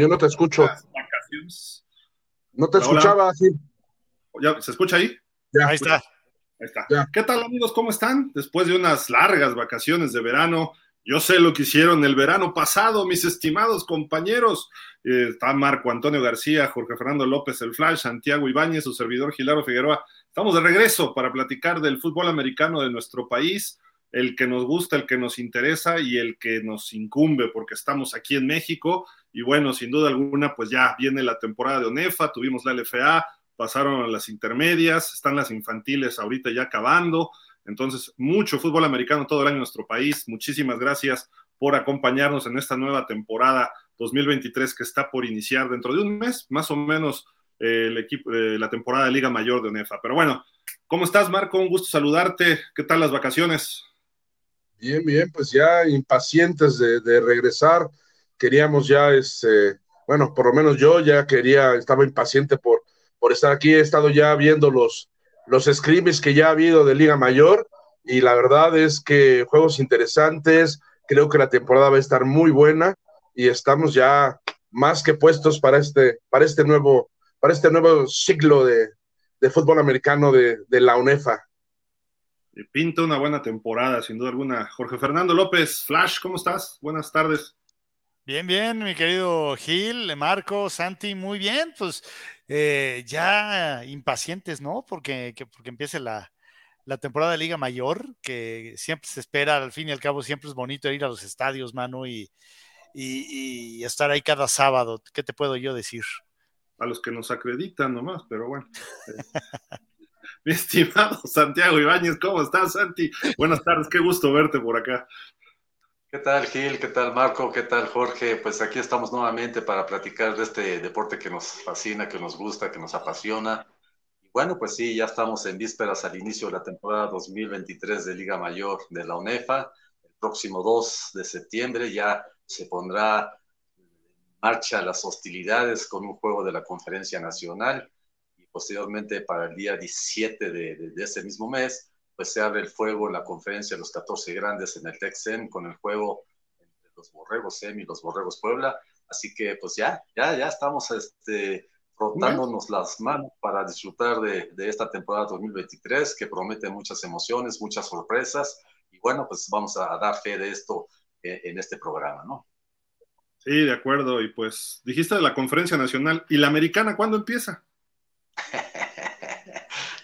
Yo no te escucho. No te escuchaba así. ¿Se escucha ahí? Ahí está. Ahí está. ¿Qué tal amigos? ¿Cómo están? Después de unas largas vacaciones de verano, yo sé lo que hicieron el verano pasado, mis estimados compañeros. Eh, está Marco Antonio García, Jorge Fernando López, el Flash, Santiago Ibáñez, su servidor Gilaro Figueroa. Estamos de regreso para platicar del fútbol americano de nuestro país, el que nos gusta, el que nos interesa y el que nos incumbe, porque estamos aquí en México. Y bueno, sin duda alguna, pues ya viene la temporada de ONEFA, tuvimos la LFA, pasaron a las intermedias, están las infantiles ahorita ya acabando. Entonces, mucho fútbol americano todo el año en nuestro país. Muchísimas gracias por acompañarnos en esta nueva temporada 2023 que está por iniciar dentro de un mes, más o menos eh, el equipo, eh, la temporada de Liga Mayor de UNEFA. Pero bueno, ¿cómo estás, Marco? Un gusto saludarte. ¿Qué tal las vacaciones? Bien, bien, pues ya impacientes de, regresar. Queríamos ya, este, bueno, por lo menos yo ya quería, estaba impaciente por, estar aquí. He estado ya viendo los, los scrims que ya ha habido de Liga Mayor y la verdad es que juegos interesantes, creo que la temporada va a estar muy buena y estamos ya más que puestos para este, para este nuevo, para este nuevo ciclo de, fútbol americano de, de, la UNEFA. Pinta una buena temporada, sin duda alguna. Jorge Fernando López, Flash, ¿cómo estás? Buenas tardes. Bien, bien, mi querido Gil, Marco, Santi, muy bien. Pues eh, ya impacientes, ¿no? Porque, porque empiece la, temporada de Liga Mayor, que siempre se espera, al fin y al cabo, siempre es bonito ir a los estadios, mano, y, y, estar ahí cada sábado. ¿Qué te puedo yo decir? A los que nos acreditan nomás, pero bueno. Mi estimado Santiago Ibáñez, ¿cómo estás, Santi? Buenas tardes, qué gusto verte por acá. ¿Qué tal Gil? ¿Qué tal Marco? ¿Qué tal Jorge? Pues aquí estamos nuevamente para platicar de este deporte que nos fascina, que nos gusta, que nos apasiona. Bueno, pues sí, ya estamos en vísperas al inicio de la temporada 2023 de Liga Mayor de la UNEFA. El próximo 2 de septiembre ya se pondrá en marcha las hostilidades con un juego de la Conferencia Nacional posteriormente para el día 17 de, de ese mismo mes pues se abre el fuego en la conferencia de los 14 grandes en el Texen con el juego entre los Borregos SEM y los Borregos Puebla. Así que pues ya, ya, ya estamos este, frotándonos las manos para disfrutar de, de, esta temporada 2023 que promete muchas emociones, muchas sorpresas. Y bueno, pues vamos a dar fe de esto en, en este programa, ¿no? Sí, de acuerdo. Y pues dijiste de la conferencia nacional. ¿Y la americana cuándo empieza?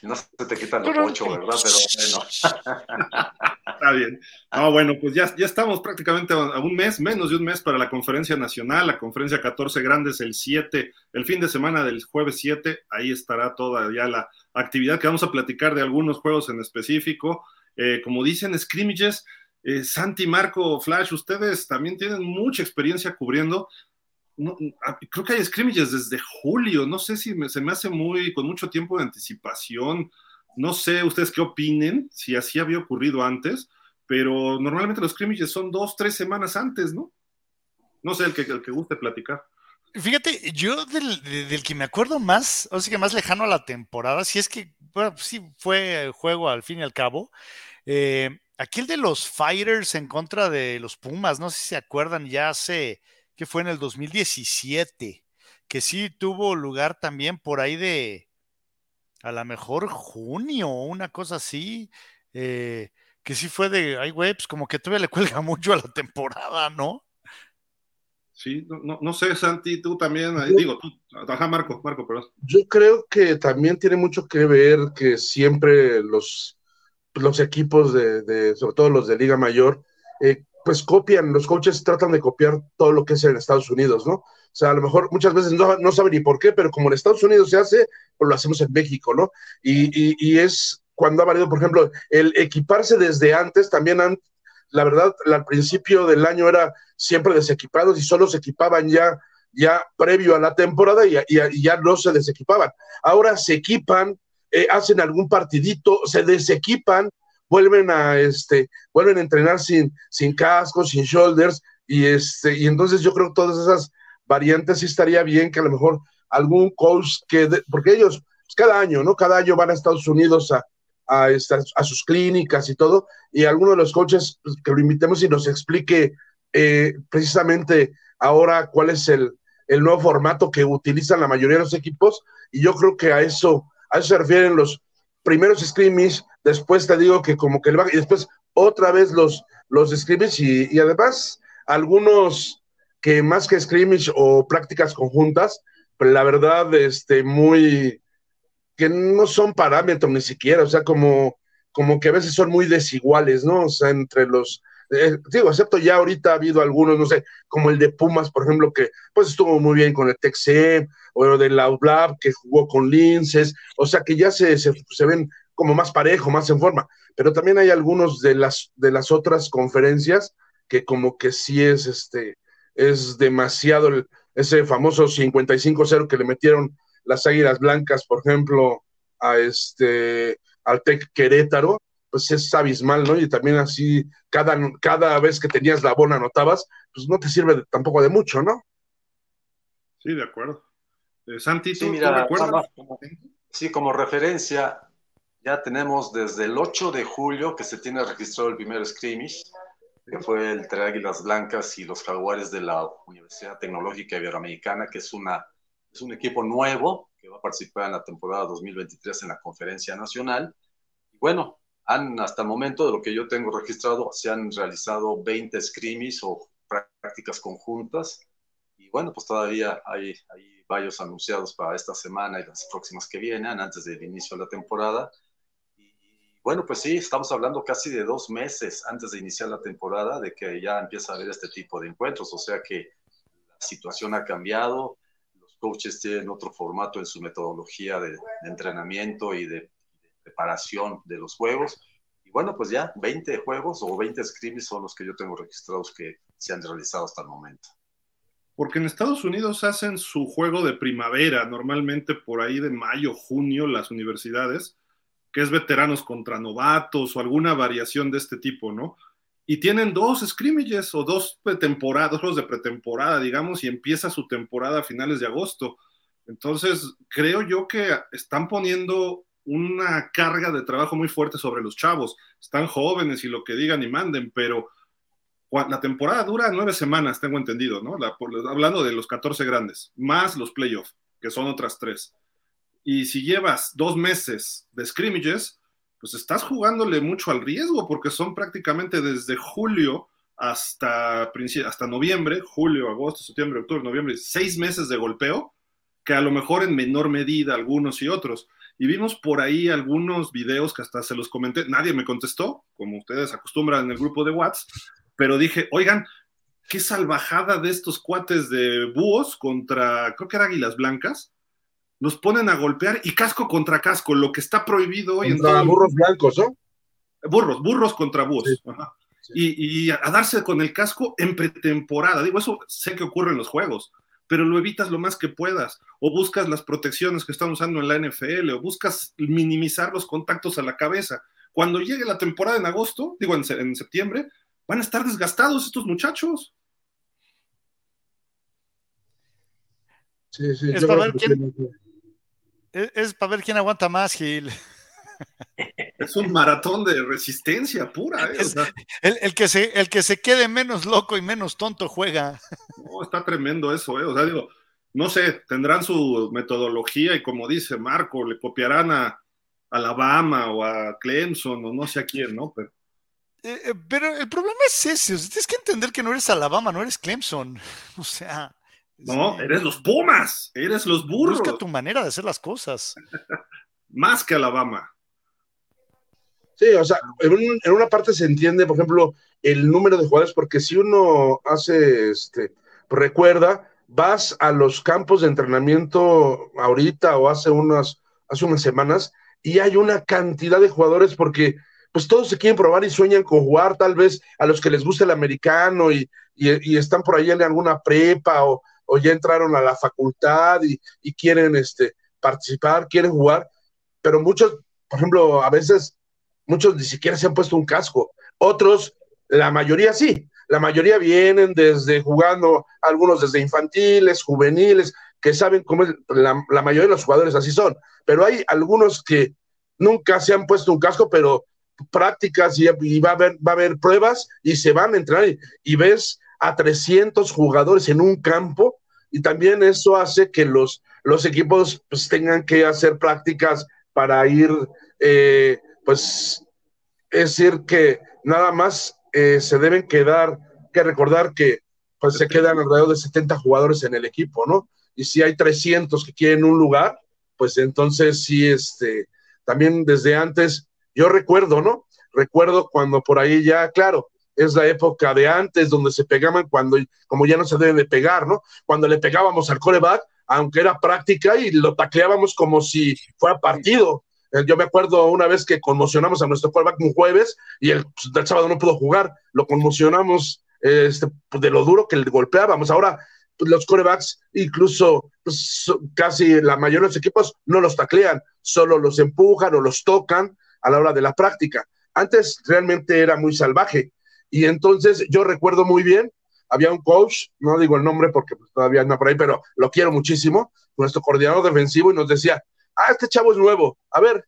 No se te quitan los ocho, ¿verdad? Pero bueno. Está bien. No, bueno, pues ya, ya estamos prácticamente a un mes, menos de un mes para la conferencia nacional, la conferencia 14 grandes el 7, el fin de semana del jueves 7, ahí estará toda ya la actividad que vamos a platicar de algunos juegos en específico. Eh, como dicen, scrimmages, eh, Santi, Marco, Flash, ustedes también tienen mucha experiencia cubriendo Ah, creo que hay scrimmages desde julio, no sé si se me hace muy, con mucho tiempo de anticipación, no sé ustedes qué opinen, si así había ocurrido antes, pero normalmente los scrimmages son dos, tres semanas antes, ¿no? No sé, el que, el que guste platicar. Fíjate, yo del, que me acuerdo más, o sea que más lejano a la temporada, si es que, bueno, pues sí fue juego al fin y al cabo, eh, aquel de los Fighters en contra de los Pumas, no sé si se acuerdan, ya hace que fue en el 2017, que sí tuvo lugar también por ahí de, a lo mejor junio, una cosa así, eh, que sí fue de, ay, güey, pues como que todavía le cuelga mucho a la temporada, ¿no? Sí, no, no, sé, Santi, tú también, ahí, digo, tú, ajá, Marco, Marco, perdón. Yo creo que también tiene mucho que ver que siempre los, los equipos de, de sobre todo los de Liga Mayor, eh, pues copian, los coaches tratan de copiar todo lo que es en Estados Unidos, ¿no? O sea, a lo mejor muchas veces no, no saben ni por qué, pero como en Estados Unidos se hace, pues lo hacemos en México, ¿no? Y, y, es cuando ha valido, por ejemplo, el equiparse desde antes, también han, la verdad, al principio del año era siempre desequipados y solo se equipaban ya, ya previo a la temporada y, y ya no se desequipaban. Ahora se equipan, eh, hacen algún partidito, se desequipan vuelven a, este, vuelven a entrenar sin, sin casco, sin shoulders, y, este, y entonces yo creo que todas esas variantes sí estaría bien que a lo mejor algún coach que, porque ellos cada año, ¿no? Cada año van a Estados Unidos a, a, a sus clínicas y todo, y alguno de los coaches pues, que lo invitemos y nos explique eh, precisamente ahora cuál es el, el, nuevo formato que utilizan la mayoría de los equipos, y yo creo que a eso, a eso se refieren los primeros scrimmage, después te digo que como que el y después otra vez los, los y además algunos que más que scrimmage o prácticas conjuntas, pero la verdad, este, muy, que no son parámetros ni siquiera, o sea, como, como que a veces son muy desiguales, ¿no? O sea, entre los, eh, digo, excepto ya ahorita ha habido algunos, no sé, como el de Pumas, por ejemplo, que pues estuvo muy bien con el Texem, o el de Laublab, que jugó con Linces, o sea, que ya se, se, se, ven como más parejo, más en forma, pero también hay algunos de las, de las otras conferencias que como que sí es, este, es demasiado el, ese famoso 55-0 que le metieron las Águilas Blancas, por ejemplo, a este, al Tec Querétaro, pues es abismal, ¿no? Y también así, cada, cada vez que tenías la bola anotabas, pues no te sirve tampoco de mucho, ¿no? Sí, de acuerdo. Eh, Santi, sí, mira, como, sí, como referencia, ya tenemos desde el 8 de julio que se tiene registrado el primer scrimmage, que fue entre Águilas Blancas y los Jaguares de la Universidad Tecnológica Iberoamericana, que es, una, es un equipo nuevo que va a participar en la temporada 2023 en la Conferencia Nacional. Y bueno, hasta el momento de lo que yo tengo registrado, se han realizado 20 scrimis o prácticas conjuntas. Y bueno, pues todavía hay, hay varios anunciados para esta semana y las próximas que vienen, antes del inicio de la temporada. Bueno, pues sí, estamos hablando casi de dos meses antes de iniciar la temporada de que ya empieza a haber este tipo de encuentros, o sea que la situación ha cambiado, los coaches tienen otro formato en su metodología de, entrenamiento y de, preparación de los juegos. Y bueno, pues ya 20 juegos o 20 scrims son los que yo tengo registrados que se han realizado hasta el momento. Porque en Estados Unidos hacen su juego de primavera, normalmente por ahí de mayo, junio, las universidades que es veteranos contra novatos o alguna variación de este tipo, ¿no? Y tienen dos scrimmages o dos dos de pretemporada, digamos, y empieza su temporada a finales de agosto. Entonces, creo yo que están poniendo una carga de trabajo muy fuerte sobre los chavos. Están jóvenes y lo que digan y manden, pero la temporada dura nueve semanas, tengo entendido, ¿no? La, hablando de los 14 grandes, más los playoffs, que son otras tres. Y si llevas dos meses de scrimmages, pues estás jugándole mucho al riesgo porque son prácticamente desde julio hasta, hasta noviembre, julio, agosto, septiembre, octubre, noviembre, seis meses de golpeo, que a lo mejor en menor medida algunos y otros. Y vimos por ahí algunos videos que hasta se los comenté, nadie me contestó, como ustedes acostumbran en el grupo de WhatsApp, pero dije, oigan, qué salvajada de estos cuates de búhos contra, creo que eran águilas blancas, nos ponen a golpear y casco contra casco, lo que está prohibido hoy contra en burros blancos, ¿no? Burros, burros contra búhos. Sí. Sí. Y, y, a darse con el casco en pretemporada. Digo, eso sé que ocurre en los juegos, pero lo evitas lo más que puedas. O buscas las protecciones que están usando en la NFL, o buscas minimizar los contactos a la cabeza. Cuando llegue la temporada en agosto, digo en, en septiembre, van a estar desgastados estos muchachos. Sí, sí, es para ver quién, es, es para ver quién aguanta más, Gil. Es un maratón de resistencia pura. ¿eh? Es, o sea, el, el, que se, el que se quede menos loco y menos tonto juega. No, está tremendo eso, ¿eh? O sea, digo, no sé, tendrán su metodología y como dice Marco, le copiarán a Alabama o a Clemson o no sé a quién, ¿no? Pero, eh, pero el problema es ese, o sea, tienes que entender que no eres Alabama, no eres Clemson. O sea, no, eres los Pumas, eres los burros. Busca tu manera de hacer las cosas. Más que Alabama. Sí, o sea, en, un, en, una parte se entiende, por ejemplo, el número de jugadores, porque si uno hace, este, recuerda, vas a los campos de entrenamiento ahorita o hace unas, hace unas semanas y hay una cantidad de jugadores porque pues todos se quieren probar y sueñan con jugar, tal vez a los que les gusta el americano y, y, y están por ahí en alguna prepa o, o ya entraron a la facultad y, y, quieren este, participar, quieren jugar, pero muchos, por ejemplo, a veces muchos ni siquiera se han puesto un casco, otros, la mayoría sí, la mayoría vienen desde jugando, algunos desde infantiles, juveniles, que saben cómo es, la, mayoría de los jugadores así son, pero hay algunos que nunca se han puesto un casco, pero prácticas y, va, a haber, va a haber pruebas y se van a entrar y, ves a 300 jugadores en un campo y también eso hace que los, los equipos pues, tengan que hacer prácticas para ir, eh, pues, es decir, que nada más eh, se deben quedar, que recordar que pues se quedan alrededor de 70 jugadores en el equipo, ¿no? Y si hay 300 que quieren un lugar, pues entonces sí, este, también desde antes, yo recuerdo, ¿no? Recuerdo cuando por ahí ya, claro, es la época de antes donde se pegaban cuando, como ya no se deben de pegar, ¿no? Cuando le pegábamos al coreback, aunque era práctica y lo tacleábamos como si fuera partido. Eh, yo me acuerdo una vez que conmocionamos a nuestro coreback un jueves y el, el sábado no pudo jugar, lo conmocionamos este, pues, de lo duro que le golpeábamos. Ahora, pues, los corebacks, incluso pues, casi la mayoría de los equipos, no los taclean, solo los empujan o los tocan a la hora de la práctica. Antes realmente era muy salvaje. Y entonces yo recuerdo muy bien, había un coach, no digo el nombre porque todavía anda por ahí, pero lo quiero muchísimo, nuestro coordinador defensivo, y nos decía, ah, este chavo es nuevo, a ver,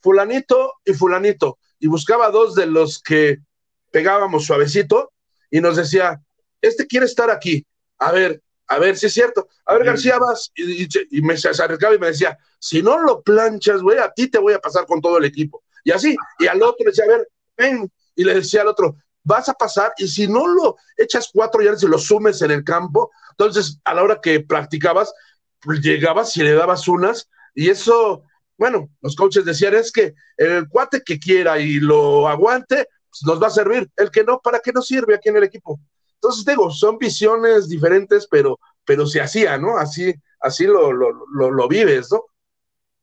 fulanito y fulanito. Y buscaba dos de los que pegábamos suavecito y nos decía, este quiere estar aquí. A ver, a ver si es cierto. A ver, García, vas. Y, me se acercaba y me decía, si no lo planchas, güey, a ti te voy a pasar con todo el equipo. Y así, y al otro le decía, a ver, ven. Y le decía al otro, vas a pasar y si no lo echas cuatro yardas y lo sumes en el campo, entonces a la hora que practicabas, pues, llegabas y le dabas unas y eso, bueno, los coaches decían es que el cuate que quiera y lo aguante, pues, nos va a servir. El que no, ¿para qué nos sirve aquí en el equipo? Entonces, digo, son visiones diferentes, pero, pero se hacía, ¿no? Así, así lo, lo, lo, vives, ¿no?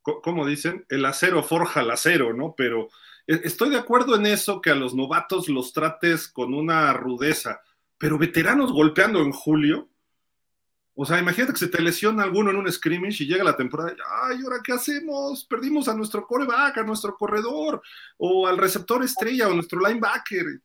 Como dicen, el acero forja el acero, ¿no? Pero e, estoy de acuerdo en eso, que a los novatos los trates con una rudeza, pero veteranos golpeando en julio, o sea, imagínate que se te lesiona alguno en un scrimmage y llega la temporada, ay, ¿ahora qué hacemos? Perdimos a nuestro coreback, a nuestro corredor, o al receptor estrella, o nuestro linebacker.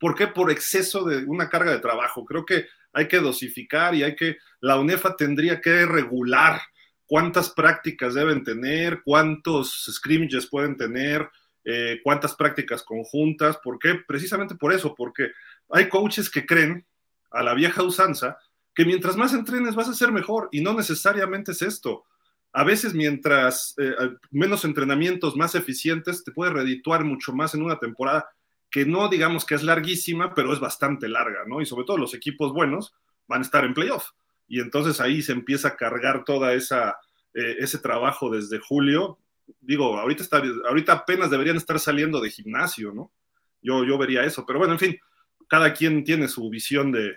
¿Por qué? Por exceso de una carga de trabajo. Creo que hay que dosificar y hay que, la UNEFA tendría que regular cuántas prácticas deben tener, cuántos scrimmages pueden tener, eh, cuántas prácticas conjuntas. ¿Por qué? Precisamente por eso, porque hay coaches que creen a la vieja usanza que mientras más entrenes vas a ser mejor y no necesariamente es esto. A veces mientras eh, menos entrenamientos más eficientes te puede redituar mucho más en una temporada que no digamos que es larguísima, pero es bastante larga, ¿no? Y sobre todo los equipos buenos van a estar en playoff. Y entonces ahí se empieza a cargar toda esa, eh, ese trabajo desde julio. Digo, ahorita, está, ahorita apenas deberían estar saliendo de gimnasio, ¿no? Yo, yo vería eso, pero bueno, en fin, cada quien tiene su visión de,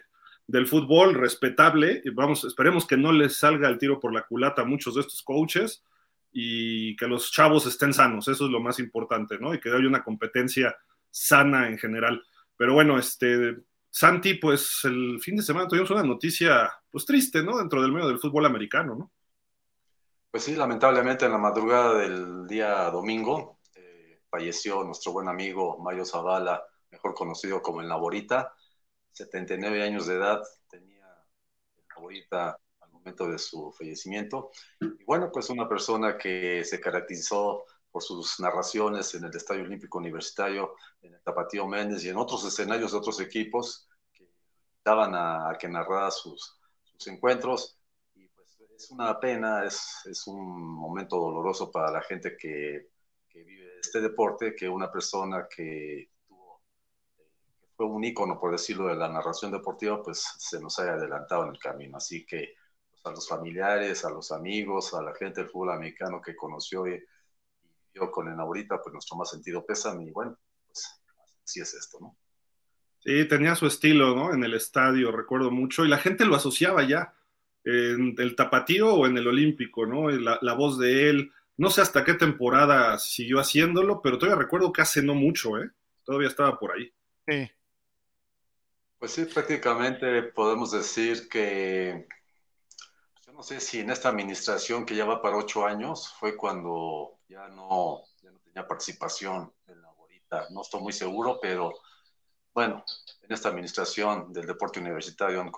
del fútbol respetable. Vamos, esperemos que no les salga el tiro por la culata a muchos de estos coaches y que los chavos estén sanos. Eso es lo más importante, ¿no? Y que haya una competencia sana en general. Pero bueno, este, Santi, pues el fin de semana tuvimos una noticia, pues triste, ¿no? Dentro del medio del fútbol americano, ¿no? Pues sí, lamentablemente en la madrugada del día domingo eh, falleció nuestro buen amigo Mayo Zavala, mejor conocido como el Laborita 79 años de edad tenía ahorita al momento de su fallecimiento. Y bueno, pues una persona que se caracterizó por sus narraciones en el Estadio Olímpico Universitario, en el Tapatío Méndez y en otros escenarios de otros equipos que invitaban a, que narrara sus, sus, encuentros. Y pues es una pena, es, es, un momento doloroso para la gente que, que vive este deporte, que una persona que fue un ícono, por decirlo, de la narración deportiva, pues se nos haya adelantado en el camino. Así que pues, a los familiares, a los amigos, a la gente del fútbol americano que conoció y, vio con el ahorita, pues nuestro más sentido pésame y bueno, pues así es esto, ¿no? Sí, tenía su estilo, ¿no? En el estadio, recuerdo mucho, y la gente lo asociaba ya en el tapatío o en el olímpico, ¿no? La, la voz de él, no sé hasta qué temporada siguió haciéndolo, pero todavía recuerdo que hace no mucho, ¿eh? Todavía estaba por ahí. Sí. Pues sí, prácticamente podemos decir que, pues yo no sé si en esta administración que ya va para ocho años fue cuando ya no, ya no tenía participación en la bolita, no estoy muy seguro, pero bueno, en esta administración del deporte universitario han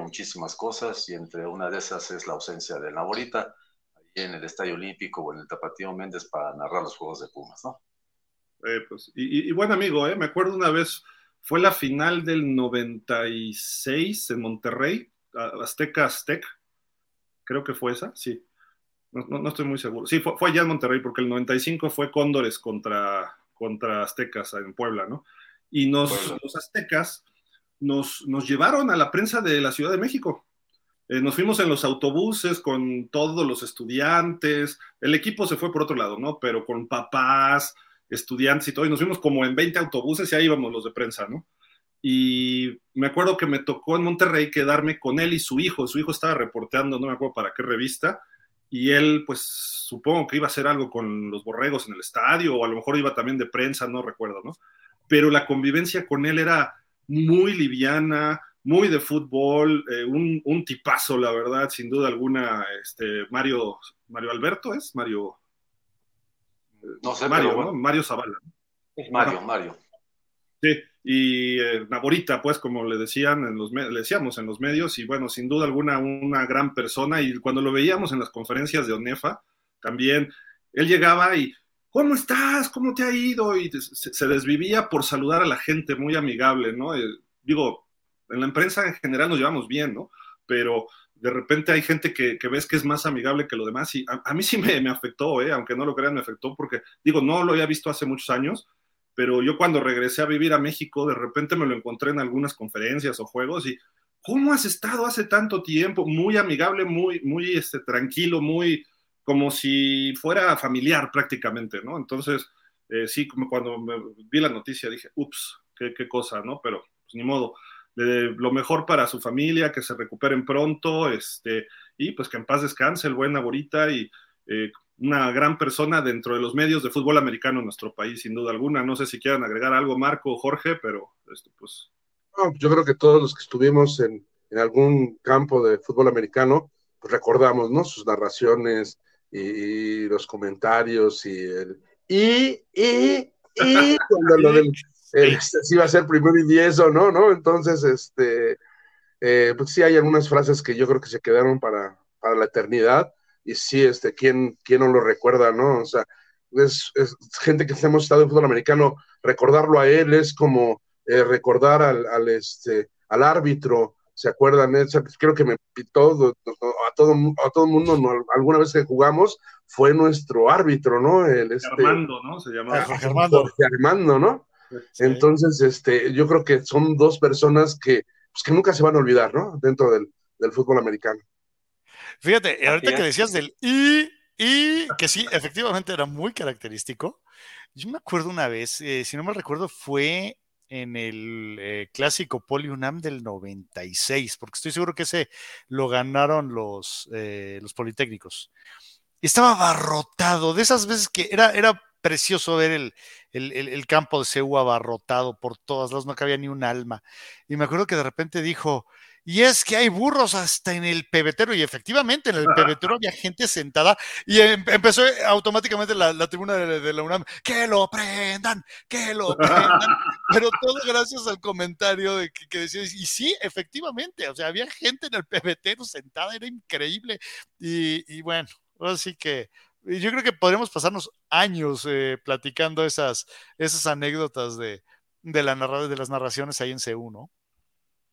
muchísimas cosas y entre una de esas es la ausencia de Naborita ahí en el Estadio Olímpico o en el Tapatío Méndez para narrar los Juegos de Pumas, ¿no? Eh, pues, y, buen amigo, ¿eh? me acuerdo una vez, fue la final del 96 en Monterrey, Azteca Aztec, creo que fue esa, sí. No, estoy muy seguro. Sí, fue, fue, allá en Monterrey, porque el 95 fue Cóndores contra, contra Aztecas en Puebla, ¿no? Y nos, los aztecas nos, nos llevaron a la prensa de la Ciudad de México. Eh, nos fuimos en los autobuses con todos los estudiantes. El equipo se fue por otro lado, ¿no? Pero con papás, estudiantes y todo. Y nos fuimos como en 20 autobuses y ahí íbamos los de prensa, ¿no? Y me acuerdo que me tocó en Monterrey quedarme con él y su hijo. Su hijo estaba reporteando, no me acuerdo para qué revista. Y él, pues supongo que iba a hacer algo con los borregos en el estadio, o a lo mejor iba también de prensa, no recuerdo, ¿no? Pero la convivencia con él era muy liviana, muy de fútbol, eh, un, tipazo, la verdad, sin duda alguna. Este, Mario, Mario Alberto es Mario. No sé, Mario, Mario Zavala. Es Mario, Mario. Sí, y eh, Naborita, pues, como le decían en los le decíamos en los medios, y bueno, sin duda alguna, una gran persona. Y cuando lo veíamos en las conferencias de ONEFA, también él llegaba y ¿cómo estás? ¿Cómo te ha ido? Y se, desvivía por saludar a la gente, muy amigable, ¿no? Eh, digo, en la prensa en general nos llevamos bien, ¿no? Pero de repente hay gente que, ves que es más amigable que lo demás y a, mí sí me, afectó, ¿eh? aunque no lo crean, me afectó porque, digo, no lo había visto hace muchos años, pero yo cuando regresé a vivir a México, de repente me lo encontré en algunas conferencias o juegos y, ¿cómo has estado hace tanto tiempo? Muy amigable, muy, muy este, tranquilo, muy, como si fuera familiar prácticamente, ¿no? Entonces, eh, sí, como cuando vi la noticia dije, ups, qué, cosa, ¿no? Pero pues ni modo. Lo mejor para su familia, que se recuperen pronto, este, y pues que en paz descanse el buen Aborita y eh, una gran persona dentro de los medios de fútbol americano en nuestro país, sin duda alguna. No sé si quieran agregar algo, Marco o Jorge, pero esto pues... yo creo que todos los que estuvimos en, en algún campo de fútbol americano, pues recordamos, ¿no? Sus narraciones, y, los comentarios y el y, y, y cuando lo del este, si va a ser primero y diez o no, ¿no? Entonces, este, eh, pues sí hay algunas frases que yo creo que se quedaron para, para la eternidad, y sí, este, ¿quién, quién no lo recuerda, no? O sea, es, gente que hemos estado en fútbol americano, recordarlo a él es como eh, recordar al, al, este, al árbitro, ¿se acuerdan? creo que me todo, a todo, a todo mundo, alguna vez que jugamos, fue nuestro árbitro, ¿no? El, este, Armando, ¿no? Se llamaba. Armando. Armando, ¿no? Entonces, este, yo creo que son dos personas que, pues, que nunca se van a olvidar, ¿no? Dentro del, fútbol americano. Fíjate, ahorita que decías del y, y, que sí, efectivamente era muy característico. Yo me acuerdo una vez, eh, si no me recuerdo, fue en el eh, clásico Poliunam del 96, porque estoy seguro que ese lo ganaron los, eh, los Politécnicos. Estaba abarrotado, de esas veces que era, era precioso ver el, el, campo de CEU abarrotado por todas lados, no cabía ni un alma. Y me acuerdo que de repente dijo, y es que hay burros hasta en el pebetero, y efectivamente en el pebetero había gente sentada, y em, empezó automáticamente la, tribuna de, la UNAM, que lo prendan, que lo prendan, pero todo gracias al comentario de que, decía, y sí, efectivamente, o sea, había gente en el pebetero sentada, era increíble, y, bueno, así que yo creo que podríamos pasarnos años eh, platicando esas, esas anécdotas de, de, la de las narraciones ahí en C1, ¿no?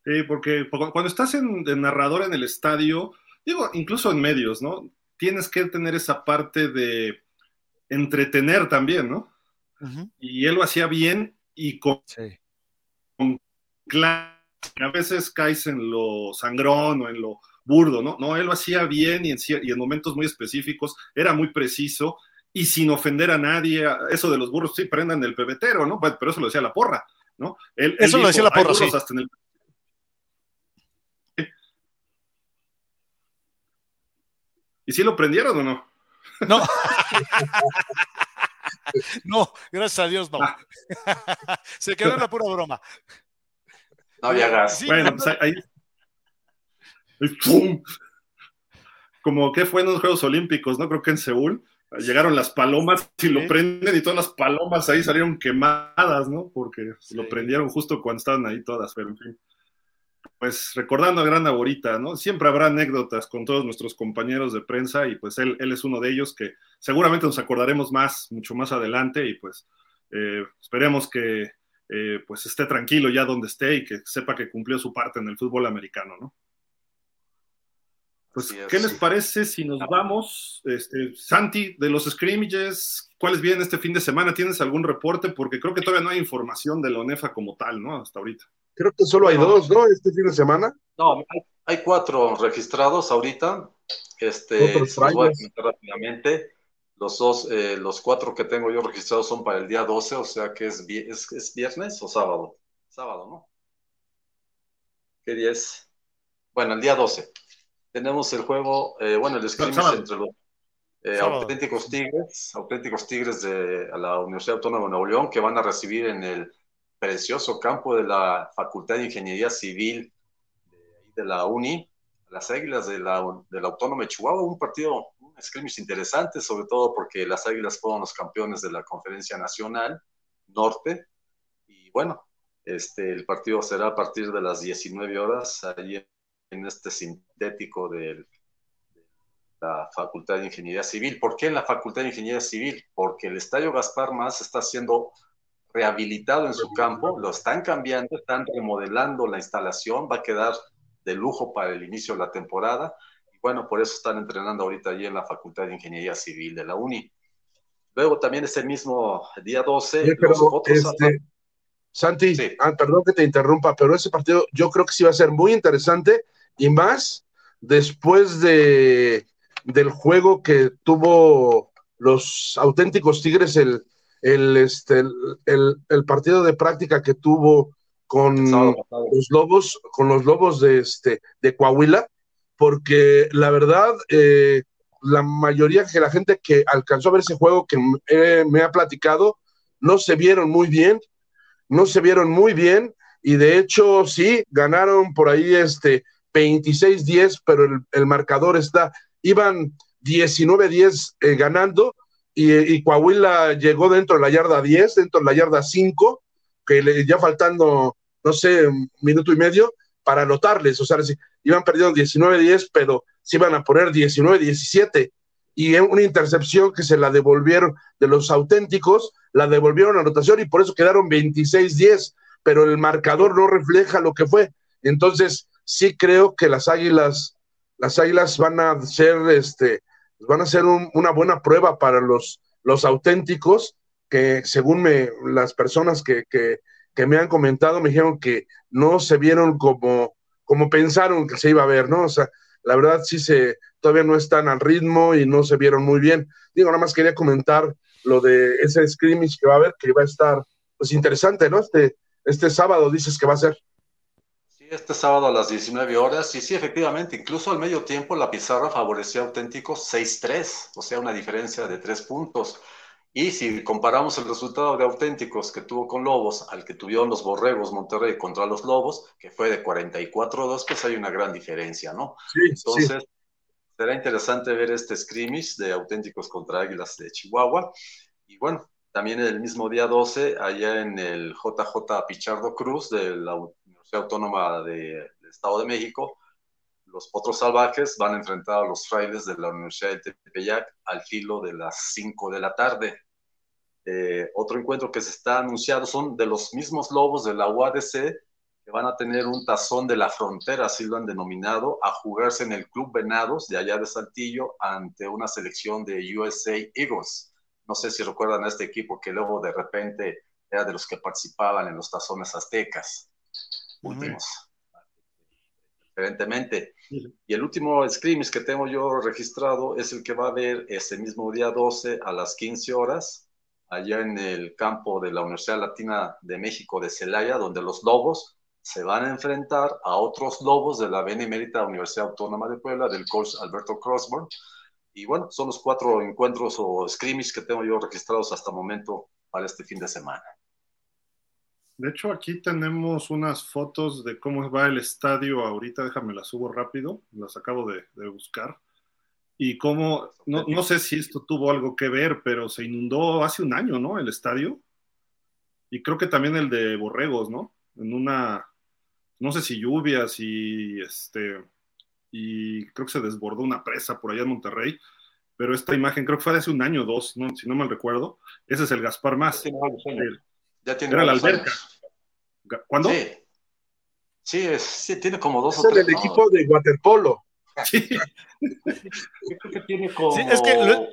Sí, porque cuando estás en, de narrador en el estadio, digo, incluso en medios, ¿no? Tienes que tener esa parte de entretener también, ¿no? Y él lo hacía bien y con, sí. a veces caes en lo sangrón o en lo burdo, ¿no? No, él lo hacía bien y en, y en momentos muy específicos, era muy preciso y sin ofender a nadie. Eso de los burros, sí, prendan el pebetero, ¿no? Pero eso lo decía la porra, ¿no? eso lo decía la porra, sí. Hasta en el ¿Y si lo prendieron o no? No. no, gracias a Dios no. Ah. Se quedó en la pura broma. No había gas. bueno, pues ahí. ¡Pum! Como que fue en los Juegos Olímpicos, ¿no? Creo que en Seúl. llegaron las palomas y lo prenden y todas las palomas ahí salieron quemadas, ¿no? Porque lo prendieron justo cuando estaban ahí todas, pero en fin. Pues recordando a Gran Aborita, ¿no? Siempre habrá anécdotas con todos nuestros compañeros de prensa y pues él, él es uno de ellos que seguramente nos acordaremos más, mucho más adelante y pues eh, esperemos que eh, pues esté tranquilo ya donde esté y que sepa que cumplió su parte en el fútbol americano, ¿no? Pues, ¿qué les parece si nos vamos? Este, Santi, de los scrimmages, ¿cuáles vienen este fin de semana? ¿Tienes algún reporte? Porque creo que todavía no hay información de la ONEFA como tal, ¿no? Hasta ahorita. Creo que solo hay dos, ¿no? Este fin de semana. No, hay, cuatro registrados ahorita. Este, voy a rápidamente. Los dos, eh, los cuatro que tengo yo registrados son para el día 12, o sea que es, es, viernes o sábado. Sábado, ¿no? ¿Qué día es? Bueno, el día 12 tenemos el juego, eh, bueno, el scrimmage entre los eh, auténticos Tigres, auténticos Tigres de la Universidad Autónoma de Nuevo León, que van a recibir en el precioso campo de la Facultad de Ingeniería Civil de, la UNI, las Águilas de la, de la Autónoma de Chihuahua, un partido, un scrimmage interesante, sobre todo porque las Águilas fueron los campeones de la Conferencia Nacional Norte, y bueno, este, el partido será a partir de las 19 horas allí en este sintético de la Facultad de Ingeniería Civil. ¿Por qué en la Facultad de Ingeniería Civil? Porque el Estadio Gaspar Más está siendo rehabilitado en su campo, lo están cambiando, están remodelando la instalación, va a quedar de lujo para el inicio de la temporada. Y bueno, por eso están entrenando ahorita allí en la Facultad de Ingeniería Civil de la UNI. Luego también ese mismo día 12, este, Santi, ah, perdón que te interrumpa, pero ese partido yo creo que sí va a ser muy interesante y más después de, del juego que tuvo los auténticos Tigres, el, el, este, el, partido de práctica que tuvo con los lobos, con los lobos de, este, de Coahuila, porque la verdad, eh, la mayoría de la gente que alcanzó a ver ese juego que me ha platicado, no se vieron muy bien, no se vieron muy bien, y de hecho sí, ganaron por ahí este 26-10, pero el, marcador está, iban 19-10 eh, ganando y, Coahuila llegó dentro de la yarda 10, dentro de la yarda 5, que le, ya faltando, no sé, un minuto y medio para anotarles, o sea, iban perdiendo 19-10, pero se iban a poner 19-17 y una intercepción que se la devolvieron de los auténticos, la devolvieron a anotación y por eso quedaron 26-10, pero el marcador no refleja lo que fue. Entonces, sí creo que las águilas, las águilas van a ser, este, van a ser una buena prueba para los, los auténticos, que según me, las personas que, que, que, me han comentado me dijeron que no se vieron como, como pensaron que se iba a ver, ¿no? O sea, la verdad sí se, todavía no están al ritmo y no se vieron muy bien. Digo, nada más quería comentar lo de ese scrimmage que va a haber, que va a estar, pues interesante, ¿no? Este, este sábado dices que va a ser este sábado a las 19 horas, y sí, efectivamente, incluso al medio tiempo la pizarra favoreció a Auténticos 6-3, o sea, una diferencia de tres puntos. Y si comparamos el resultado de Auténticos que tuvo con Lobos al que tuvieron los Borregos Monterrey contra los Lobos, que fue de 44-2, pues hay una gran diferencia, ¿no? Sí, Entonces, será interesante ver este scrimmage de Auténticos contra Águilas de Chihuahua. Y bueno, también el mismo día 12, allá en el JJ Pichardo Cruz de la Autónoma del Estado de México, los potros salvajes van a enfrentar a los frailes de la Universidad de Tepeyac al filo de las 5 de la tarde. Eh, otro encuentro que se está anunciado son de los mismos lobos de la UADC que van a tener un tazón de la frontera, así lo han denominado, a jugarse en el Club Venados de allá de Saltillo ante una selección de USA Eagles. No sé si recuerdan a este equipo que luego de repente era de los que participaban en los tazones aztecas últimos. Diferentemente. Y el último scrimmage que tengo yo registrado es el que va a haber ese mismo día 12 a las 15 horas, allá en el campo de la Universidad Latina de México de Celaya, donde los Lobos se van a enfrentar a otros Lobos de la Benemérita Universidad Autónoma de Puebla, del coach Alberto Crossborn. Y bueno, son los cuatro encuentros o scrimmage que tengo yo registrados hasta el momento para este fin de semana. De hecho, aquí tenemos unas fotos de cómo va el estadio ahorita. Déjame las subo rápido. Las acabo de, buscar. y cómo, no, no, sé si esto tuvo algo que ver, pero se inundó hace un año, ¿no? El estadio. Y creo que también el de Borregos, ¿no? En una, no sé si lluvias y este, y creo que se desbordó una presa por allá en Monterrey, pero esta imagen creo que fue de hace un año o dos, ¿no? si no mal recuerdo. Ese es el Gaspar Más. Ya tiene Era la alberca. ¿Cuándo? Sí. Sí, es, sí, tiene como dos es o tres. el equipo de waterpolo. Sí. Yo creo que tiene como. Sí, es que lo,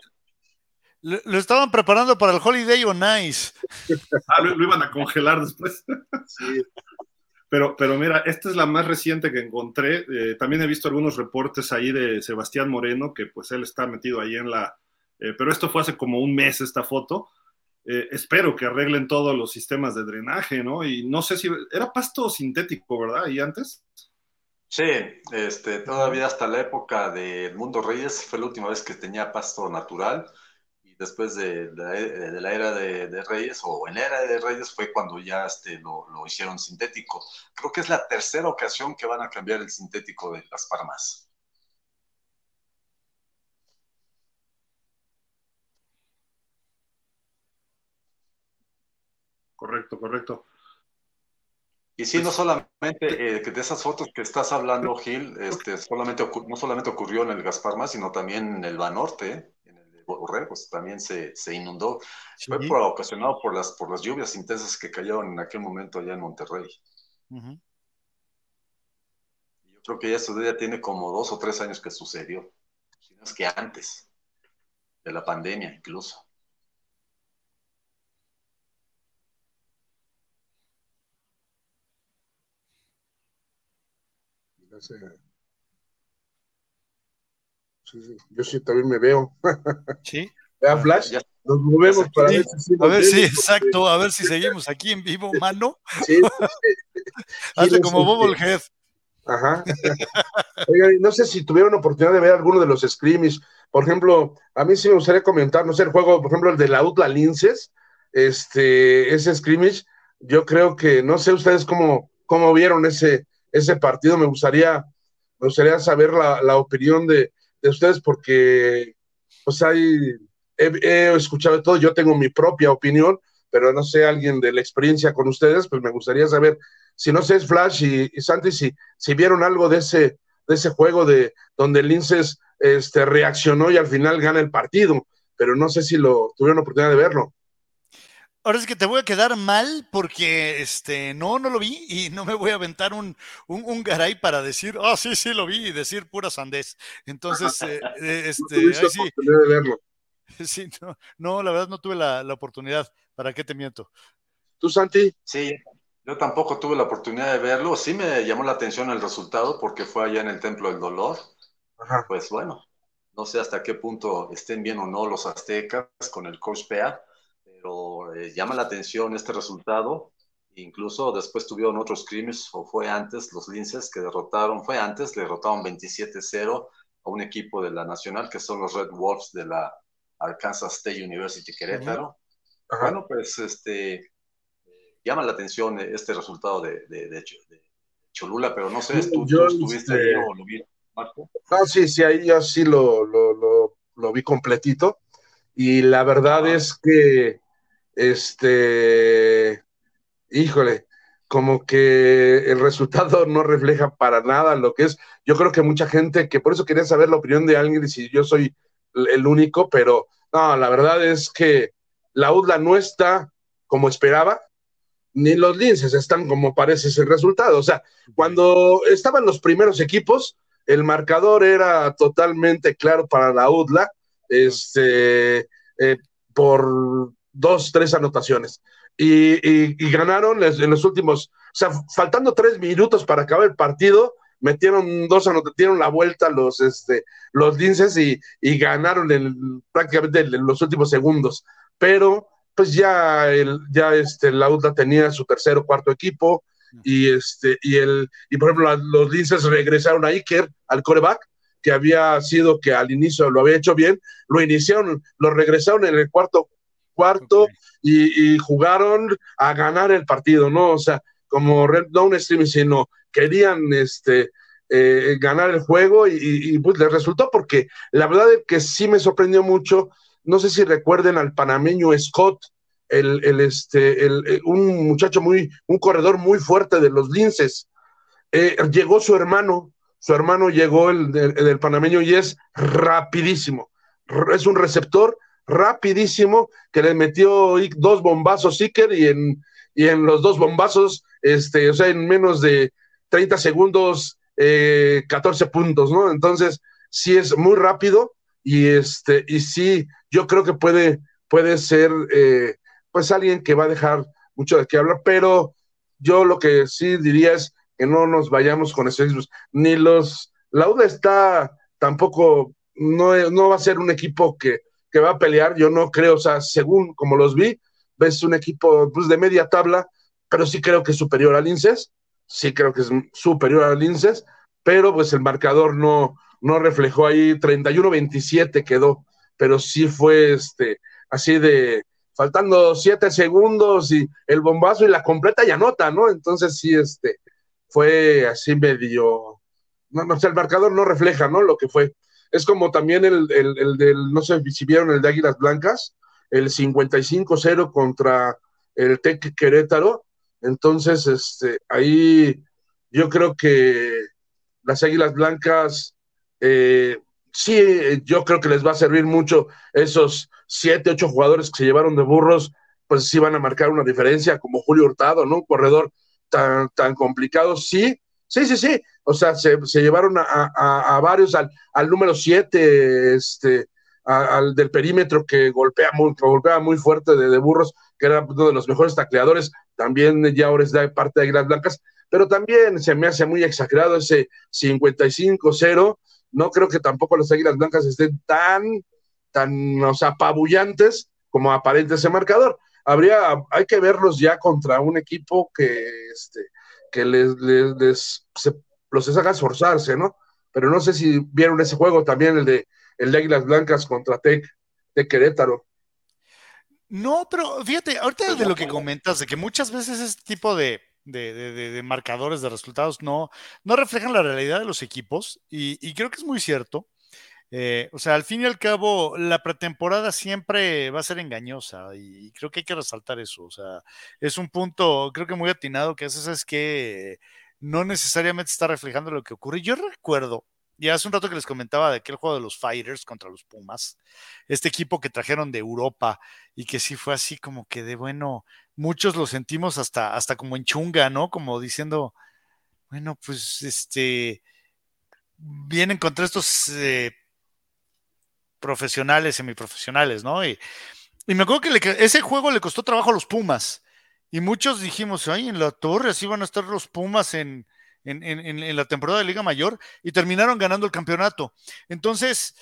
lo, lo estaban preparando para el Holiday on Ice. Ah, lo, lo iban a congelar después. Sí. Pero, pero mira, esta es la más reciente que encontré. Eh, también he visto algunos reportes ahí de Sebastián Moreno, que pues él está metido ahí en la... eh, pero esto fue hace como un mes esta foto. Eh, espero que arreglen todos los sistemas de drenaje, ¿no? Y no sé si... Era pasto sintético, ¿verdad? ¿Y antes? Sí, este, todavía hasta la época del Mundo Reyes fue la última vez que tenía pasto natural y después de, de- de la era de, de Reyes o en la era de Reyes fue cuando ya este, lo, lo hicieron sintético. Creo que es la tercera ocasión que van a cambiar el sintético de las Parmas. Correcto, correcto. Y sí, no solamente eh, que de esas fotos que estás hablando, Gil, este, solamente no solamente ocurrió en el Gaspar Más, sino también en el Banorte, ¿eh? en el de Borregos, también se, se inundó. Fue por, ocasionado por las, por las lluvias intensas que cayeron en aquel momento allá en Monterrey. Yo creo que eso ya tiene como dos o tres años que sucedió, si no es que antes de la pandemia incluso. Sí, sí. Yo sí también me veo. Sí. Vea, Flash, Ya- nos movemos para ver si sí A ver, sí, vemos, exacto. A ver si seguimos aquí en vivo, mano. sí, Hazle como Bobblehead. Ajá. Oigan, no sé si tuvieron oportunidad de ver alguno de los scrimmage. Por ejemplo, a mí sí me gustaría comentar, no sé, el juego, por ejemplo, el de la UTLA Linces, este, ese scrimmage, yo creo que, no sé ustedes cómo, cómo vieron ese, ese partido, me gustaría, me gustaría saber la, opinión de, de ustedes, porque pues hay, he, escuchado todo, yo tengo mi propia opinión, pero no sé, alguien de la experiencia con ustedes, pues me gustaría saber si no sé, es Flash y, y Santi, si, si vieron algo de ese, de ese juego de donde Linces este, reaccionó y al final gana el partido, pero no sé si lo tuvieron oportunidad de verlo. Ahora es que te voy a quedar mal porque este no, no lo vi y no me voy a aventar un, un, un garay para decir, ah, sí, sí lo vi y decir pura sandez. Entonces, eh, eh, No este, tuviste ahí sí, de verlo. sí, no, no, la verdad no tuve la, la oportunidad. ¿Para qué te miento? ¿Tú, Santi? Sí, yo tampoco tuve la oportunidad de verlo. Sí me llamó la atención el resultado porque fue allá en el Templo del Dolor. Ajá. Pues bueno, no sé hasta qué punto estén bien o no los aztecas con el coach Pea, pero eh, llama la atención este resultado. Incluso después tuvieron otros crímenes, o fue antes, los linces que derrotaron, fue antes, le derrotaron 27-0 a un equipo de la Nacional, que son los Red Wolves de la Arkansas State University Querétaro. Bueno, pues este llama la atención este resultado de, de, de, de Cholula, pero no sé, ¿tú, Yo, tú estuviste este, ahí o lo viste, Marco? No, sí, sí, ahí yo sí lo, lo, lo, lo vi completito. Y la verdad Ah. es que, este, híjole, como que el resultado no refleja para nada lo que es. Yo creo que mucha gente, que por eso quería saber la opinión de alguien y si yo soy el el único, pero no, la verdad es que la UDLA no está como esperaba, ni los linces están como parece ese resultado. O sea, cuando estaban los primeros equipos, el marcador era totalmente claro para la UDLA, este, eh, por dos, tres anotaciones. Y, ganaron en los últimos, o sea, faltando tres minutos para acabar el partido, metieron dos anotaciones, la vuelta los, este, los linces y, y ganaron en, prácticamente en los últimos segundos. Pero pues ya, el, ya este, la UDLA tenía su tercer o cuarto equipo y, este, y, el, y por ejemplo los linces regresaron a Iker, al coreback, que había sido que al inicio lo había hecho bien, lo iniciaron, lo regresaron en el cuarto cuarto y jugaron a ganar el partido, ¿no? O sea, como Red Down Stream, sino querían este, eh, ganar el juego y, pues les resultó porque la verdad es que sí me sorprendió mucho, no sé si recuerden al panameño Scott, el, el este, el, eh, un muchacho muy, un corredor muy fuerte de los linces, eh, llegó su hermano, su hermano llegó el, del panameño y es rapidísimo, es un receptor rapidísimo que le metió dos bombazos Iker y en, y en los dos bombazos, este, o sea, en menos de 30 segundos, 14 eh, puntos, ¿no? Entonces, sí es muy rápido y este, y sí, yo creo que puede, puede ser, eh, pues alguien que va a dejar mucho de qué hablar, pero yo lo que sí diría es que no nos vayamos con esos ni los, la UDA está tampoco, no, no va a ser un equipo que, que va a pelear, yo no creo, o sea, según como los vi, ves un equipo pues, de media tabla, pero sí creo que es superior al INSES, sí creo que es superior al INSES, pero pues el marcador no, no reflejó ahí, 31-27 quedó, pero sí fue este, así de, faltando siete segundos y el bombazo y la completa y anota, ¿no? Entonces sí, este, fue así medio, no, no, el marcador no refleja, ¿no? Lo que fue. Es como también el, el, el del, no sé si vieron el de Águilas Blancas, el 55-0 contra el Tec Querétaro. Entonces, este, ahí yo creo que las Águilas Blancas, eh, sí, yo creo que les va a servir mucho esos siete, ocho jugadores que se llevaron de burros, pues sí van a marcar una diferencia, como Julio Hurtado, ¿no? Un corredor tan, tan complicado, sí, sí, sí, sí. O sea, se, llevaron a, varios al, número siete, este, al del perímetro que golpea muy, golpea muy fuerte de, burros, que era uno de los mejores tacleadores, también ya ahora es de parte de Águilas Blancas, pero también se me hace muy exagerado ese 55-0. No creo que tampoco las Águilas Blancas estén tan, tan, o sea, apabullantes como aparente ese marcador. Habría, hay que verlos ya contra un equipo que, este, que les, les, los haga esforzarse, ¿no? Pero no sé si vieron ese juego también, el de el de Águilas Blancas contra Tec de Querétaro. No, pero fíjate, ahorita de lo que comentas, de que muchas veces este tipo de, marcadores de resultados no, no reflejan la realidad de los equipos y, creo que es muy cierto. Eh, o sea, al fin y al cabo, la pretemporada siempre va a ser engañosa y creo que hay que resaltar eso. O sea, es un punto, creo que muy atinado que haces es que no necesariamente está reflejando lo que ocurre. Yo recuerdo y hace un rato que les comentaba de aquel juego de los Fighters contra los Pumas, este equipo que trajeron de Europa y que sí fue así como que de bueno, muchos lo sentimos hasta, hasta como en chunga, ¿no? Como diciendo, bueno, pues este, vienen contra estos eh, profesionales, semiprofesionales, ¿no? Y, y me acuerdo que ese juego le costó trabajo a los Pumas. Y muchos dijimos, ay, en la torre así van a estar los Pumas en, en, la temporada de Liga Mayor y terminaron ganando el campeonato. Entonces,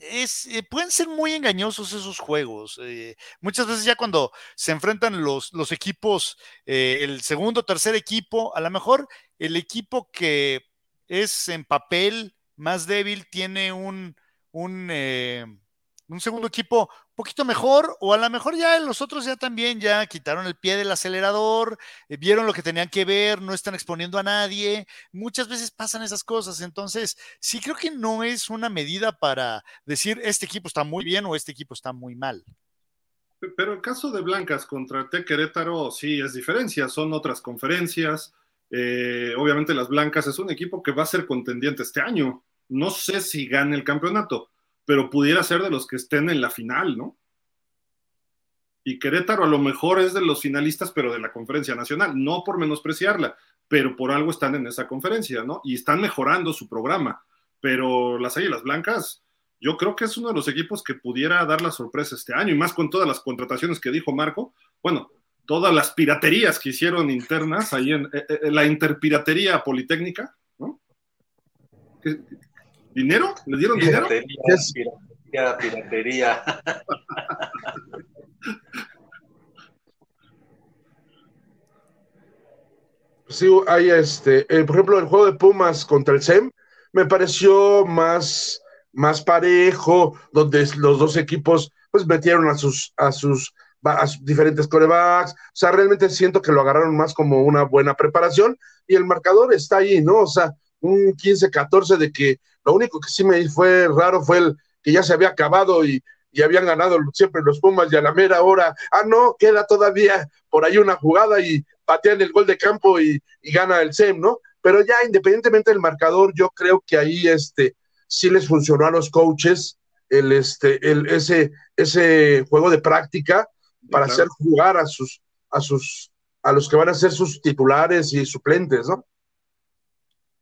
es, eh, pueden ser muy engañosos esos juegos. Eh, muchas veces ya cuando se enfrentan los, los equipos, eh, el segundo, tercer equipo, a lo mejor el equipo que es en papel más débil tiene un, un un segundo equipo un poquito mejor, o a lo mejor ya los otros ya también ya quitaron el pie del acelerador, eh, vieron lo que tenían que ver, no están exponiendo a nadie. Muchas veces pasan esas cosas. Entonces, sí creo que no es una medida para decir este equipo está muy bien o este equipo está muy mal. Pero el caso de Blancas contra T Querétaro sí es diferencia, son otras conferencias. Eh, obviamente las Blancas es un equipo que va a ser contendiente este año. No sé si gane el campeonato, pero pudiera ser de los que estén en la final, ¿no? Y Querétaro a lo mejor es de los finalistas, pero de la conferencia nacional, no por menospreciarla, pero por algo están en esa conferencia, ¿no? Y están mejorando su programa. Pero las Águilas Blancas, yo creo que es uno de los equipos que pudiera dar la sorpresa este año, y más con todas las contrataciones que dijo Marco. Bueno, todas las piraterías que hicieron internas ahí en, eh, eh, la interpiratería politécnica, ¿no? ¿Dinero? ¿Le dieron dinero? Piratería, piratería. Sí, hay este, eh, por ejemplo, el juego de Pumas contra el SEM me pareció más, más parejo, donde los dos equipos pues metieron a sus, a sus a diferentes corebacks. O sea, realmente siento que lo agarraron más como una buena preparación y el marcador está ahí, ¿no? O sea, un 15-14 de que lo único que sí me fue raro fue el que ya se había acabado y, y habían ganado siempre los Pumas y a la mera hora, ah, no, queda todavía por ahí una jugada y patean el gol de campo y, y gana el SEM, ¿no? Pero ya independientemente del marcador, yo creo que ahí este, sí les funcionó a los coaches el, este, el, ese, ese juego de práctica para hacer jugar a sus, a sus, a los que van a ser sus titulares y suplentes, ¿no?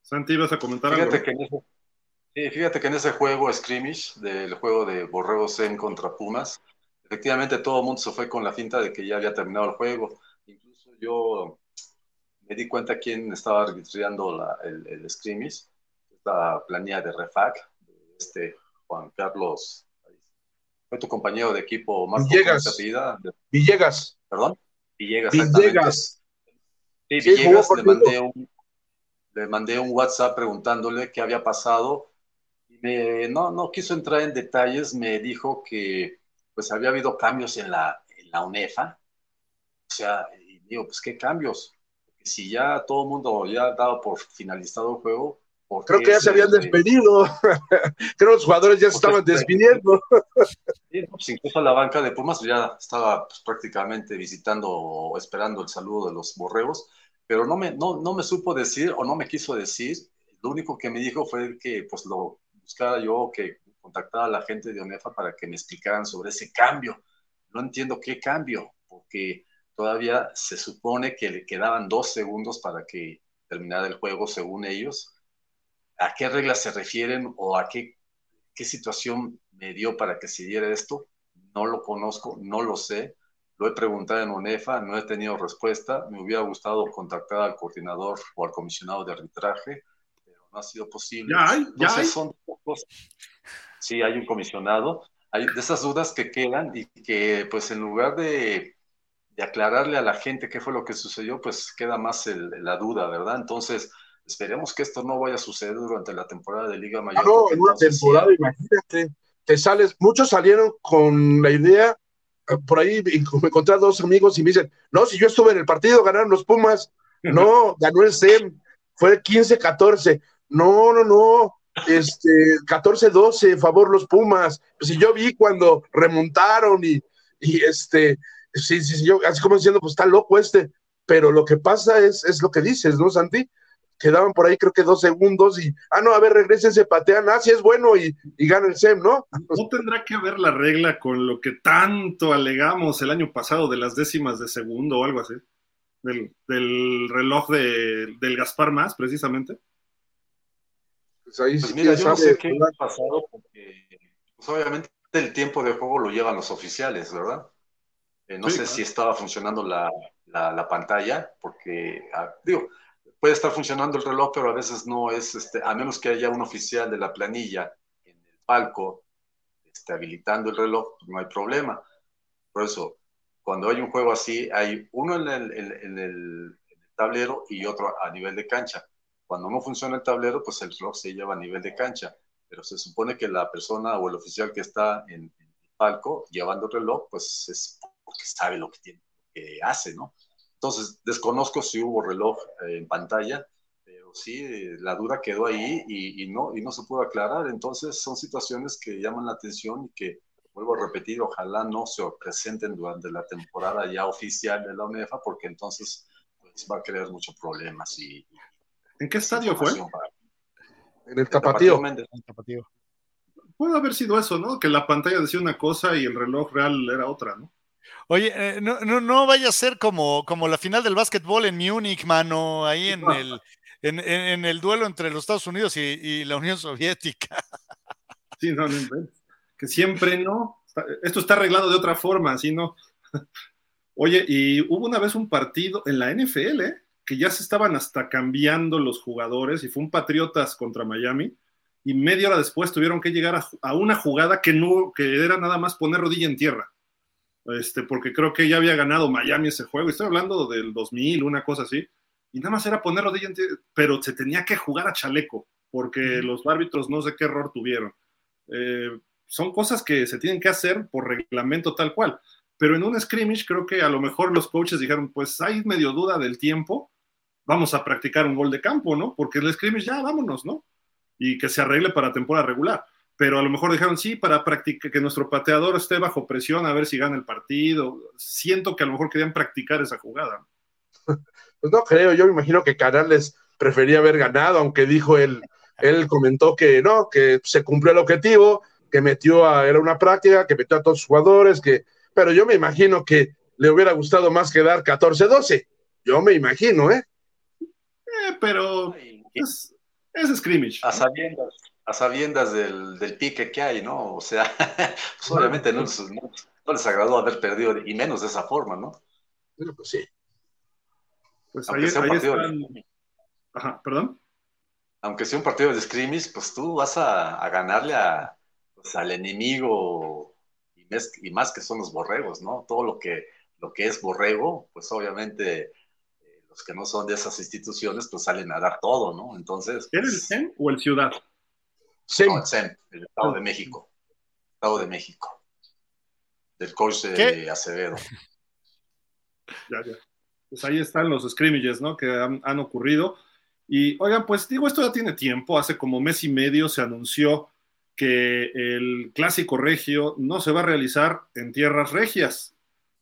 Santi, ¿ibas a comentar fíjate algo? Que en ese, fíjate que en ese juego scrimmage, del juego de Borrego Zen contra Pumas, efectivamente todo el mundo se fue con la finta de que ya había terminado el juego. Incluso yo me di cuenta quién estaba arbitrando el, el scrimmage, esta planilla de Refac, de este Juan Carlos, fue tu compañero de equipo más Villegas. Villegas. ¿Perdón? Villegas. Villegas. Sí, Villegas sí, le, mandé un, le mandé un WhatsApp preguntándole qué había pasado. Y me, no, no quiso entrar en detalles, me dijo que pues había habido cambios en la, en la UNEFA. O sea, y digo, pues qué cambios. Porque si ya todo el mundo ya ha dado por finalizado el juego, Creo que ya se habían despedido. Creo que los jugadores ya se estaban despidiendo. Sí, pues incluso la banca de Pumas ya estaba pues, prácticamente visitando o esperando el saludo de los borregos, pero no me, no, no me supo decir o no me quiso decir. Lo único que me dijo fue que pues lo buscara yo, que contactara a la gente de ONEFA para que me explicaran sobre ese cambio. No entiendo qué cambio, porque todavía se supone que le quedaban dos segundos para que terminara el juego según ellos a qué reglas se refieren o a qué, qué situación me dio para que se diera esto. No lo conozco, no lo sé. Lo he preguntado en UNEFA, no he tenido respuesta. Me hubiera gustado contactar al coordinador o al comisionado de arbitraje, pero no ha sido posible. Ya hay, ya hay. Son sí, hay un comisionado. Hay de esas dudas que quedan y que, pues, en lugar de, de aclararle a la gente qué fue lo que sucedió, pues queda más el, la duda, ¿verdad? Entonces, Esperemos que esto no vaya a suceder durante la temporada de Liga Mayor. Ah, no, en una temporada, sí, imagínate, te sales, muchos salieron con la idea, eh, por ahí me encontré a dos amigos y me dicen, no, si yo estuve en el partido, ganaron los Pumas, no, ganó el SEM, fue 15-14, no, no, no, este, 14-12, favor los Pumas, pues si yo vi cuando remontaron y, y este, sí, sí, yo, así como diciendo, pues está loco este, pero lo que pasa es, es lo que dices, ¿no, Santi? Quedaban por ahí creo que dos segundos y, ah, no, a ver, regresen, se patean, ah, sí es bueno y, y gana el SEM, ¿no? ¿No tendrá que ver la regla con lo que tanto alegamos el año pasado de las décimas de segundo o algo así? Del, del reloj de, del Gaspar Más, precisamente. Pues ahí pues mira, yo no sé qué ha pasado porque pues obviamente el tiempo de juego lo llevan los oficiales, ¿verdad? Eh, no sí, sé claro. si estaba funcionando la, la, la pantalla, porque, ah, digo, puede estar funcionando el reloj, pero a veces no es, este, a menos que haya un oficial de la planilla en el palco este, habilitando el reloj, no hay problema. Por eso, cuando hay un juego así, hay uno en el, en, en el, tablero y otro a nivel de cancha. Cuando no funciona el tablero, pues el reloj se lleva a nivel de cancha, pero se supone que la persona o el oficial que está en, el palco llevando el reloj, pues es porque sabe lo que tiene, que hace, ¿no? Entonces, desconozco si hubo reloj eh, en pantalla, pero sí, la duda quedó ahí y, y, no, y no se pudo aclarar. Entonces, son situaciones que llaman la atención y que, vuelvo a repetir, ojalá no se presenten durante la temporada ya oficial de la UNEFA, porque entonces pues, va a crear muchos problemas. Y, ¿En qué estadio fue? Para... En el Tapatío. En el Tapatío. Puede haber sido eso, ¿no? Que la pantalla decía una cosa y el reloj real era otra, ¿no? Oye, eh, no, no, no, vaya a ser como, como la final del básquetbol en Múnich, mano, ahí en el, en, en, el duelo entre los Estados Unidos y, y la Unión Soviética. Sí, no, no, que siempre no. Esto está arreglado de otra forma, así no. Oye, y hubo una vez un partido en la NFL, ¿eh? que ya se estaban hasta cambiando los jugadores y fue un Patriotas contra Miami y media hora después tuvieron que llegar a, a una jugada que no, que era nada más poner rodilla en tierra este, porque creo que ya había ganado Miami ese juego, estoy hablando del 2000, una cosa así, y nada más era ponerlo de pero se tenía que jugar a chaleco, porque los árbitros no sé qué error tuvieron. Eh, son cosas que se tienen que hacer por reglamento tal cual, pero en un scrimmage creo que a lo mejor los coaches dijeron, pues hay medio duda del tiempo, vamos a practicar un gol de campo, ¿no? Porque el scrimmage ya, vámonos, ¿no? Y que se arregle para temporada regular. Pero a lo mejor dijeron, sí, para practicar, que nuestro pateador esté bajo presión a ver si gana el partido. Siento que a lo mejor querían practicar esa jugada. Pues no creo, yo me imagino que Canales prefería haber ganado, aunque dijo él, él comentó que no, que se cumplió el objetivo, que metió a, era una práctica, que metió a todos los jugadores, que, pero yo me imagino que le hubiera gustado más quedar 14-12. Yo me imagino, ¿eh? Eh, pero es, es scrimmage. A sabiendas, a sabiendas del, del, pique que hay, ¿no? O sea, pues obviamente no, no, les agradó haber perdido, y menos de esa forma, ¿no? Pues sí. Pues ahí, ahí están... de... Ajá, perdón. Aunque sea un partido de scrimmage, pues tú vas a, a ganarle a, pues, al enemigo y, mes, y, más que son los borregos, ¿no? Todo lo que, lo que es borrego, pues obviamente los que no son de esas instituciones, pues salen a dar todo, ¿no? Entonces. ¿Era el CEN o el Ciudad? No, el Estado de México. Estado de México. Del coach de Acevedo. Ya, ya. Pues ahí están los scrimmages, ¿no? Que han, han, ocurrido. Y oigan, pues digo, esto ya tiene tiempo. Hace como mes y medio se anunció que el clásico regio no se va a realizar en tierras regias,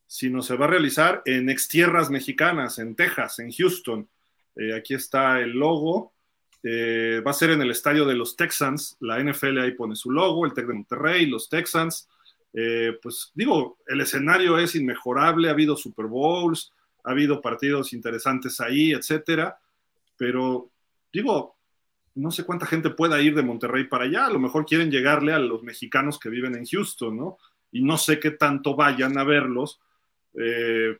sino se va a realizar en extierras mexicanas, en Texas, en Houston. Eh, aquí está el logo. Eh, va a ser en el estadio de los Texans. La NFL ahí pone su logo, el Tec de Monterrey, los Texans. Eh, pues digo, el escenario es inmejorable, ha habido Super Bowls, ha habido partidos interesantes ahí, etcétera. Pero digo, no sé cuánta gente pueda ir de Monterrey para allá. A lo mejor quieren llegarle a los mexicanos que viven en Houston, ¿no? Y no sé qué tanto vayan a verlos eh,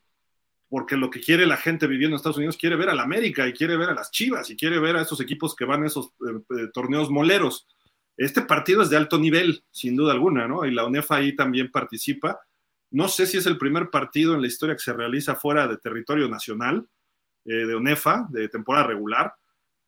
porque lo que quiere la gente viviendo en Estados Unidos quiere ver a la América y quiere ver a las Chivas y quiere ver a esos equipos que van a esos eh, eh, torneos moleros. Este partido es de alto nivel, sin duda alguna, ¿no? Y la UNEFA ahí también participa. No sé si es el primer partido en la historia que se realiza fuera de territorio nacional de UNEFA, de temporada regular,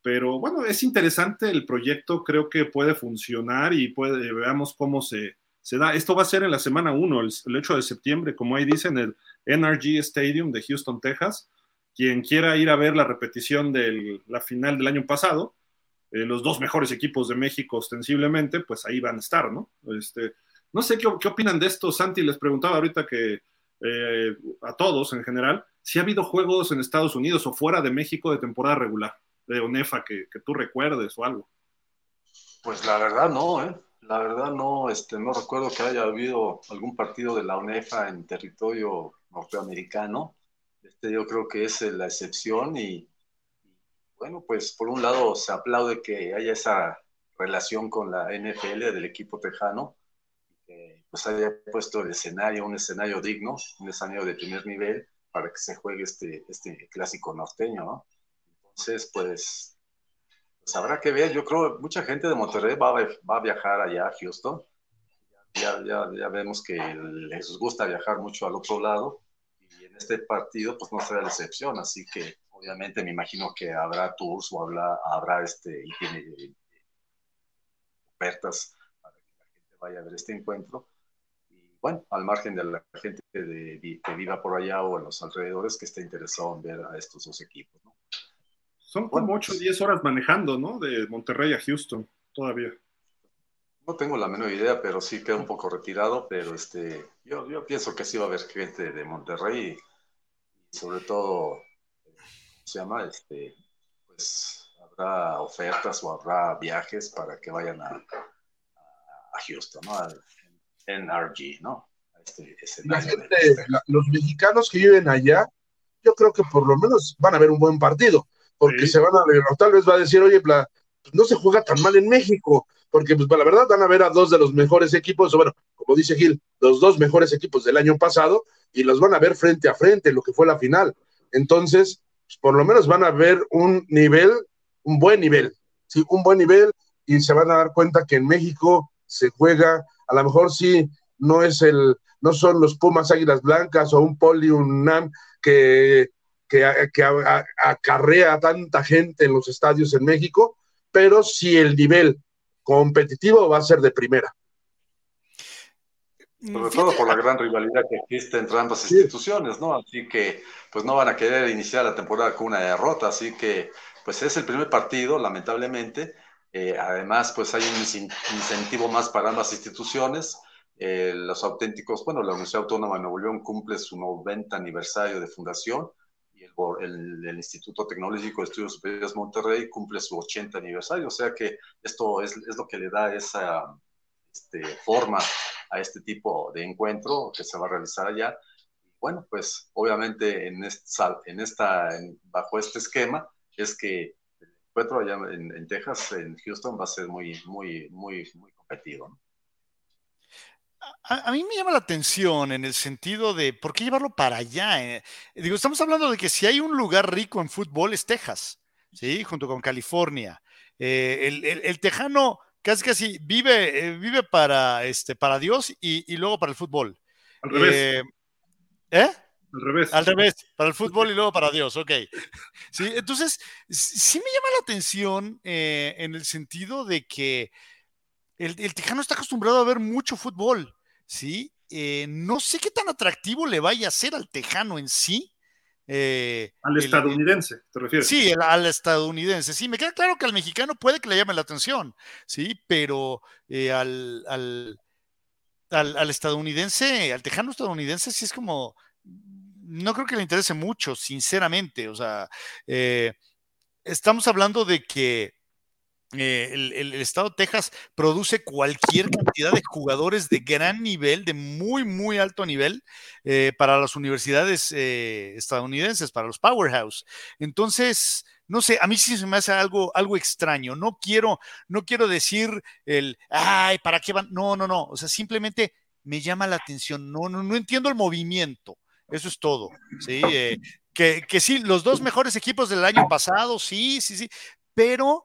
pero bueno, es interesante el proyecto, creo que puede funcionar y puede, veamos cómo se, se da. Esto va a ser en la semana 1, el, el 8 de septiembre, como ahí dicen, el NRG Stadium de Houston, Texas. Quien quiera ir a ver la repetición de la final del año pasado, eh, los dos mejores equipos de México ostensiblemente, pues ahí van a estar, ¿no? Este, no sé qué, qué opinan de esto, Santi, les preguntaba ahorita que eh, a todos en general, si ha habido juegos en Estados Unidos o fuera de México de temporada regular, de ONEFA, que, que tú recuerdes o algo. Pues la verdad no, ¿eh? La verdad no, este, no recuerdo que haya habido algún partido de la UNEFA en territorio norteamericano. Este yo creo que es la excepción y, bueno, pues por un lado se aplaude que haya esa relación con la NFL del equipo tejano, que pues haya puesto el escenario, un escenario digno, un escenario de primer nivel para que se juegue este, este clásico norteño, ¿no? Entonces, pues pues habrá que ver, yo creo mucha gente de Monterrey va a, va a viajar allá a Houston. Ya, ya, ya, vemos que les gusta viajar mucho al otro lado y en este partido pues no será la excepción, así que obviamente me imagino que habrá tours o habrá, habrá este, y tiene ofertas para que la gente vaya a ver este encuentro. Y bueno, al margen de la gente de, que viva por allá o en los alrededores que esté interesado en ver a estos dos equipos. Son como 8 o 10 horas manejando, ¿no? De Monterrey a Houston, todavía. No tengo la menor idea, pero sí queda un poco retirado, pero este, yo, yo pienso que sí va a haber gente de Monterrey y, sobre todo, ¿cómo se llama? Este, pues habrá ofertas o habrá viajes para que vayan a, a Houston, ¿no? Al NRG, ¿no? Este, la gente, los mexicanos que viven allá, yo creo que por lo menos van a ver un buen partido porque se van a, tal vez va a decir, oye, pues no se juega tan mal en México, porque pues la verdad van a ver a dos de los mejores equipos, bueno, como dice Gil, los dos mejores equipos del año pasado, y los van a ver frente a frente, lo que fue la final. Entonces, pues, por lo menos van a ver un nivel, un buen nivel, sí, un buen nivel, y se van a dar cuenta que en México se juega, a lo mejor sí, no es el, no son los Pumas Águilas Blancas o un Poli, un NAM, que que, acarrea a tanta gente en los estadios en México, pero si el nivel competitivo va a ser de primera. Sobre todo por la gran rivalidad que existe entre ambas instituciones, ¿no? Así que, pues no van a querer iniciar la temporada con una derrota, así que, pues es el primer partido, lamentablemente. Eh, además, pues hay un incentivo más para ambas instituciones. Eh, los auténticos, bueno, la Universidad Autónoma de Nuevo León cumple su 90 aniversario de fundación y el, el, Instituto Tecnológico de Estudios Superiores Monterrey cumple su 80 aniversario, o sea que esto es, es lo que le da esa este, forma a este tipo de encuentro que se va a realizar allá. bueno, pues obviamente en esta, en esta bajo este esquema es que el encuentro allá en, en, Texas, en Houston, va a ser muy, muy, muy, muy competido. ¿no? A, a, mí me llama la atención en el sentido de por qué llevarlo para allá. Eh? Digo, estamos hablando de que si hay un lugar rico en fútbol es Texas, ¿sí? Junto con California. Eh, el, el, el, tejano casi casi vive, eh, vive para, este, para Dios y, y, luego para el fútbol. Al revés. Eh, ¿Eh? Al revés. Al revés, para el fútbol y luego para Dios, ok. Sí, entonces, sí me llama la atención eh, en el sentido de que el, el, Tejano está acostumbrado a ver mucho fútbol, ¿sí? Eh, no sé qué tan atractivo le vaya a ser al Tejano en sí, eh, al estadounidense, ¿te refieres? Sí, el, al estadounidense. Sí, me queda claro que al mexicano puede que le llame la atención, sí, pero eh, al, al, al, al, estadounidense, al tejano estadounidense, sí es como, no creo que le interese mucho, sinceramente. O sea, estamos hablando de que eh, el, el, estado de Texas produce cualquier cantidad de jugadores de gran nivel, de muy, muy alto nivel, eh, para las universidades eh, estadounidenses, para los powerhouse. Entonces, no sé, a mí sí se me hace algo, algo extraño. No quiero, no quiero decir el, ay, ¿para qué van? No, no, no. O sea, simplemente me llama la atención. No, no, no entiendo el movimiento. Eso es todo. Sí, eh, que, que sí, los dos mejores equipos del año pasado, sí, sí, sí. Pero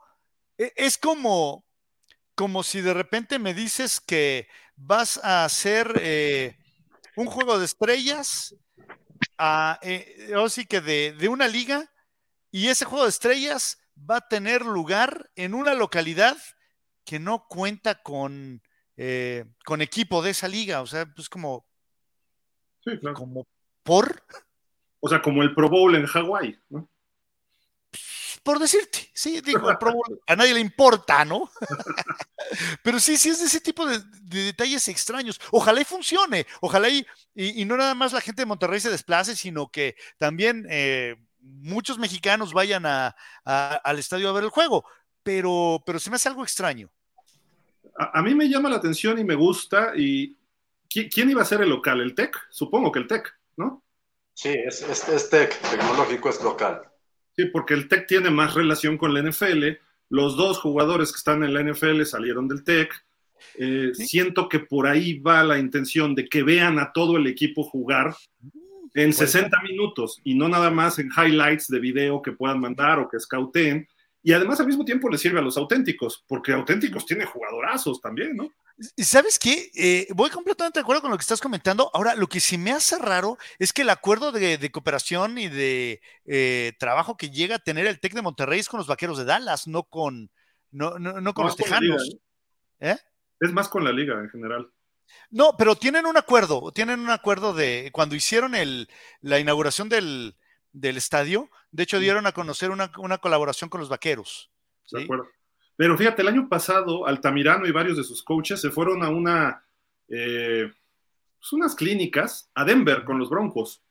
es como, como si de repente me dices que vas a hacer eh, un juego de estrellas, a, eh, o sí que de, de, una liga, y ese juego de estrellas va a tener lugar en una localidad que no cuenta con, eh, con equipo de esa liga. O sea, pues como, sí, claro. como por. O sea, como el Pro Bowl en Hawái, ¿no? Por decirte, sí, digo, a nadie le importa, ¿no? Pero sí, sí es de ese tipo de, de, detalles extraños. Ojalá y funcione, ojalá y, y, y, no nada más la gente de Monterrey se desplace, sino que también eh, muchos mexicanos vayan a, a, al estadio a ver el juego, pero, pero se me hace algo extraño. A, a mí me llama la atención y me gusta, y ¿quién iba a ser el local? ¿El TEC? Supongo que el TEC, ¿no? Sí, es, es, es TEC, tecnológico es local. Sí, porque el TEC tiene más relación con la NFL. Los dos jugadores que están en la NFL salieron del TEC. Eh, ¿Sí? Siento que por ahí va la intención de que vean a todo el equipo jugar en 60 minutos y no nada más en highlights de video que puedan mandar o que scouten. Y además al mismo tiempo les sirve a los auténticos, porque auténticos tiene jugadorazos también, ¿no? ¿Sabes qué? Eh, voy completamente de acuerdo con lo que estás comentando. Ahora, lo que sí me hace raro es que el acuerdo de, de cooperación y de eh, trabajo que llega a tener el TEC de Monterrey es con los vaqueros de Dallas, no con, no, no, no con los tejanos. liga, ¿Eh? Es más con la liga en general. No, pero tienen un acuerdo, tienen un acuerdo de cuando hicieron el, la inauguración del, del estadio, de hecho dieron a conocer una, una colaboración con los vaqueros. De acuerdo. Pero fíjate, el año pasado Altamirano y varios de sus coaches se fueron a una, eh, pues unas clínicas a Denver con los Broncos.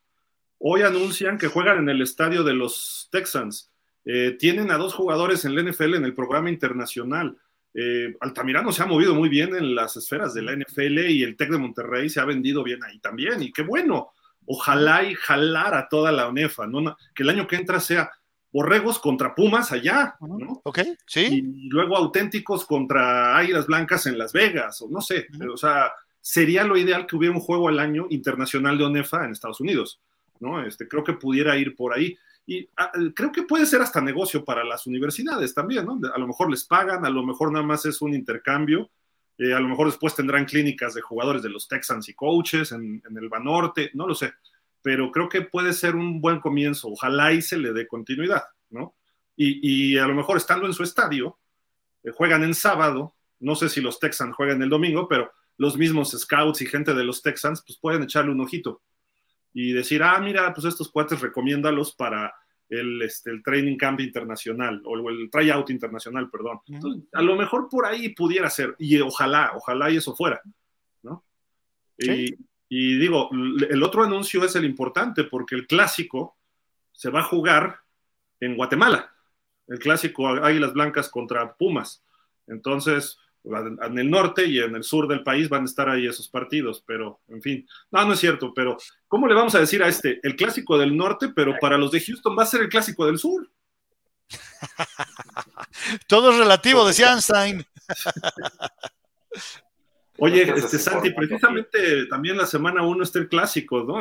Hoy anuncian que juegan en el estadio de los Texans. Eh, tienen a dos jugadores en la NFL en el programa internacional. Eh, Altamirano se ha movido muy bien en las esferas de la NFL y el Tec de Monterrey se ha vendido bien ahí también. Y qué bueno. Ojalá y jalar a toda la ONEFA, ¿no? que el año que entra sea borregos contra Pumas allá, ¿no? Ok, sí. Y luego auténticos contra Águilas Blancas en Las Vegas, o no sé, o sea, sería lo ideal que hubiera un juego al año internacional de ONEFA en Estados Unidos, ¿no? Este, creo que pudiera ir por ahí. Y creo que puede ser hasta negocio para las universidades también, ¿no? A lo mejor les pagan, a lo mejor nada más es un intercambio, eh, a lo mejor después tendrán clínicas de jugadores de los Texans y coaches en, en el Banorte, no lo sé pero creo que puede ser un buen comienzo. Ojalá y se le dé continuidad, ¿no? Y, y a lo mejor estando en su estadio, eh, juegan en sábado, no sé si los Texans juegan el domingo, pero los mismos scouts y gente de los Texans, pues pueden echarle un ojito y decir, ah, mira, pues estos cuates recomiéndalos para el, este, el training camp internacional o el tryout internacional, perdón. a lo mejor por ahí pudiera ser, y ojalá, ojalá y eso fuera, ¿no? Y, y, digo, el otro anuncio es el importante porque el clásico se va a jugar en Guatemala, el clásico Águilas Blancas contra Pumas. Entonces, en el norte y en el sur del país van a estar ahí esos partidos, pero en fin, no, no es cierto, pero ¿cómo le vamos a decir a este? El clásico del norte, pero para los de Houston va a ser el clásico del sur. Todo es relativo, decía Einstein. Oye, este Santi, precisamente también la semana uno está el clásico, ¿no?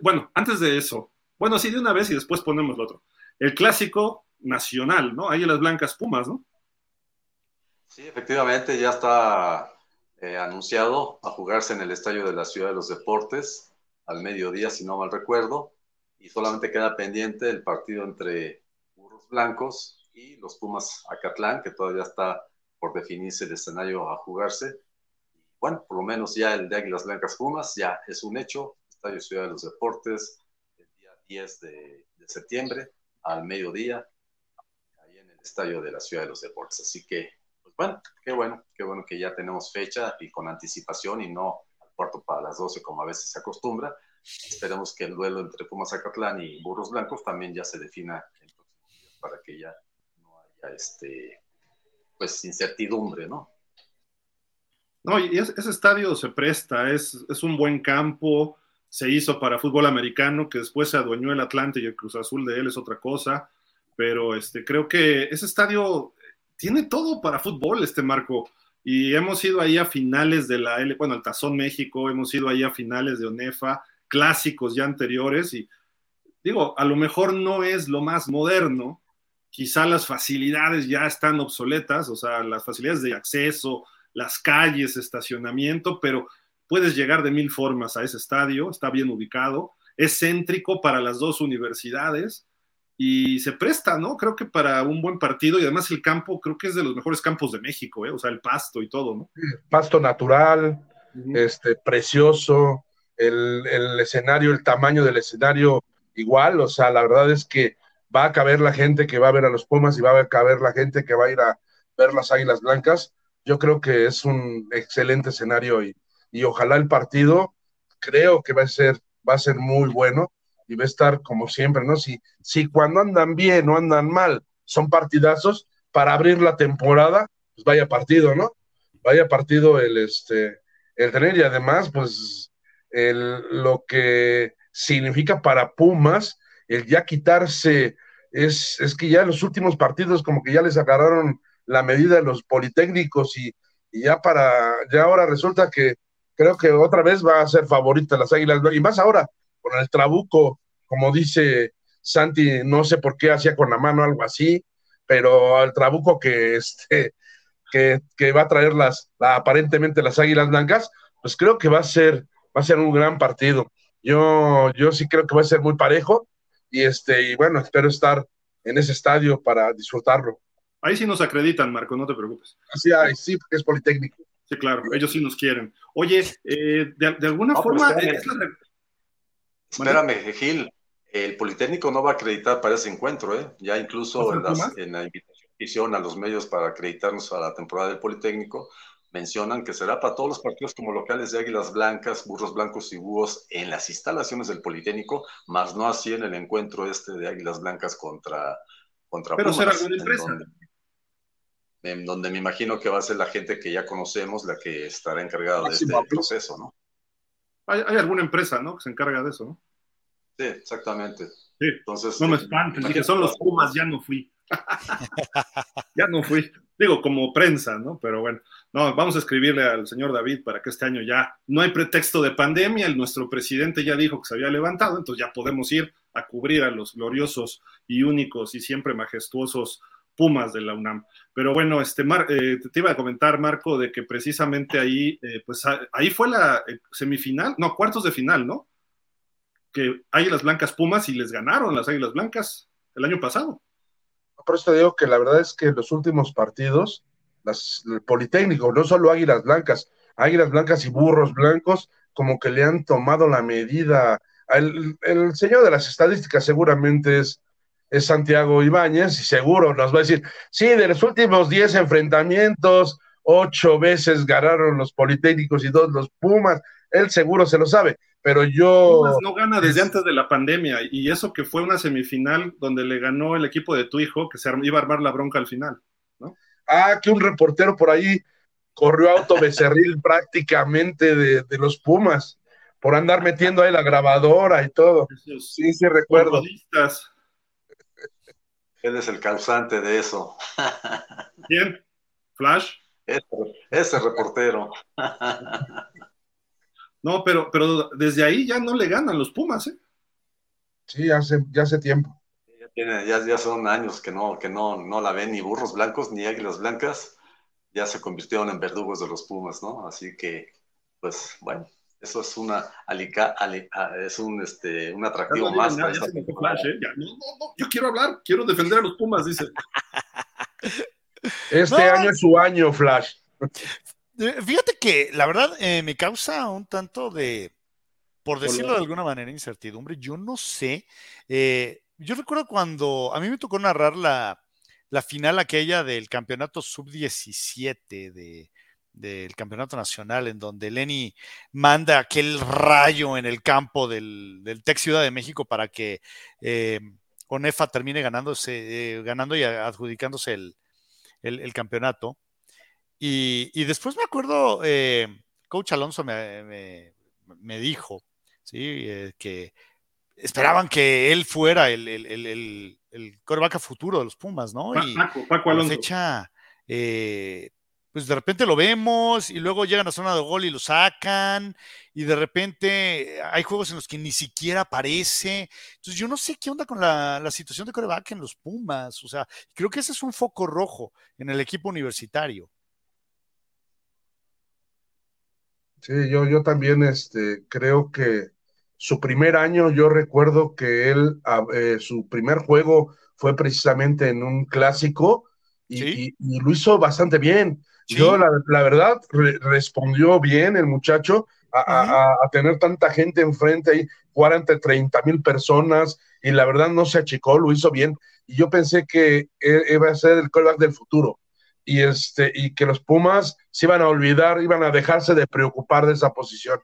bueno, antes de eso, bueno, sí, de una vez y después ponemos el otro. El clásico nacional, ¿no? Ahí en las blancas Pumas, ¿no? Sí, efectivamente, ya está eh, anunciado a jugarse en el Estadio de la Ciudad de los Deportes al mediodía, si no mal recuerdo, y solamente queda pendiente el partido entre Burros Blancos y los Pumas Acatlán, que todavía está por definirse el escenario a jugarse. Bueno, por lo menos ya el de Águilas Blancas Pumas ya es un hecho, Estadio Ciudad de los Deportes, el día 10 de, de septiembre al mediodía, ahí en el Estadio de la Ciudad de los Deportes. Así que bueno, qué bueno, qué bueno que ya tenemos fecha y con anticipación y no al cuarto para las 12 como a veces se acostumbra. Esperemos que el duelo entre Pumas Zacatlán y Burros Blancos también ya se defina para que ya no haya este, pues incertidumbre, ¿no? No, y ese estadio se presta, es, es un buen campo, se hizo para fútbol americano, que después se adueñó el Atlante y el Cruz Azul de él es otra cosa, pero este, creo que ese estadio tiene todo para fútbol este Marco. Y hemos ido ahí a finales de la L, bueno, el Tazón México, hemos ido ahí a finales de ONEFA, clásicos ya anteriores. Y digo, a lo mejor no es lo más moderno, quizá las facilidades ya están obsoletas, o sea, las facilidades de acceso, las calles, estacionamiento, pero puedes llegar de mil formas a ese estadio, está bien ubicado, es céntrico para las dos universidades y se presta, ¿no? Creo que para un buen partido y además el campo creo que es de los mejores campos de México, ¿eh? O sea, el pasto y todo, ¿no? Pasto natural, este, precioso, el, el, escenario, el tamaño del escenario igual, o sea, la verdad es que va a caber la gente que va a ver a los Pumas y va a caber la gente que va a ir a ver las Águilas Blancas. Yo creo que es un excelente escenario y, y ojalá el partido, creo que va a ser, va a ser muy bueno y va a estar como siempre, ¿no? Si, si cuando andan bien o andan mal son partidazos, para abrir la temporada, pues vaya partido, ¿no? Vaya partido el, este, el tener y además, pues, el, lo que significa para Pumas, el ya quitarse, es, es que ya en los últimos partidos como que ya les agarraron la medida de los politécnicos y, y ya para, ya ahora resulta que creo que otra vez va a ser favorita las Águilas, y más ahora, con el trabuco, como dice Santi, no sé por qué hacía con la mano algo así, pero al trabuco que, este, que, va a traer las, aparentemente las águilas blancas, pues creo que va a ser, va a ser un gran partido. Yo, yo sí creo que va a ser muy parejo y este, y bueno, espero estar en ese estadio para disfrutarlo. Ahí sí nos acreditan, Marco, no te preocupes. Así, sí, porque es Politécnico. Sí, claro, ellos sí nos quieren. Oye, eh, de, alguna forma, Espérame, Gil, el Politécnico no va a acreditar para ese encuentro, ¿eh? Ya incluso en, la invitación que hicieron a los medios para acreditarnos a la temporada del Politécnico, mencionan que será para todos los partidos como locales de Águilas Blancas, Burros Blancos y Búhos en las instalaciones del Politécnico, más no así en el encuentro este de Águilas Blancas contra, contra Pero será alguna empresa. En donde, me imagino que va a ser la gente que ya conocemos la que estará encargada de este proceso, ¿no? Hay, alguna empresa, ¿no? Que se encarga de eso, ¿no? Sí, exactamente. Sí. Entonces, no me espantes, dije, son los Pumas, ya no fui. ya no fui. Digo, como prensa, ¿no? Pero bueno, no, vamos a escribirle al señor David para que este año ya no hay pretexto de pandemia, el, nuestro presidente ya dijo que se había levantado, entonces ya podemos ir a cubrir a los gloriosos y únicos y siempre majestuosos Pumas de la UNAM. Pero bueno, este eh, te iba a comentar, Marco, de que precisamente ahí, eh, pues ahí fue la eh, semifinal, no, cuartos de final, ¿no? Que Águilas Blancas Pumas y les ganaron las Águilas Blancas el año pasado. Por eso te digo que la verdad es que los últimos partidos, las, el Politécnico, no solo Águilas Blancas, Águilas Blancas y Burros Blancos, como que le han tomado la medida. El, el señor de las estadísticas seguramente es, es Santiago Ibáñez y seguro nos va a decir, sí, de los últimos 10 enfrentamientos, ocho veces ganaron los Politécnicos y dos los Pumas, él seguro se lo sabe, pero yo... Pumas no gana desde antes de la pandemia y eso que fue una semifinal donde le ganó el equipo de tu hijo, que se iba a armar la bronca al final, ¿no? Ah, que un reportero por ahí corrió auto becerril prácticamente de, de, los Pumas por andar metiendo ahí la grabadora y todo. sí, sí, recuerdo. Él es el causante de eso. ¿Quién? ¿Flash? Ese, ese reportero. No, pero, pero desde ahí ya no le ganan los Pumas, ¿eh? Sí, hace, ya hace tiempo. Ya, tiene, ya, ya son años que no, que no, no la ven ni burros blancos ni águilas blancas. Ya se convirtieron en verdugos de los Pumas, ¿no? Así que, pues, bueno, eso es una alica, es un este un atractivo más para esta flash, ¿eh? no, no, no, yo quiero hablar, quiero defender a los Pumas, dice. Este año es su año, Flash. Eh, fíjate que la verdad eh, me causa un tanto de, por decirlo de alguna manera, incertidumbre. Yo no sé. Eh, yo recuerdo cuando a mí me tocó narrar la, la final aquella del campeonato sub-17 de, del campeonato nacional, en donde Lenny manda aquel rayo en el campo del, del Tec Ciudad de México para que eh, Onefa termine ganándose, eh, ganando y adjudicándose el, el, el campeonato. Y, y, después me acuerdo, eh, Coach Alonso me, me, me dijo ¿sí? Eh, que esperaban que él fuera el, el, el, futuro de los Pumas, ¿no? Y Paco, Paco Alonso. la fecha, eh, pues de repente lo vemos y luego llegan a zona de gol y lo sacan y de repente hay juegos en los que ni siquiera aparece. Entonces yo no sé qué onda con la, la situación de coreback en los Pumas. O sea, creo que ese es un foco rojo en el equipo universitario. Sí, yo, yo también este, creo que su primer año, yo recuerdo que él, eh, su primer juego fue precisamente en un clásico y, ¿Sí? y, y lo hizo bastante bien. ¿Sí? Yo, la, la verdad, re respondió bien el muchacho a, -huh. a, a, tener tanta gente enfrente ahí, jugar ante 30 mil personas, y la verdad no se achicó, lo hizo bien. Y yo pensé que iba a ser el callback del futuro. Y, este, y que los Pumas se iban a olvidar, iban a dejarse de preocupar de esa posición.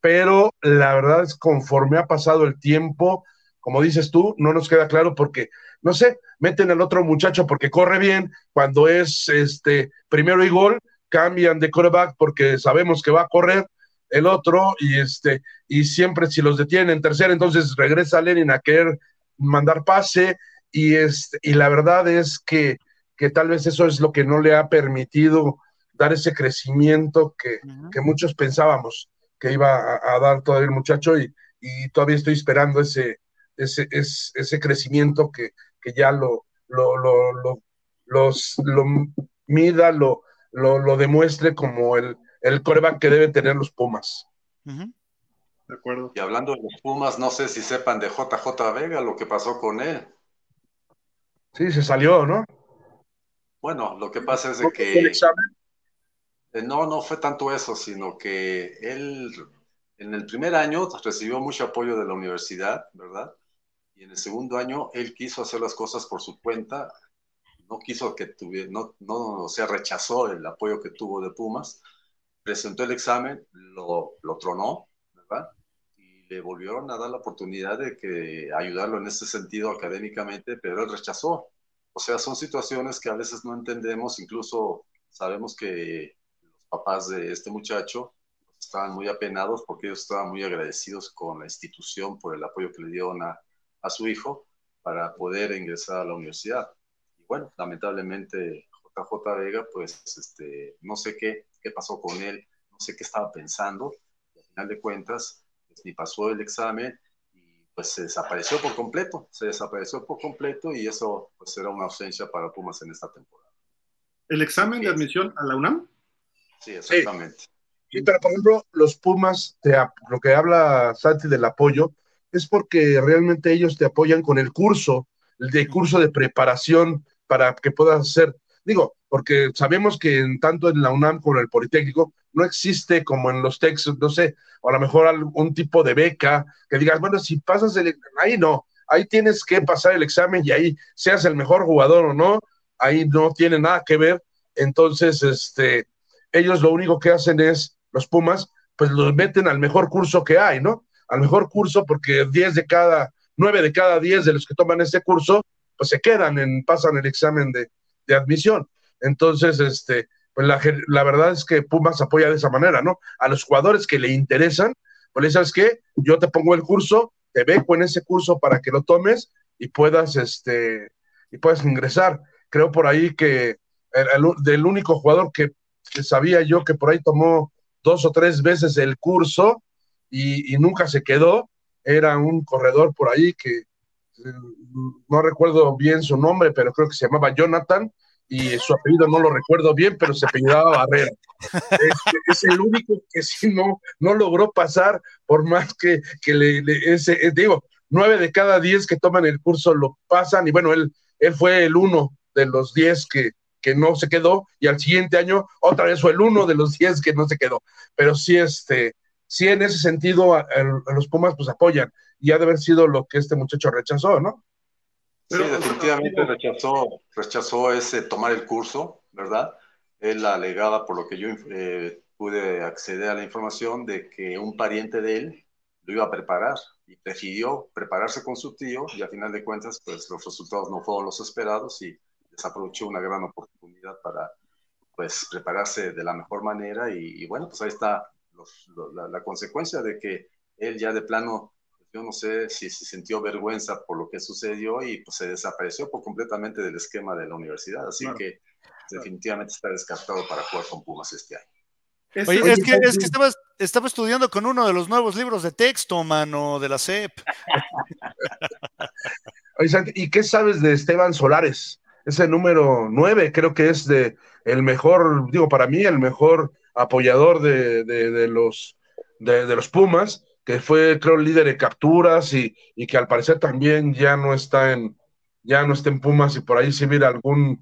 Pero la verdad es conforme ha pasado el tiempo, como dices tú, no nos queda claro porque, no sé, meten al otro muchacho porque corre bien, cuando es este primero y gol, cambian de quarterback porque sabemos que va a correr el otro y este y siempre si los detienen en tercera, entonces regresa Lenin a querer mandar pase y este y la verdad es que, que tal vez eso es lo que no le ha permitido dar ese crecimiento que, uh -huh. que muchos pensábamos que iba a, a, dar todavía el muchacho y, y todavía estoy esperando ese, ese, ese, ese crecimiento que, que ya lo, lo, lo, lo, los, lo mida, lo, lo, lo demuestre como el, el coreback que deben tener los Pumas. Uh -huh. De acuerdo. Y hablando de los Pumas, no sé si sepan de JJ Vega lo que pasó con él. Sí, se salió, ¿no? Bueno, lo que pasa es de que... El examen? Eh, no, no fue tanto eso, sino que él en el primer año recibió mucho apoyo de la universidad, ¿verdad? Y en el segundo año él quiso hacer las cosas por su cuenta, no quiso que tuviera, no, no, o sea, rechazó el apoyo que tuvo de Pumas, presentó el examen, lo, lo tronó, ¿verdad? Y le volvieron a dar la oportunidad de que ayudarlo en ese sentido académicamente, pero él rechazó. O sea, son situaciones que a veces no entendemos, incluso sabemos que papás de este muchacho estaban muy apenados porque ellos estaban muy agradecidos con la institución por el apoyo que le dieron a, a su hijo para poder ingresar a la universidad. Y bueno, lamentablemente JJ Vega, pues este, no sé qué, qué pasó con él, no sé qué estaba pensando, y al final de cuentas, pues, ni pasó el examen y pues se desapareció por completo, se desapareció por completo y eso pues era una ausencia para Pumas en esta temporada. ¿El examen de admisión a la UNAM? Sí, exactamente. Sí. Pero, por ejemplo, los Pumas, te, lo que habla Santi del apoyo, es porque realmente ellos te apoyan con el curso, el curso de preparación para que puedas hacer, digo, porque sabemos que en, tanto en la UNAM como en el Politécnico, no existe como en los textos, no sé, o a lo mejor algún tipo de beca que digas, bueno, si pasas el, ahí no, ahí tienes que pasar el examen y ahí seas el mejor jugador o no, ahí no tiene nada que ver. Entonces, este, ellos lo único que hacen es, los Pumas, pues los meten al mejor curso que hay, ¿no? Al mejor curso porque 10 de cada, 9 de cada 10 de los que toman ese curso, pues se quedan en, pasan el examen de, admisión. Entonces, este, pues la, la, verdad es que Pumas apoya de esa manera, ¿no? A los jugadores que le interesan, pues sabes qué, yo te pongo el curso, te beco en ese curso para que lo tomes y puedas, este, y puedas ingresar. Creo por ahí que el, del único jugador que, que, sabía yo que por ahí tomó dos o tres veces el curso y, y nunca se quedó, era un corredor por ahí que no recuerdo bien su nombre, pero creo que se llamaba Jonathan, y su apellido no lo recuerdo bien, pero se apellidaba Barrera. Este, es el único que sí no, no logró pasar, por más que, que le, ese, eh, digo, nueve de cada diez que toman el curso lo pasan, y bueno, él, él fue el uno de los diez que, que no se quedó, y al siguiente año otra vez fue el uno de los diez que no se quedó. Pero sí, este, sí en ese sentido, a, a los Pumas pues apoyan, y ha de haber sido lo que este muchacho rechazó, ¿no? sí, definitivamente rechazó, rechazó ese tomar el curso, ¿verdad? Él alegaba, por lo que yo eh, pude acceder a la información, de que un pariente de él lo iba a preparar y prefirió prepararse con su tío y a final de cuentas, pues los resultados no fueron los esperados y desaprovechó una gran oportunidad para, pues, prepararse de la mejor manera y, y bueno, pues ahí está los, la, la consecuencia de que él ya de plano yo no sé si se sintió vergüenza por lo que sucedió y pues se desapareció por completamente del esquema de la universidad. Así que definitivamente está descartado para jugar con Pumas este año. Oye, es, que, es que estaba, estaba, estudiando con uno de los nuevos libros de texto, mano, de la CEP. Oye, ¿y qué sabes de Esteban Solares? Ese número nueve, creo que es de el mejor, digo, para mí, el mejor apoyador de, de, los, de los Pumas que fue, creo, líder de capturas y, y, que al parecer también ya no está en, ya no está en Pumas y por ahí sí mira algún,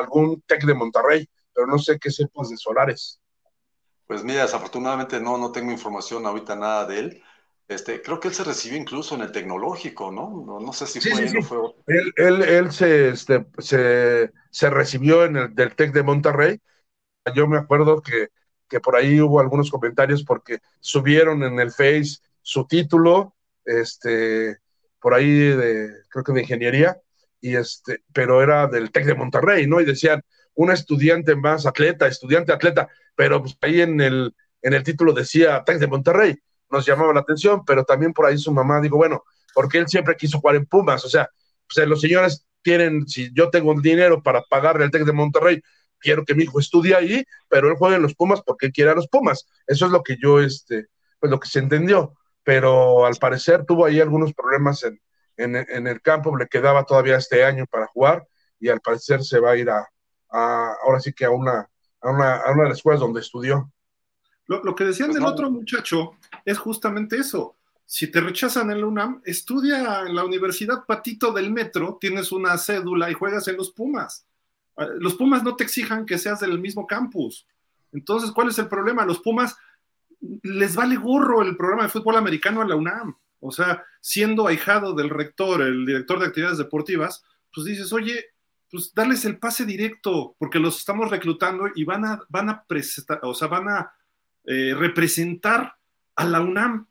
algún tech de Monterrey, pero no sé qué sepas de Solares. Pues mira, desafortunadamente no, no tengo información ahorita nada de él. Este, creo que él se recibió incluso en el tecnológico, ¿no? No, no sé si sí, fue sí, él sí. o fue Él, él, él se, este, se, se, recibió en el del TEC de Monterrey. Yo me acuerdo que que por ahí hubo algunos comentarios porque subieron en el Face su título, este, por ahí de, creo que de ingeniería, y este, pero era del TEC de Monterrey, ¿no? Y decían, un estudiante más atleta, estudiante atleta, pero pues ahí en el, en el título decía TEC de Monterrey, nos llamaba la atención, pero también por ahí su mamá digo, bueno, porque él siempre quiso jugar en Pumas, o sea, pues los señores tienen, si yo tengo el dinero para pagarle al TEC de Monterrey, quiero que mi hijo estudie ahí, pero él juega en los Pumas porque él quiere a los Pumas. Eso es lo que yo, este, pues lo que se entendió. Pero al parecer tuvo ahí algunos problemas en, en, en el campo, le quedaba todavía este año para jugar y al parecer se va a ir a, a ahora sí que a una, a una, a una de las escuelas donde estudió. Lo, lo que decían Pues del no. otro muchacho es justamente eso. Si te rechazan en la UNAM, estudia en la Universidad Patito del Metro, tienes una cédula y juegas en los Pumas. Eh, Los Pumas no te exijan que seas del mismo campus. Entonces, ¿cuál es el problema? Los Pumas les vale gorro el programa de fútbol americano a la UNAM. O sea, siendo ahijado del rector, el director de actividades deportivas, pues dices, oye, pues darles el pase directo, porque los estamos reclutando y van a, van a presentar, o sea, van a eh, representar a la UNAM.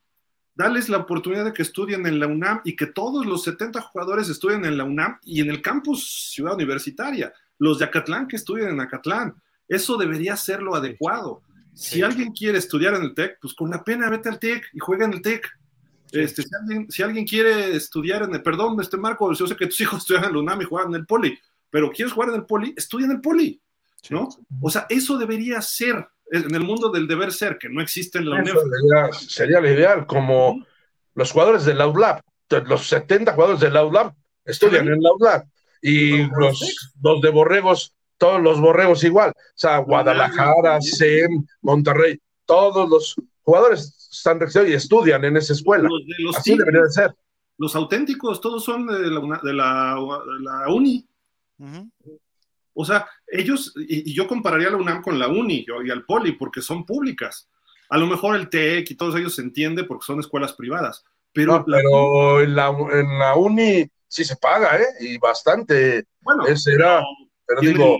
Dales la oportunidad de que estudien en la UNAM y que todos los 70 jugadores estudien en la UNAM y en el campus Ciudad Universitaria. Los de Acatlán que estudien en Acatlán. Eso debería ser lo adecuado. Si Sí. alguien quiere estudiar en el TEC, pues con la pena vete al TEC y juega en el TEC. Este, si, alguien, si alguien quiere estudiar en el, perdón, este Marco, yo sé que tus hijos estudian en la UNAM y juegan en el Poli, pero quieres jugar en el Poli, estudia en el Poli, ¿no? O sea, eso debería ser en el mundo del deber ser, que no existe en la Eso UNEF. sería, sería lo ideal, como los jugadores del Outlab, los 70 jugadores del Outlab estudian en el Outlab y los los, de Borregos, todos los Borregos igual, o sea, Guadalajara, SEM, Monterrey, todos los jugadores están y estudian en esa escuela. Los de los Así debería de ser. los auténticos, todos son de la, una- de la, de la uni. Ujú. O sea, ellos, y, yo compararía a la UNAM con la UNI y al POLI, porque son públicas. A lo mejor el TEC y todos ellos se entiende porque son escuelas privadas. Pero, pero en, la, en la UNI sí se paga, ¿eh? Y bastante. Bueno, Ese era, pero digo,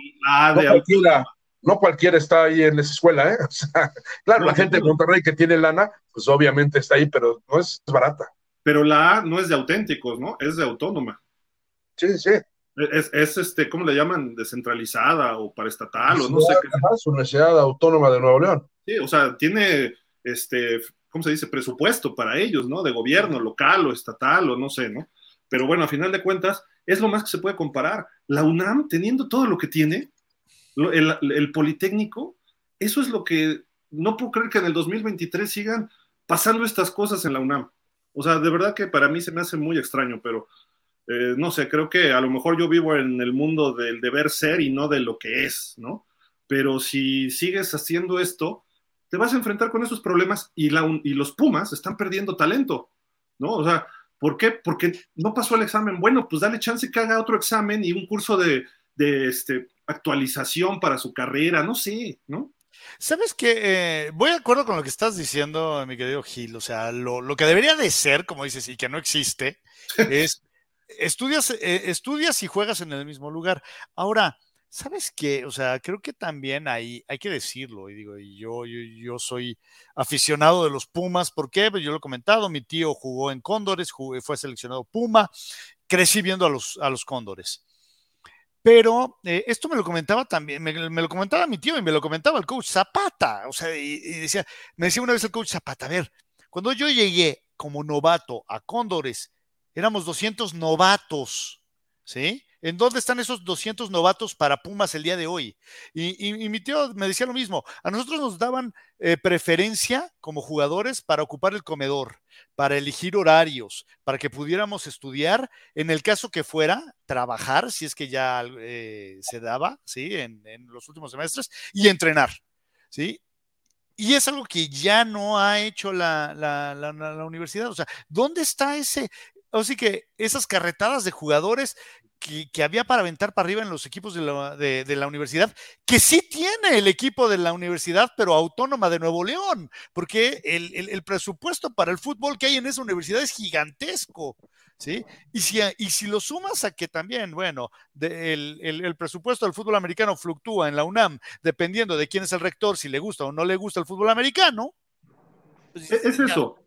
no cualquiera, no cualquiera está ahí en esa escuela, ¿eh? O sea, claro, la gente de Monterrey que tiene lana, pues obviamente está ahí, pero no es barata. Pero la A no es de auténticos, ¿no? Es de autónoma. Sí, sí. Es, es, este, ¿cómo le llaman? Descentralizada o paraestatal o no sé qué. Es Universidad Autónoma de Nuevo León. Sí, o sea, tiene, este, ¿cómo se dice? Presupuesto para ellos, ¿no? De gobierno local o estatal o no sé, ¿no? Pero bueno, a final de cuentas, es lo más que se puede comparar. La UNAM, teniendo todo lo que tiene, el, el Politécnico, eso es lo que no puedo creer que en el 2023 sigan pasando estas cosas en la UNAM. O sea, de verdad que para mí se me hace muy extraño, pero eh, no sé, creo que a lo mejor yo vivo en el mundo del deber ser y no de lo que es, ¿no? Pero si sigues haciendo esto, te vas a enfrentar con esos problemas y, la, y los Pumas están perdiendo talento, ¿no? O sea, ¿por qué? Porque no pasó el examen. Bueno, pues dale chance que haga otro examen y un curso de, este, actualización para su carrera, no sé, ¿no? Sabes que eh, voy de acuerdo con lo que estás diciendo, mi querido Gil. O sea, lo, lo que debería de ser, como dices, y que no existe, es estudias, eh, estudias y juegas en el mismo lugar. Ahora, ¿sabes qué? O sea, creo que también hay, hay que decirlo, y digo, y yo, yo, soy aficionado de los Pumas, ¿por qué? Pues yo lo he comentado, mi tío jugó en Cóndores, fue seleccionado Puma, crecí viendo a los, a los Cóndores. Pero eh, esto me lo comentaba también, me, lo comentaba mi tío y me lo comentaba el coach Zapata. O sea, y, decía, me decía una vez el coach Zapata, a ver, cuando yo llegué como novato a Cóndores éramos 200 novatos, ¿sí? ¿En dónde están esos 200 novatos para Pumas el día de hoy? Y, mi tío me decía lo mismo, a nosotros nos daban eh, preferencia como jugadores para ocupar el comedor, para elegir horarios, para que pudiéramos estudiar, en el caso que fuera, trabajar, si es que ya eh, se daba, ¿sí? En, los últimos semestres, y entrenar, ¿sí? Y es algo que ya no ha hecho la, la, universidad. O sea, ¿dónde está ese, Así que esas carretadas de jugadores que, había para aventar para arriba en los equipos de la, universidad, que sí tiene el equipo de la universidad, pero autónoma de Nuevo León, porque el, presupuesto para el fútbol que hay en esa universidad es gigantesco. ¿Sí? Y si, y si lo sumas a que también, bueno, el, presupuesto del fútbol americano fluctúa en la UNAM dependiendo de quién es el rector, si le gusta o no le gusta el fútbol americano. Pues es eso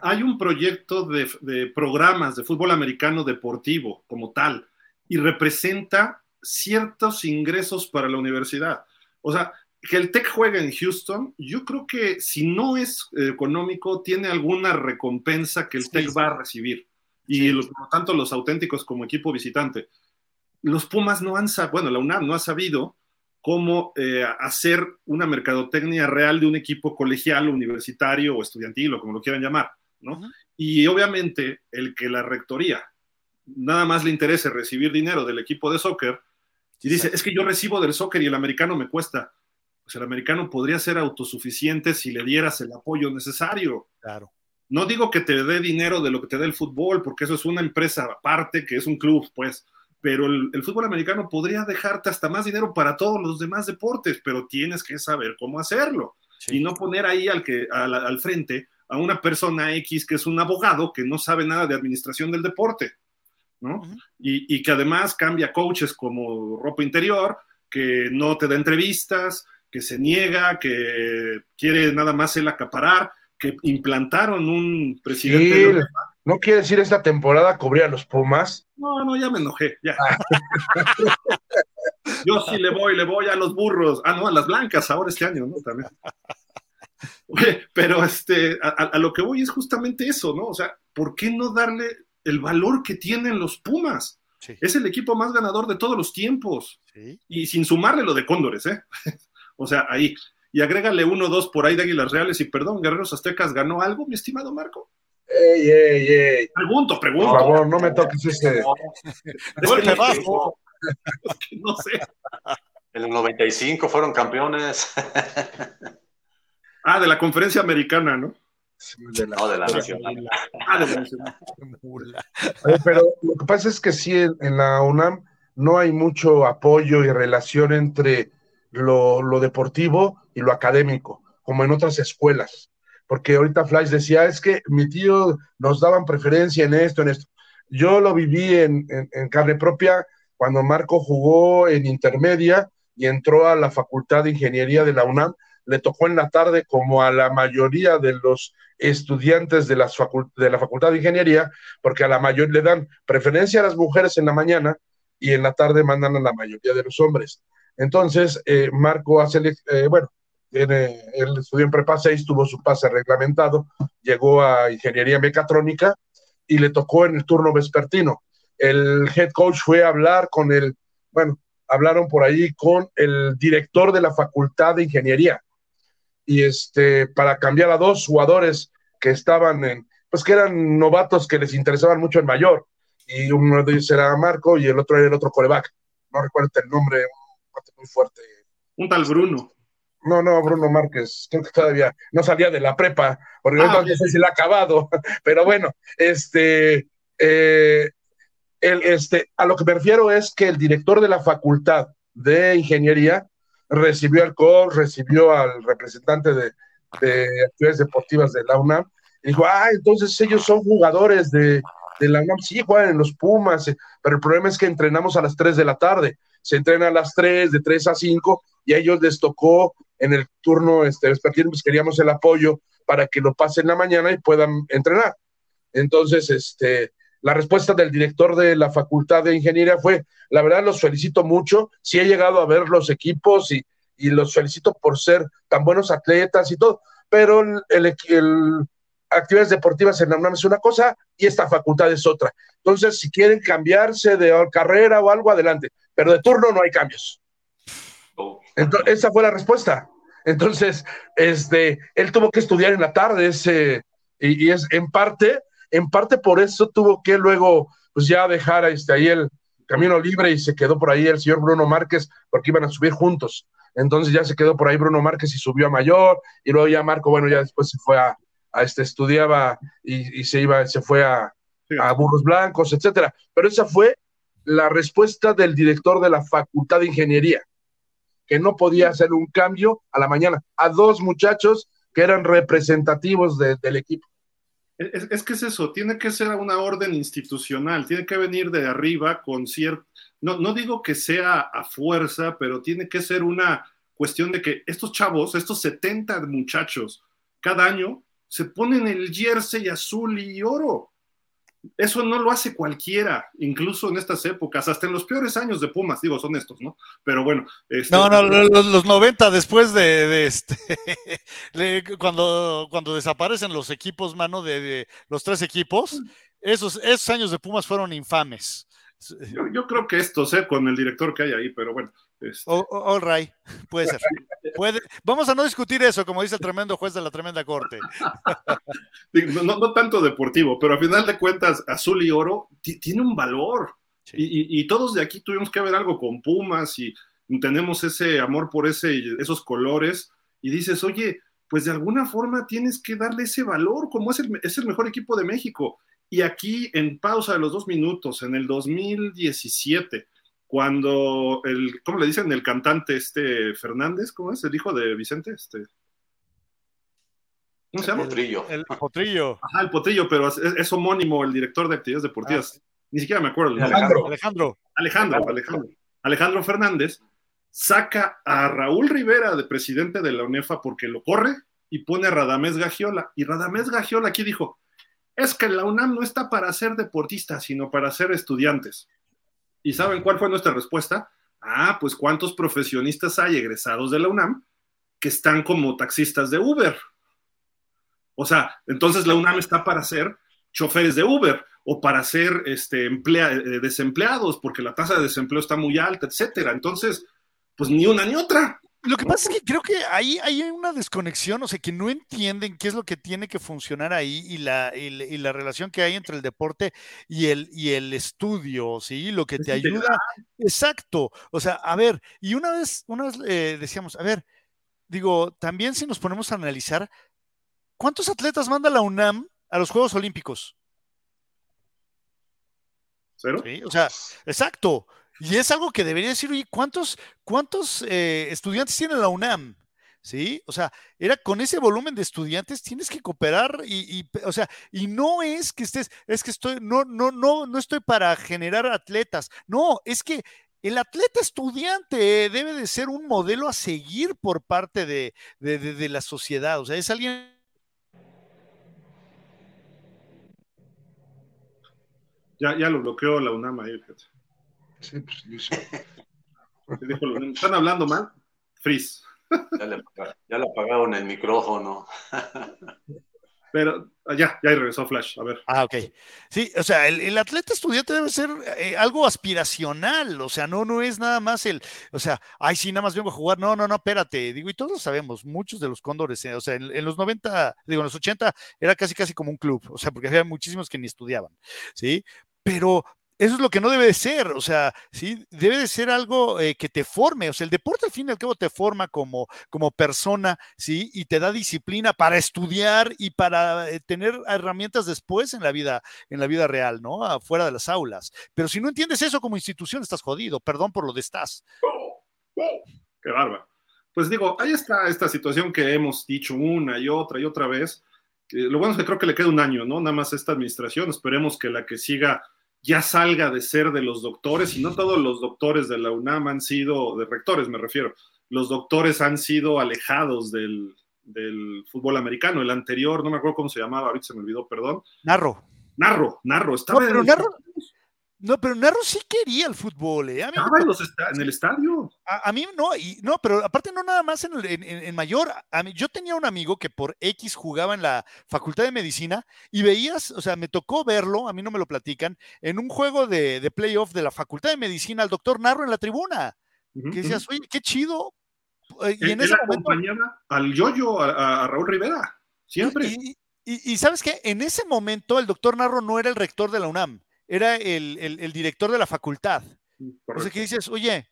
hay un proyecto de, programas de fútbol americano deportivo como tal y representa ciertos ingresos para la universidad. O sea, que el TEC juegue en Houston, yo creo que si no es eh, económico, tiene alguna recompensa que el TEC va a recibir. Y por lo tanto, los auténticos como equipo visitante. Los Pumas no han sabido, bueno, la UNAM no ha sabido cómo eh, hacer una mercadotecnia real de un equipo colegial, universitario o estudiantil o como lo quieran llamar. Y obviamente el que la rectoría nada más le interese recibir dinero del equipo de soccer y dice, es que yo recibo del soccer y el americano me cuesta. Pues el americano podría ser autosuficiente si le dieras el apoyo necesario. Claro. No digo que te dé dinero de lo que te dé el fútbol, porque eso es una empresa aparte, que es un club, pues, pero el, fútbol americano podría dejarte hasta más dinero para todos los demás deportes, pero tienes que saber cómo hacerlo y no poner ahí al, que, al frente a una persona X que es un abogado que no sabe nada de administración del deporte, ¿no? y, que además cambia coaches como ropa interior, que no te da entrevistas, que se niega, que quiere nada más el acaparar, que implantaron un presidente. ¿No quiere decir esta temporada cubrir a los Pumas? No, no, ya me enojé, ya. Yo sí le voy, le voy a los burros. Ah, no, a las blancas ahora este año, ¿no? También. Pero este, a, lo que voy es justamente eso, ¿no? O sea, ¿por qué no darle el valor que tienen los Pumas? Es el equipo más ganador de todos los tiempos. Y sin sumarle lo de Cóndores, ¿eh? o sea, ahí. Y agrégale uno o dos por ahí de Águilas Reales y perdón, Guerreros Aztecas ganó algo, mi estimado Marco. Ey, ey, ey. Pregunto, pregunto. Por favor, no me toques ese. Bajo. no sé. En el 95 fueron campeones. Ah, de la conferencia americana, ¿no? no, de la nacional. Ah, de la nacional. pero lo que pasa es que sí, en, la UNAM no hay mucho apoyo y relación entre lo, lo deportivo y lo académico, como en otras escuelas. Porque ahorita Flash decía, es que mi tío nos daban preferencia en esto, en esto. Yo lo viví en, en, carne propia cuando Marco jugó en intermedia y entró a la Facultad de Ingeniería de la UNAM. Le tocó en la tarde, como a la mayoría de los estudiantes de, las de la Facultad de Ingeniería, porque a la mayor le dan preferencia a las mujeres en la mañana y en la tarde mandan a la mayoría de los hombres. Entonces, eh, Marco hace, eh, bueno, tiene, él estudió en Prepa 6, tuvo su pase reglamentado, llegó a Ingeniería Mecatrónica y le tocó en el turno vespertino. El head coach fue a hablar con el, bueno, hablaron por ahí con el director de la Facultad de Ingeniería y este, para cambiar a dos jugadores que estaban en, pues que eran novatos que les interesaban mucho en mayor y uno de ellos era Marco y el otro era el otro coreback. No recuerdo el nombre, un muy fuerte. Un tal Bruno. No, no, Bruno Márquez, creo que todavía no salía de la prepa, porque ah, no sé si la ha acabado, pero bueno, este, eh, el, este, a lo que me refiero es que el director de la facultad de ingeniería recibió al coach, recibió al representante de, de actividades deportivas de la UNAM, y dijo, ah, entonces ellos son jugadores de, la UNAM, sí, juegan en los Pumas, eh, pero el problema es que entrenamos a las 3 de la tarde, se entrena a las 3, de 3 a 5, y a ellos les tocó en el turno este, pues queríamos el apoyo para que lo pasen la mañana y puedan entrenar. Entonces, este, la respuesta del director de la Facultad de Ingeniería fue, la verdad los felicito mucho, sí he llegado a ver los equipos y, y los felicito por ser tan buenos atletas y todo, pero el, actividades deportivas en la UNAM es una cosa y esta facultad es otra. Entonces, si quieren cambiarse de carrera o algo, adelante, pero de turno no hay cambios. Entonces, esa fue la respuesta. Entonces, este, él tuvo que estudiar en la tarde y, es en parte, en parte por eso tuvo que luego, pues ya dejar este, ahí el camino libre y se quedó por ahí el señor Bruno Márquez porque iban a subir juntos. Entonces ya se quedó por ahí Bruno Márquez y subió a mayor, y luego ya Marco, bueno, ya después se fue a, este, estudiaba y, se iba, se fue a, a Burros Blancos, etcétera. Pero esa fue la respuesta del director de la Facultad de Ingeniería, que no podía hacer un cambio a la mañana, a dos muchachos que eran representativos del equipo. Es, que es eso, tiene que ser una orden institucional, tiene que venir de arriba con cierto, no, no digo que sea a fuerza, pero tiene que ser una cuestión de que estos chavos, estos 70 muchachos, cada año se ponen el jersey azul y oro. Eso no lo hace cualquiera, incluso en estas épocas, hasta en los peores años de Pumas, digo, son estos, ¿no? Pero bueno. Este, no, no, los, los 90 después de, este, cuando, cuando desaparecen los equipos, mano, de, los tres equipos, esos, esos años de Pumas fueron infames. Yo, creo que estos, ¿eh? Con el director que hay ahí, pero bueno. Este... all right, puede ser. Puede... Vamos a no discutir eso, como dice el tremendo juez de la tremenda corte. no, tanto deportivo, pero a final de cuentas, azul y oro tiene un valor. Y, todos de aquí tuvimos que ver algo con Pumas y tenemos ese amor por ese, esos colores. Y dices, oye, pues de alguna forma tienes que darle ese valor, como es el, es el mejor equipo de México. Y aquí, en pausa de los dos minutos, en el 2017, cuando el, ¿cómo le dicen? El cantante este Fernández, ¿cómo es? El hijo de Vicente, este. ¿Cómo se llama? El potrillo. El potrillo. Ajá, el potrillo, pero es, homónimo el director de actividades deportivas. Ah, Ni siquiera me acuerdo. Alejandro. Alejandro. Alejandro, Alejandro. Alejandro Fernández saca a Raúl Rivera de presidente de la UNEFA porque lo corre y pone a Radamés Gagiola. Y Radamés Gagiola aquí dijo, es que la UNAM no está para ser deportistas, sino para ser estudiantes. ¿Y saben cuál fue nuestra respuesta? Ah, pues cuántos profesionistas hay egresados de la UNAM que están como taxistas de Uber. O sea, entonces la UNAM está para ser choferes de Uber o para ser este, eh, desempleados, porque la tasa de desempleo está muy alta, etcétera. Entonces, pues ni una ni otra. Lo que pasa es que creo que ahí hay una desconexión, o sea, que no entienden qué es lo que tiene que funcionar ahí y la, y, la relación que hay entre el deporte y el, y el estudio, ¿sí? Lo que te ayuda. Exacto. O sea, a ver, y una vez, una vez eh, decíamos, a ver, digo, también si nos ponemos a analizar, ¿cuántos atletas manda la UNAM a los Juegos Olímpicos? ¿Cero? O sea, exacto. Y es algo que debería decir, oye, ¿cuántos, cuántos eh, estudiantes tiene la UNAM? ¿sí? O sea, era con ese volumen de estudiantes tienes que cooperar y, o sea, y no es que estés, es que estoy, no, no, no, no estoy para generar atletas, no, es que el atleta estudiante debe de ser un modelo a seguir por parte de, de, la sociedad, o sea, es alguien... Ya, ya lo bloqueó la UNAM ahí, Sí, pues, ¿Están hablando mal? Freeze. Ya le, apagaron el micrófono. Pero ah, ya, ya regresó Flash, a ver. Ah, ok. Sí, o sea, el, atleta estudiante debe ser eh, algo aspiracional, o sea, no, no es nada más el, o sea, ay, sí, nada más vengo a jugar, no, no, no, espérate, digo, y todos lo sabemos, muchos de los cóndores, eh, o sea, en, en, los 90, digo, en los 80 era casi, casi como un club, o sea, porque había muchísimos que ni estudiaban, ¿sí? Pero, eso es lo que no debe de ser, o sea, sí, debe de ser algo eh, que te forme, o sea, el deporte al fin y al cabo te forma como, como persona, sí, y te da disciplina para estudiar y para eh, tener herramientas después en la vida, en la vida real, ¿no? Afuera de las aulas. Pero si no entiendes eso como institución, estás jodido, perdón por lo de estás. Qué barba. Pues digo, ahí está esta situación que hemos dicho una y otra y otra vez. Lo bueno es que creo que le queda un año, ¿no? Nada más esta administración. Esperemos que la que siga ya salga de ser de los doctores, y no todos los doctores de la UNAM han sido, de rectores me refiero, los doctores han sido alejados del, fútbol americano. El anterior, no me acuerdo cómo se llamaba, ahorita se me olvidó, perdón. Narro. Narro, Narro, estaba en Narro, no, pero Narro sí quería el fútbol. ¿eh? Estaba en, el estadio. A, mí no, y, no, pero aparte no nada más en, mayor. A mí, yo tenía un amigo que por X jugaba en la Facultad de Medicina y veías, o sea, me tocó verlo, a mí no me lo platican, en un juego de, de playoff de la Facultad de Medicina, al doctor Narro en la tribuna. que decías, oye, qué chido. Eh, y en ese momento. al Yoyo, a, a, Raúl Rivera, siempre. Y, y, y sabes qué, en ese momento el doctor Narro no era el rector de la UNAM era el, director de la facultad. O sea, que dices, oye,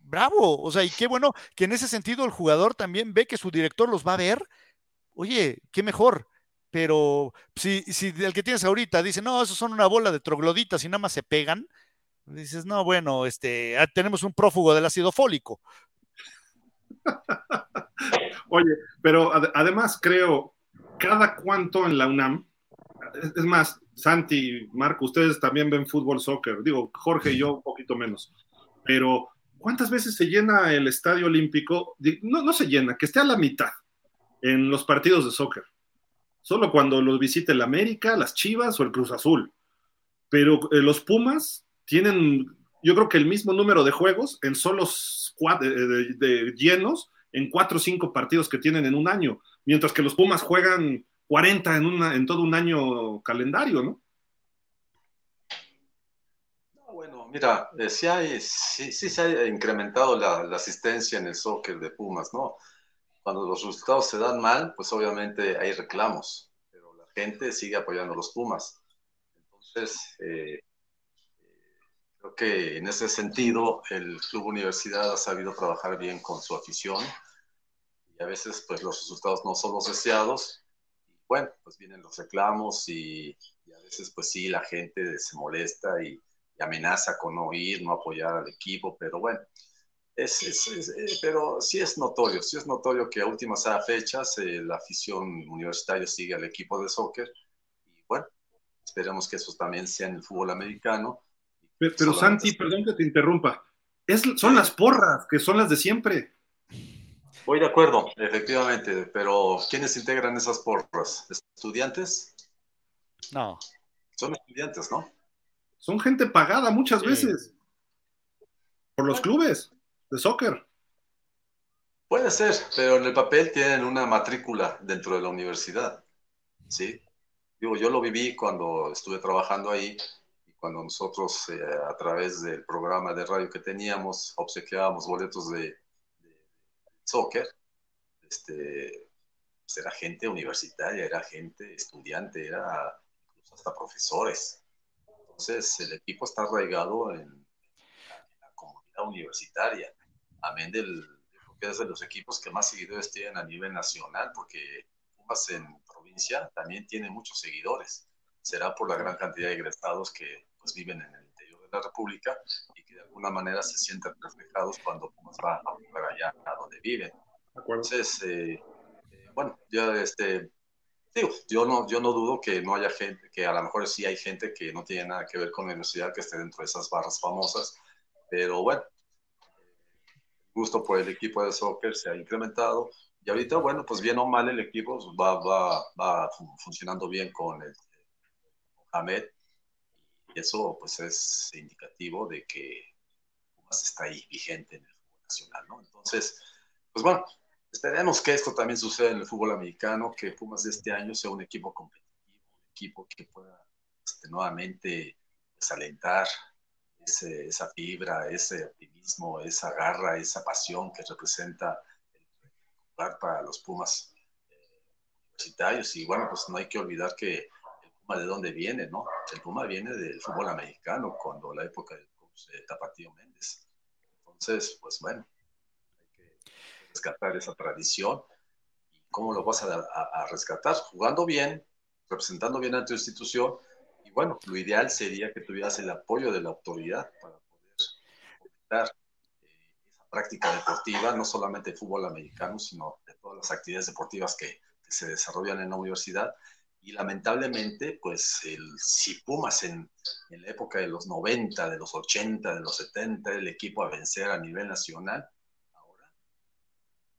bravo, o sea, y qué bueno que en ese sentido el jugador también ve que su director los va a ver. Oye, qué mejor. Pero si, si el que tienes ahorita dice, no, esos son una bola de trogloditas y nada más se pegan, dices, no, bueno, este, ah, tenemos un prófugo del ácido fólico. Oye, pero además creo, cada cuánto en la UNAM, es más, Santi, Marco, ustedes también ven fútbol, soccer. Digo, Jorge y yo un poquito menos. Pero, ¿cuántas veces se llena el estadio olímpico? No, no se llena, que esté a la mitad en los partidos de soccer. Solo cuando los visite el América, las Chivas o el Cruz Azul. Pero eh, los Pumas tienen, yo creo que el mismo número de juegos en solos de, de llenos en cuatro o cinco partidos que tienen en un año. Mientras que los Pumas juegan 40 en, una, todo un año calendario, ¿no? bueno, mira, eh, sí, hay, sí, se ha incrementado la, asistencia en el soccer de Pumas, ¿no? Cuando los resultados se dan mal, pues obviamente hay reclamos, pero la gente sigue apoyando a los Pumas. Entonces, eh, creo que en ese sentido el Club Universidad ha sabido trabajar bien con su afición y a veces pues los resultados no son los deseados, bueno, pues vienen los reclamos y, a veces pues sí, la gente se molesta y, amenaza con no ir, no apoyar al equipo, pero bueno, es, eh, pero sí es notorio, sí es notorio que a últimas fechas eh, la afición universitaria sigue al equipo de soccer y bueno, esperemos que eso también sea en el fútbol americano. Pero, Santi, perdón que te interrumpa, es, son las porras, que son las de siempre. Voy de acuerdo, efectivamente, pero ¿quiénes integran esas porras? ¿Estudiantes? No. Son estudiantes, ¿no? Son gente pagada muchas veces por los clubes de soccer. Puede ser, pero en el papel tienen una matrícula dentro de la universidad. ¿Sí? Digo, yo lo viví cuando estuve trabajando ahí y cuando nosotros eh, a través del programa de radio que teníamos obsequiábamos boletos de soccer, este, pues era gente universitaria, era gente estudiante, era incluso hasta profesores. Entonces, el equipo está arraigado en, la, comunidad universitaria. Amén del, que es de los equipos que más seguidores tienen a nivel nacional, porque en provincia también tiene muchos seguidores. Será por la gran cantidad de egresados que pues, viven en el interior de la República de alguna manera se sienten reflejados cuando Pumas va a jugar allá a donde viven. Entonces, eh, eh, bueno, ya este, digo, yo no, yo no dudo que no haya gente, que a lo mejor sí hay gente que no tiene nada que ver con la universidad que esté dentro de esas barras famosas, pero bueno, el gusto por el equipo de soccer se ha incrementado y ahorita, bueno, pues bien o mal el equipo va, va, va funcionando bien con el, Mohamed y eso pues es indicativo de que Pumas está ahí vigente en el fútbol nacional, ¿no? Entonces, pues bueno, esperemos que esto también suceda en el fútbol americano, que Pumas de este año sea un equipo competitivo, un equipo que pueda este, nuevamente desalentar esa fibra, ese optimismo, esa garra, esa pasión que representa el jugar para los Pumas eh, universitarios. Y bueno, pues no hay que olvidar que Puma de dónde viene, ¿no? El Puma viene del fútbol americano, cuando la época del coach de Tapatío Méndez. Entonces, pues bueno, hay que rescatar esa tradición. ¿Y cómo lo vas a, a rescatar? Jugando bien, representando bien a tu institución bueno, lo ideal sería que tuvieras el apoyo de la autoridad para poder fomentar eh, esa práctica deportiva, no solamente de fútbol americano, sino de todas las actividades deportivas que, se desarrollan en la universidad. Y lamentablemente, pues el, si Pumas en, en, la época de los 90, de los 80, de los 70, el equipo a vencer a nivel nacional, ahora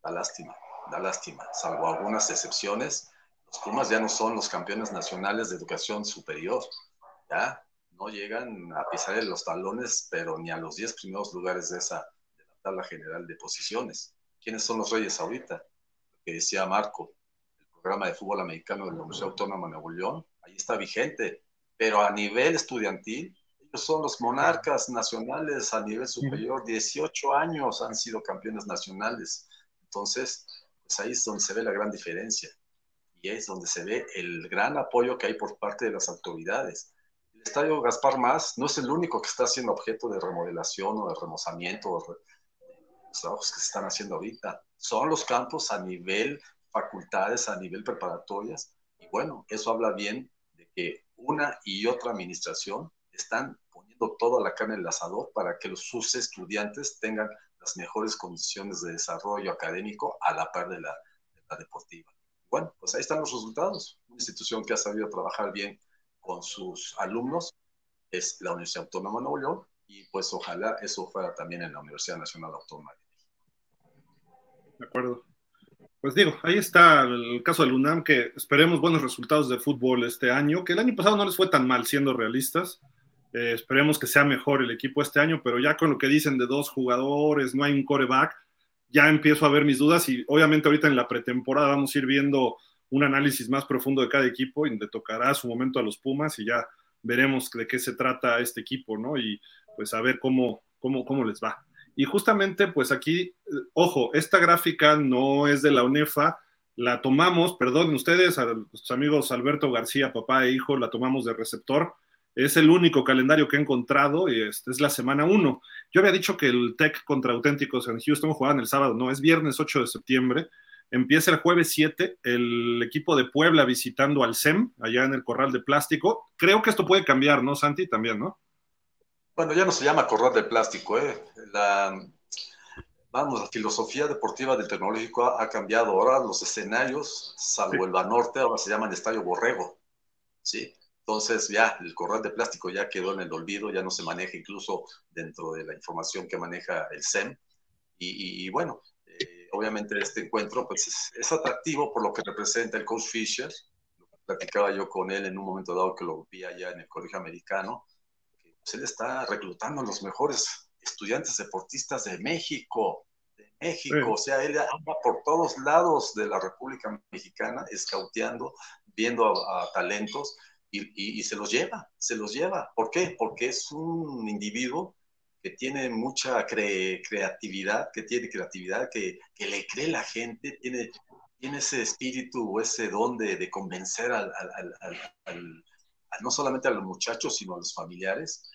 da lástima, da lástima, salvo algunas excepciones. Los Pumas ya no son los campeones nacionales de educación superior ya no llegan a pisar los talones, pero ni a los 10 primeros lugares de esa de la tabla general de posiciones. ¿Quiénes son los reyes ahorita? Lo que decía Marco, programa de fútbol americano de la Universidad Autónoma de Nuevo León, ahí está vigente, pero a nivel estudiantil, ellos son los monarcas nacionales a nivel superior, 18 años han sido campeones nacionales. Entonces, pues ahí es donde se ve la gran diferencia y es donde se ve el gran apoyo que hay por parte de las autoridades estadio Gaspar Más no es el único que está siendo objeto de remodelación o de remozamiento, o de los trabajos que se están haciendo ahorita. Son los campos a nivel facultades, a nivel preparatorias. Y bueno, eso habla bien de que una y otra administración están poniendo toda la carne en el asador para que sus estudiantes tengan las mejores condiciones de desarrollo académico a la par de la, de la deportiva. Bueno, pues ahí están los resultados. Una institución que ha sabido trabajar bien con sus alumnos es la Universidad Autónoma de Nuevo León y pues ojalá eso fuera también en la Universidad Nacional Autónoma de México. De acuerdo. Pues digo, ahí está el caso del UNAM, que esperemos buenos resultados de fútbol este año, que el año pasado no les fue tan mal siendo realistas. Eh, esperemos que sea mejor el equipo este año, pero ya con lo que dicen de dos jugadores, no hay un coreback, ya empiezo a ver mis dudas y obviamente ahorita en la pretemporada vamos a ir viendo un análisis más profundo de cada equipo y le tocará su momento a los Pumas y ya veremos de qué se trata este equipo, ¿no? Y pues a ver cómo, cómo, cómo les va. Y justamente, pues aquí, eh, ojo, esta gráfica no es de la UNEFA, la tomamos, perdonen ustedes, a los amigos Alberto García, papá e hijo, la tomamos de receptor. Es el único calendario que he encontrado y este es la semana 1. Yo había dicho que el Tech contra Auténticos en Houston jugaban el sábado, no, es viernes 8 de septiembre Empieza el jueves 7 el equipo de Puebla visitando al SEM, allá en el Corral de Plástico. Creo que esto puede cambiar, ¿no, Santi? También, ¿no? Bueno, ya no se llama Corral de Plástico, ¿eh? La, vamos, la filosofía deportiva del tecnológico ha, cambiado. Ahora los escenarios, salvo el Banorte, ahora se llaman Estadio Borrego, ¿sí? Entonces ya el corral de plástico ya quedó en el olvido, ya no se maneja incluso dentro de la información que maneja el SEM. y bueno, obviamente este encuentro pues es, atractivo por lo que representa el coach Fisher. Platicaba yo con él en un momento dado que lo vi allá en el colegio americano, pues, él está reclutando a los mejores estudiantes deportistas de México, de México, o sea, él anda por todos lados de la República Mexicana, escauteando, viendo a, talentos y, y, se los lleva, se los lleva. ¿Por qué? Porque es un individuo que tiene mucha creatividad, que tiene creatividad, que, que, le cree la gente, tiene, tiene ese espíritu o ese don de, de convencer al, al, al, no solamente a los muchachos, sino a los familiares.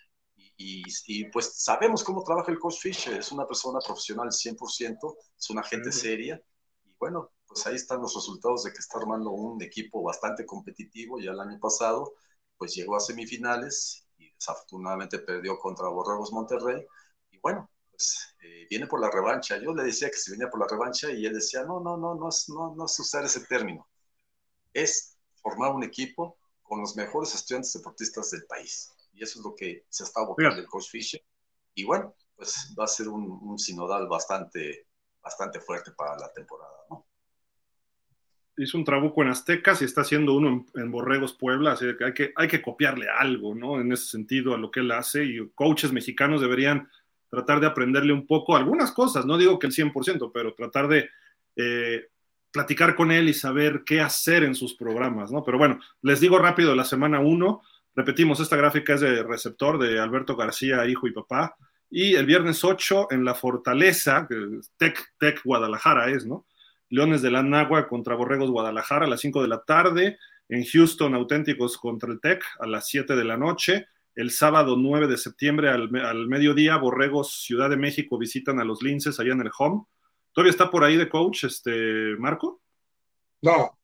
Y, y, pues sabemos cómo trabaja el coach Fisher, es una persona profesional 100%, es una gente seria. Y bueno, pues ahí están los resultados de que está armando un equipo bastante competitivo. Ya el año pasado, pues llegó a semifinales desafortunadamente perdió contra Borregos Monterrey. Y bueno, pues eh, viene por la revancha. Yo le decía que se venía por la revancha y él decía, no, no, no, no, no, no es usar ese término. Es formar un equipo con los mejores estudiantes deportistas del país. Y eso es lo que se está abocando el coach Fisher. Y bueno, pues va a ser un, un sinodal bastante, bastante fuerte para la temporada, ¿no? hizo un trabuco en Aztecas y está haciendo uno en, Borregos Puebla, así que hay, que hay que copiarle algo, ¿no? En ese sentido a lo que él hace y coaches mexicanos deberían tratar de aprenderle un poco algunas cosas, no digo que el 100%, pero tratar de eh, platicar con él y saber qué hacer en sus programas, ¿no? Pero bueno, les digo rápido, la semana 1, repetimos, esta gráfica es de receptor de Alberto García, hijo y papá, y el viernes 8 en la Fortaleza, Tech, Tech Guadalajara es, ¿no? Leones de la Nagua contra Borregos Guadalajara a las 5 de la tarde, en Houston Auténticos contra el Tech a las 7 de la noche, el sábado 9 de septiembre al, mediodía, Borregos Ciudad de México visitan a los Linces allá en el home. ¿Todavía está por ahí de coach, este Marco? No.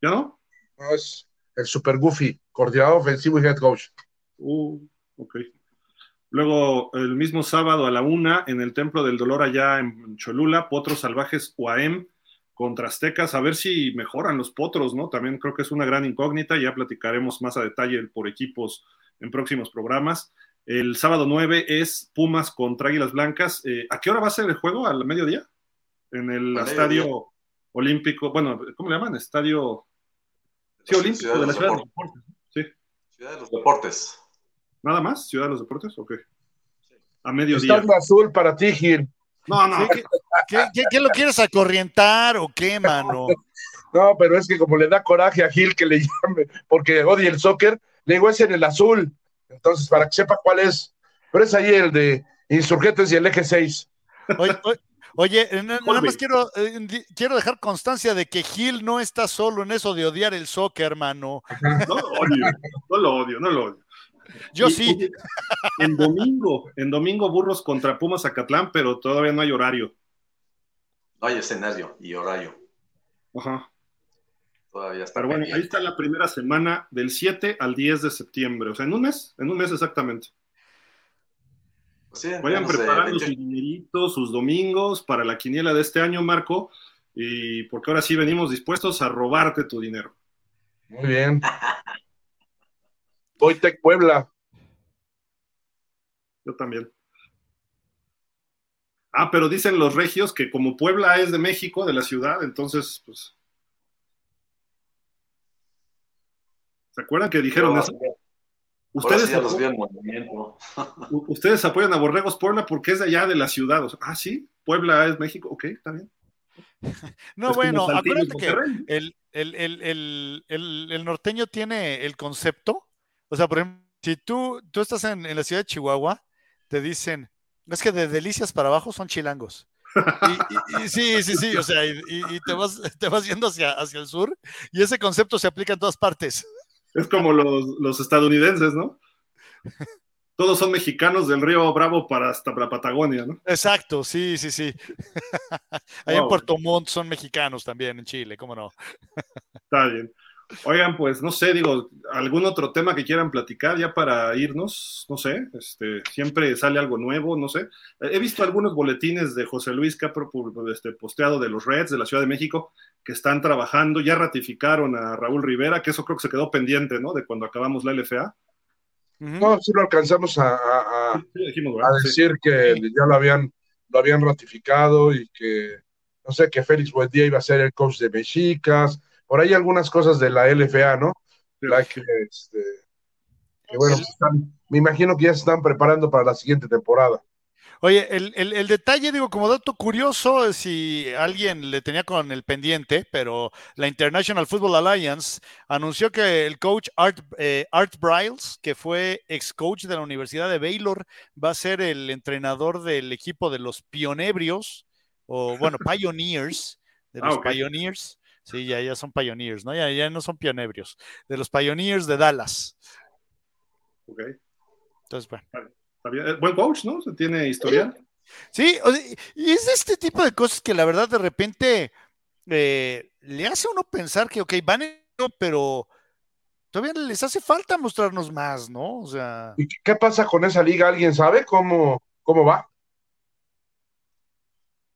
¿Ya no? No, es el Super Goofy, coordinador ofensivo y head coach. Uh, ok. Luego, el mismo sábado a la una, en el Templo del Dolor allá en Cholula, Potros Salvajes UAM contra Aztecas, a ver si mejoran los Potros, ¿no? También creo que es una gran incógnita, ya platicaremos más a detalle por equipos en próximos programas. El sábado 9 es Pumas contra Águilas Blancas. Eh, ¿A qué hora va a ser el juego? ¿Al mediodía? En el estadio olímpico, bueno, ¿cómo le llaman? Estadio... Sí, olímpico de, la Ciudad de los Deportes. Ciudad de los Deportes. ¿Nada más? ¿Ciudad de los Deportes? Ok. A mediodía. Está azul para ti, Gil. No, no. ¿Qué, lo quieres acorrientar o qué, mano? No, pero es que como le da coraje a Gil que le llame, porque odia el soccer, le digo, es en el azul. Entonces, para que sepa cuál es. Pero es ahí el de Insurgentes y el eje 6. Oye, nada más quiero, eh, quiero dejar constancia de que Gil no está solo en eso de odiar el soccer, hermano. No lo odio, no lo odio, no lo odio. Yo sí. En domingo, en domingo Burros contra Pumas Acatlán, pero todavía no hay horario. No hay escenario y horario. Ajá. Todavía está. Pero bueno, ahí está la primera semana del 7 al 10 de septiembre. O sea, en un mes, en un mes exactamente. Vayan preparando sus dineritos, sus domingos para la quiniela de este año, Marco. Y porque ahora sí venimos dispuestos a robarte tu dinero. Muy bien. Voy Tech Puebla. Yo también. Ah, pero dicen los regios que como Puebla es de México, de la ciudad, entonces, pues. ¿Se acuerdan que dijeron eso? Ustedes, apoyan, ustedes apoyan a Borregos Puebla porque es de allá de la ciudad. ah, sí, Puebla es México. Ok, está bien. No, bueno, acuérdate que el, el, norteño tiene el concepto o sea, por ejemplo, si tú, tú estás en, la ciudad de Chihuahua, te dicen, es que de delicias para abajo son chilangos. Y, sí, sí, sí, o sea, y, te, vas, te vas yendo hacia, hacia el sur y ese concepto se aplica en todas partes. Es como los, estadounidenses, ¿no? Todos son mexicanos del río Bravo para hasta la Patagonia, ¿no? Exacto, sí, sí, sí. Ahí en Puerto Montt son mexicanos también, en Chile, ¿cómo no? Está bien. Oigan, pues no sé, digo, algún otro tema que quieran platicar ya para irnos, no sé, este, siempre sale algo nuevo, no sé. He visto algunos boletines de José Luis Capro este, posteado de los Reds de la Ciudad de México que están trabajando, ya ratificaron a Raúl Rivera, que eso creo que se quedó pendiente, ¿no? De cuando acabamos la LFA. No, sí lo alcanzamos a, decir que ya lo habían, lo habían ratificado y que, no sé, que Félix Buendía iba a ser el coach de Mexicas por ahí algunas cosas de la LFA, ¿no? que, este, bueno, me imagino que ya se están preparando para la siguiente temporada. Oye, el, detalle, digo, como dato curioso, si alguien le tenía con el pendiente, pero la International Football Alliance anunció que el coach Art, eh, Art Briles, que fue ex coach de la Universidad de Baylor, va a ser el entrenador del equipo de los Pionebrios, o bueno, Pioneers, de ah, los Pioneers. Sí, ya, ya son Pioneers, ¿no? Ya, ya no son pionebrios. De los Pioneers de Dallas. Ok. Entonces, bueno. Eh, buen coach, ¿no? Se tiene historial. Sí, y es este tipo de cosas que la verdad de repente eh, le hace a uno pensar que, ok, van, pero todavía les hace falta mostrarnos más, ¿no? O sea. ¿Y qué pasa con esa liga? ¿Alguien sabe cómo, cómo va?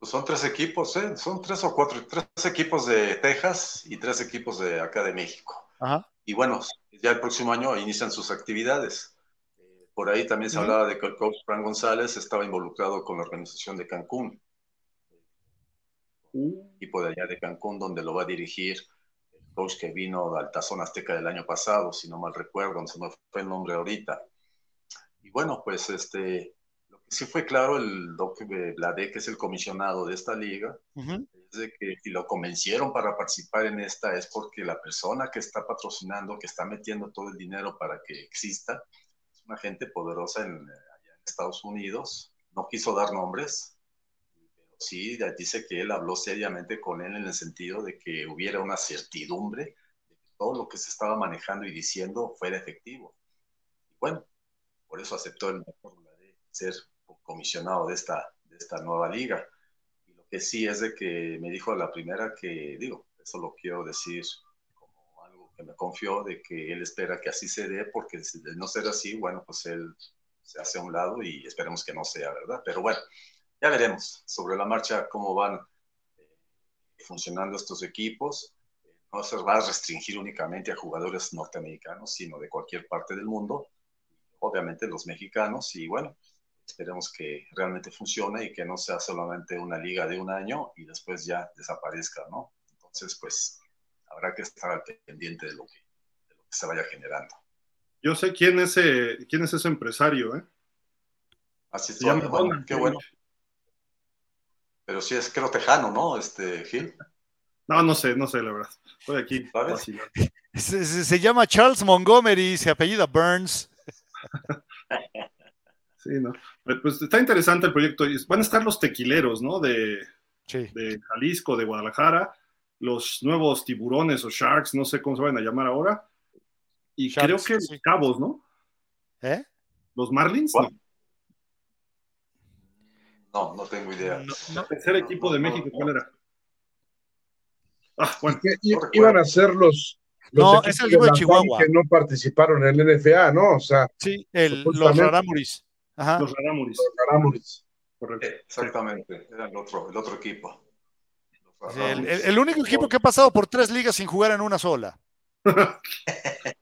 Pues son tres equipos, ¿eh? Son tres o cuatro, tres equipos de Texas y tres equipos de acá de México. Ajá. Y bueno, ya el próximo año inician sus actividades. Eh, por ahí también se hablaba de que el coach Fran González estaba involucrado con la organización de Cancún. Equipo de allá de Cancún, donde lo va a dirigir el coach que vino al Tazón Azteca del año pasado, si no mal recuerdo, no se me fue el nombre ahorita. Y bueno, pues este, sí fue claro, el Doc Blade, que es el comisionado de esta liga, Ujú. es de que y lo convencieron para participar en esta es porque la persona que está patrocinando, que está metiendo todo el dinero para que exista, es una gente poderosa en, allá en Estados Unidos. No quiso dar nombres, pero sí dice que él habló seriamente con él en el sentido de que hubiera una certidumbre de que todo lo que se estaba manejando y diciendo fuera efectivo. Y bueno, por eso aceptó el ser comisionado de esta, de esta nueva liga. Y lo que sí es de que me dijo a la primera que, digo, eso lo quiero decir como algo que me confió, de que él espera que así se dé, porque si de no ser así, bueno, pues él se hace a un lado y esperemos que no sea, ¿verdad? Pero bueno, ya veremos sobre la marcha cómo van eh, funcionando estos equipos. No se va a restringir únicamente a jugadores norteamericanos, sino de cualquier parte del mundo, obviamente los mexicanos, y bueno, esperemos que realmente funcione y que no sea solamente una liga de un año y después ya desaparezca, ¿no? Entonces, pues habrá que estar al pendiente de lo que, de lo que se vaya generando. Yo sé quién es, eh, quién es ese empresario, ¿eh? Así es, Se llama bueno, qué bueno. Pero sí es, creo, tejano, ¿no? Este, Gil. No, no sé, no sé, la verdad. Estoy aquí. Se, se- se llama Charles Montgomery, se apellida Burns. Sí, ¿no? Pues está interesante el proyecto. Van a estar los tequileros, ¿no? De, Sí. de Jalisco, de Guadalajara, los nuevos tiburones o sharks, no sé cómo se van a llamar ahora. Y Sharks, creo que los sí. cabos, ¿no? ¿Eh? Los Marlins, ¿Cuál? no. No, no tengo idea. No, El no. tercer equipo de México, no. ¿cuál era? Ah, bueno, iban a ser los, los No, es el equipo de Chihuahua. Que no participaron en el NFA, ¿no? O sea, Sí, el, los Supuestamente. Ajá. los Rarámuris, Rarámuris. correcto. Exactamente, era el otro, el otro equipo. Los Sí, el, Ramones. el- el único equipo que ha pasado por tres ligas sin jugar en una sola.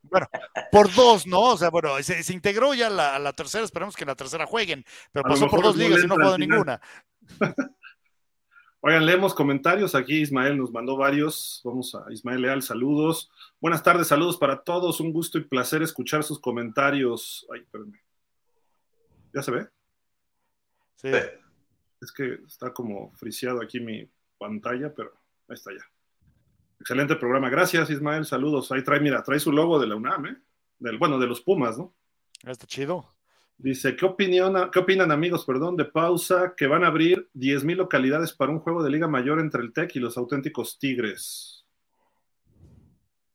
Bueno, por dos, ¿no? O sea, bueno, se, se integró ya la, a la tercera, esperemos que en la tercera jueguen, pero A pasó por dos ligas y no jugó ninguna. Oigan, leemos comentarios. Aquí Ismael nos mandó varios. Vamos a Ismael Leal, saludos. Buenas tardes, saludos para todos. Un gusto y placer escuchar sus comentarios. Ay, espérenme. ¿Ya se ve? Sí. Es que está como friseado aquí mi pantalla, pero ahí está ya. Excelente programa. Gracias, Ismael. Saludos. Ahí trae, mira, trae su logo de la UNAM, ¿eh? Del, bueno, de los Pumas, ¿no? Está chido. Dice, ¿qué, opinión, ¿qué opinan amigos, perdón, de pausa, que van a abrir 10.000 localidades para un juego de Liga Mayor entre el TEC y los auténticos Tigres?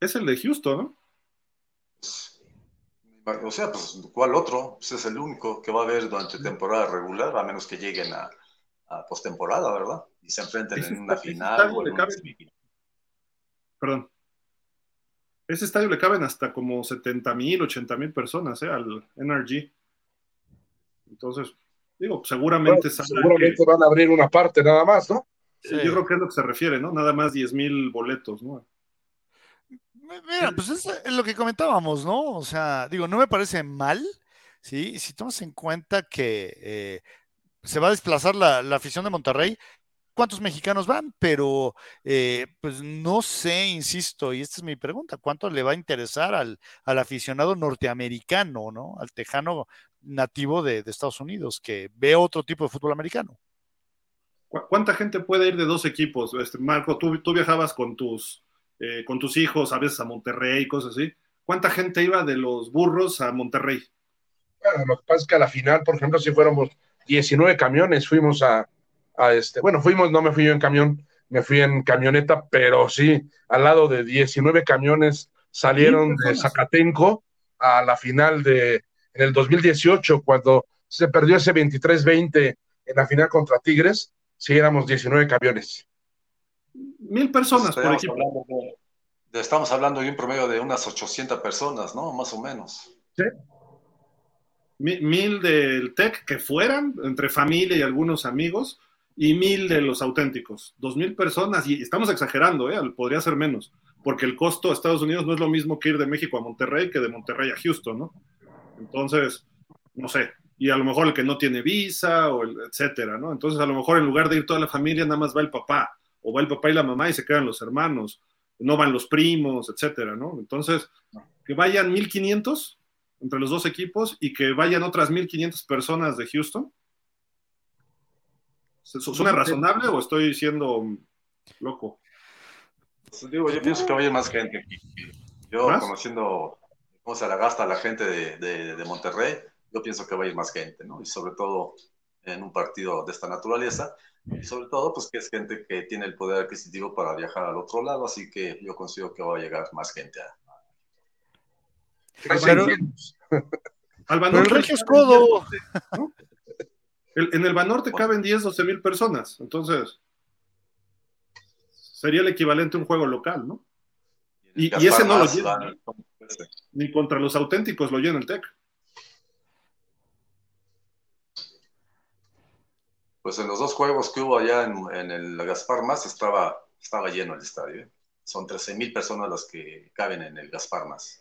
Es el de Houston, ¿no? O sea, pues, ¿cuál otro? Pues es el único que va a haber durante temporada regular, a menos que lleguen a, a postemporada, ¿verdad? Y se enfrenten Ese en una final o en una. Perdón. Ese estadio le caben hasta como 70 mil, 80 mil personas, ¿eh? Al NRG. Entonces, digo, seguramente, Bueno, seguramente que- van a abrir una parte nada más, ¿no? Sí. yo creo que es lo que se refiere, ¿no? Nada más 10 mil boletos, ¿no? Mira, pues es lo que comentábamos, ¿no? O sea, digo, no me parece mal, ¿sí? Si tomas en cuenta que eh, se va a desplazar la, la afición de Monterrey, ¿cuántos mexicanos van? Pero, eh, pues no sé, insisto, y esta es mi pregunta, ¿cuánto le va a interesar al, al aficionado norteamericano, ¿no? Al tejano nativo de, de Estados Unidos, que ve otro tipo de fútbol americano. ¿Cu- ¿Cuánta gente puede ir de dos equipos? Este, Marco, tú, tú viajabas con tus, eh, con tus hijos, a veces a Monterrey, cosas así. ¿Cuánta gente iba de los burros a Monterrey? Bueno, lo que pasa es que a la final, por ejemplo, si fuéramos 19 camiones, fuimos a, a este, bueno, fuimos, no me fui yo en camión, me fui en camioneta, pero sí, al lado de 19 camiones salieron de. Zacatenco a la final de, en el 2018, cuando se perdió ese 23-20 en la final contra Tigres, sí éramos 19 camiones. Mil personas por de- Estamos hablando de un promedio de unas 800 personas, ¿no? Más o menos. Sí. Mil del TEC que fueran, entre familia y algunos amigos, y mil de los auténticos. Dos mil personas, y estamos exagerando, ¿eh? podría ser menos, porque el costo a Estados Unidos no es lo mismo que ir de México a Monterrey que de Monterrey a Houston, ¿no? Entonces, no sé, y a lo mejor el que no tiene visa, o el, etcétera, ¿no? Entonces, a lo mejor en lugar de ir toda la familia, nada más va el papá, o va el papá y la mamá y se quedan los hermanos, no van los primos, etcétera, ¿no? Entonces, que vayan 1500 entre los dos equipos y que vayan otras 1500 personas de Houston ¿Suena razonable o estoy siendo loco? Pues, digo, yo pienso que va a más gente. Yo, conociendo cómo se la gasta la gente de, Monterrey, yo pienso que va a ir más gente, ¿no? Y sobre todo en un partido de esta naturaleza. Y sobre todo, pues que es gente que tiene el poder adquisitivo para viajar al otro lado, así que yo considero que va a llegar más gente a. Pero, el Regio Escodo en el Banorte caben 10, 12 mil personas, entonces sería el equivalente a un juego local, ¿no? Y, ese no lo llena. Ni contra los auténticos lo llena el TEC. Pues en los dos juegos que hubo allá en, el Gaspar Más estaba, estaba lleno el estadio. ¿eh? Son 13 mil personas las que caben en el Gaspar Más.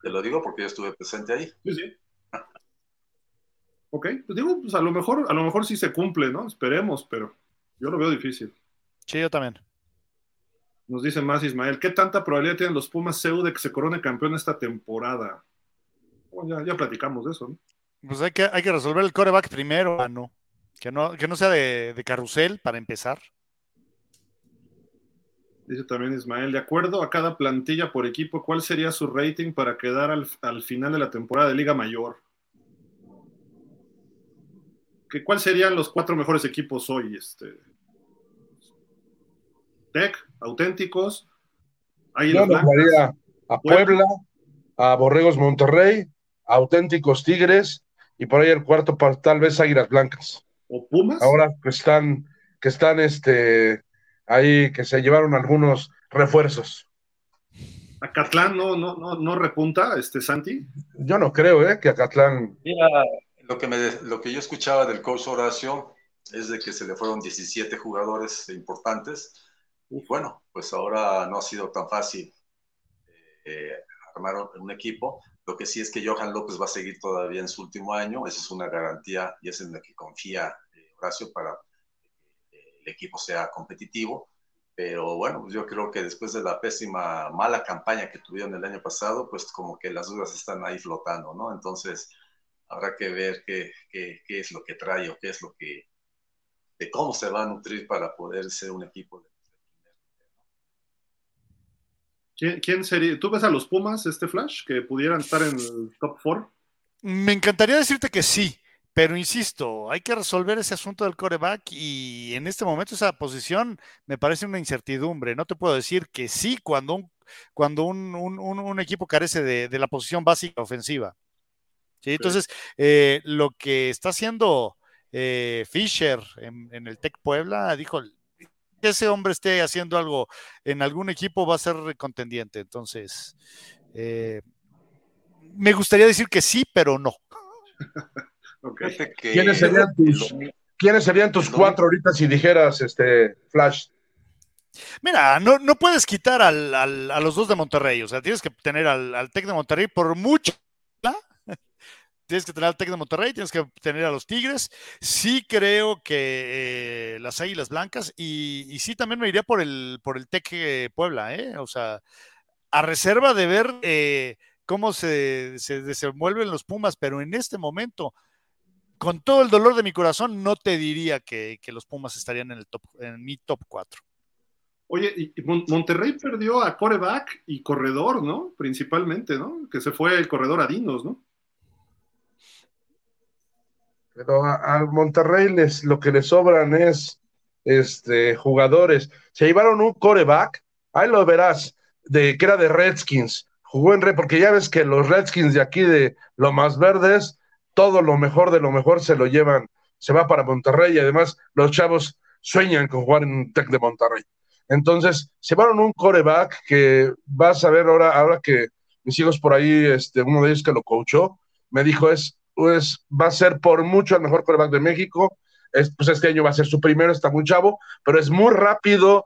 Te lo digo porque yo estuve presente ahí. Sí, sí. Ok, pues digo, pues a lo mejor, a lo mejor sí se cumple, ¿no? Esperemos, pero yo lo veo difícil. Sí, yo también. Nos dice más Ismael, ¿qué tanta probabilidad tienen los Pumas CEU de que se corone campeón esta temporada? Bueno, ya, platicamos de eso, ¿no? Pues hay que, hay que resolver el coreback primero, no. Que no, que no sea de, carrusel para empezar. Dice también Ismael, de acuerdo a cada plantilla por equipo, ¿cuál sería su rating para quedar al, al final de la temporada de Liga Mayor? ¿Cuáles serían los cuatro mejores equipos hoy? Este, Tech, auténticos. Yo nombraría a Puebla, a Borregos Monterrey, a auténticos Tigres y por ahí el cuarto tal vez Águilas Blancas. ¿O Pumas? Ahora que están, que están este, ahí, que se llevaron algunos refuerzos. ¿Acatlán no, no, no, no repunta, este Santi? Yo no creo, ¿eh? Que Acatlán. Mira, lo que, me, lo que yo escuchaba del coach Horacio es de que se le fueron 17 jugadores importantes. Y bueno, pues ahora no ha sido tan fácil eh, armar un equipo. Lo que sí es que Johan López va a seguir todavía en su último año. Esa es una garantía y es en la que confía eh, Horacio para que el equipo sea competitivo. Pero bueno, yo creo que después de la pésima, mala campaña que tuvieron el año pasado, pues como que las dudas están ahí flotando, ¿no? Entonces, habrá que ver qué, qué, qué, es lo que trae o qué es lo que, de cómo se va a nutrir para poder ser un equipo. ¿Quién, quién sería? ¿Tú ves a los Pumas, este Flash, que pudieran estar en el top 4? Me encantaría decirte que sí, pero insisto, hay que resolver ese asunto del coreback y en este momento esa posición me parece una incertidumbre. No te puedo decir que sí cuando un, cuando un, un, un equipo carece de, de, la posición básica ofensiva. ¿sí? Entonces, eh, lo que está haciendo eh, Fisher en, el Tec Puebla, dijo, ese hombre esté haciendo algo en algún equipo va a ser contendiente. Entonces, eh, me gustaría decir que sí, pero no. ¿Quiénes, serían tus, ¿Quiénes serían tus cuatro ahorita si dijeras, este, Flash? Mira, no, no puedes quitar al, al, a los dos de Monterrey, o sea, tienes que tener al, al Tec de Monterrey por mucho tienes que tener al Tec de Monterrey, tienes que tener a los Tigres. Sí creo que eh, las Águilas Blancas y, sí también me iría por el, por el Tec eh, Puebla, ¿eh? O sea, a reserva de ver eh, cómo se, se, desenvuelven los Pumas, pero en este momento, con todo el dolor de mi corazón, no te diría que, los Pumas estarían en, el top, en mi top 4. Oye, y Monterrey perdió a coreback y corredor, ¿no? Principalmente, ¿no? Que se fue el corredor a Dinos, ¿no? Pero al Monterrey les, lo que le sobran es este, jugadores. Se llevaron un coreback, ahí lo verás, de, que era de Redskins. Jugó en Red, porque ya ves que los Redskins de aquí de lo más verdes, todo lo mejor de lo mejor se lo llevan, se va para Monterrey y además los chavos sueñan con jugar en Tec de Monterrey. Entonces, se llevaron un coreback que vas a ver ahora, ahora que mis hijos por ahí, este, uno de ellos que lo coachó, me dijo, es, pues, va a ser por mucho el mejor coreback de México. Es, pues este año va a ser su primero, está muy chavo, pero es muy rápido,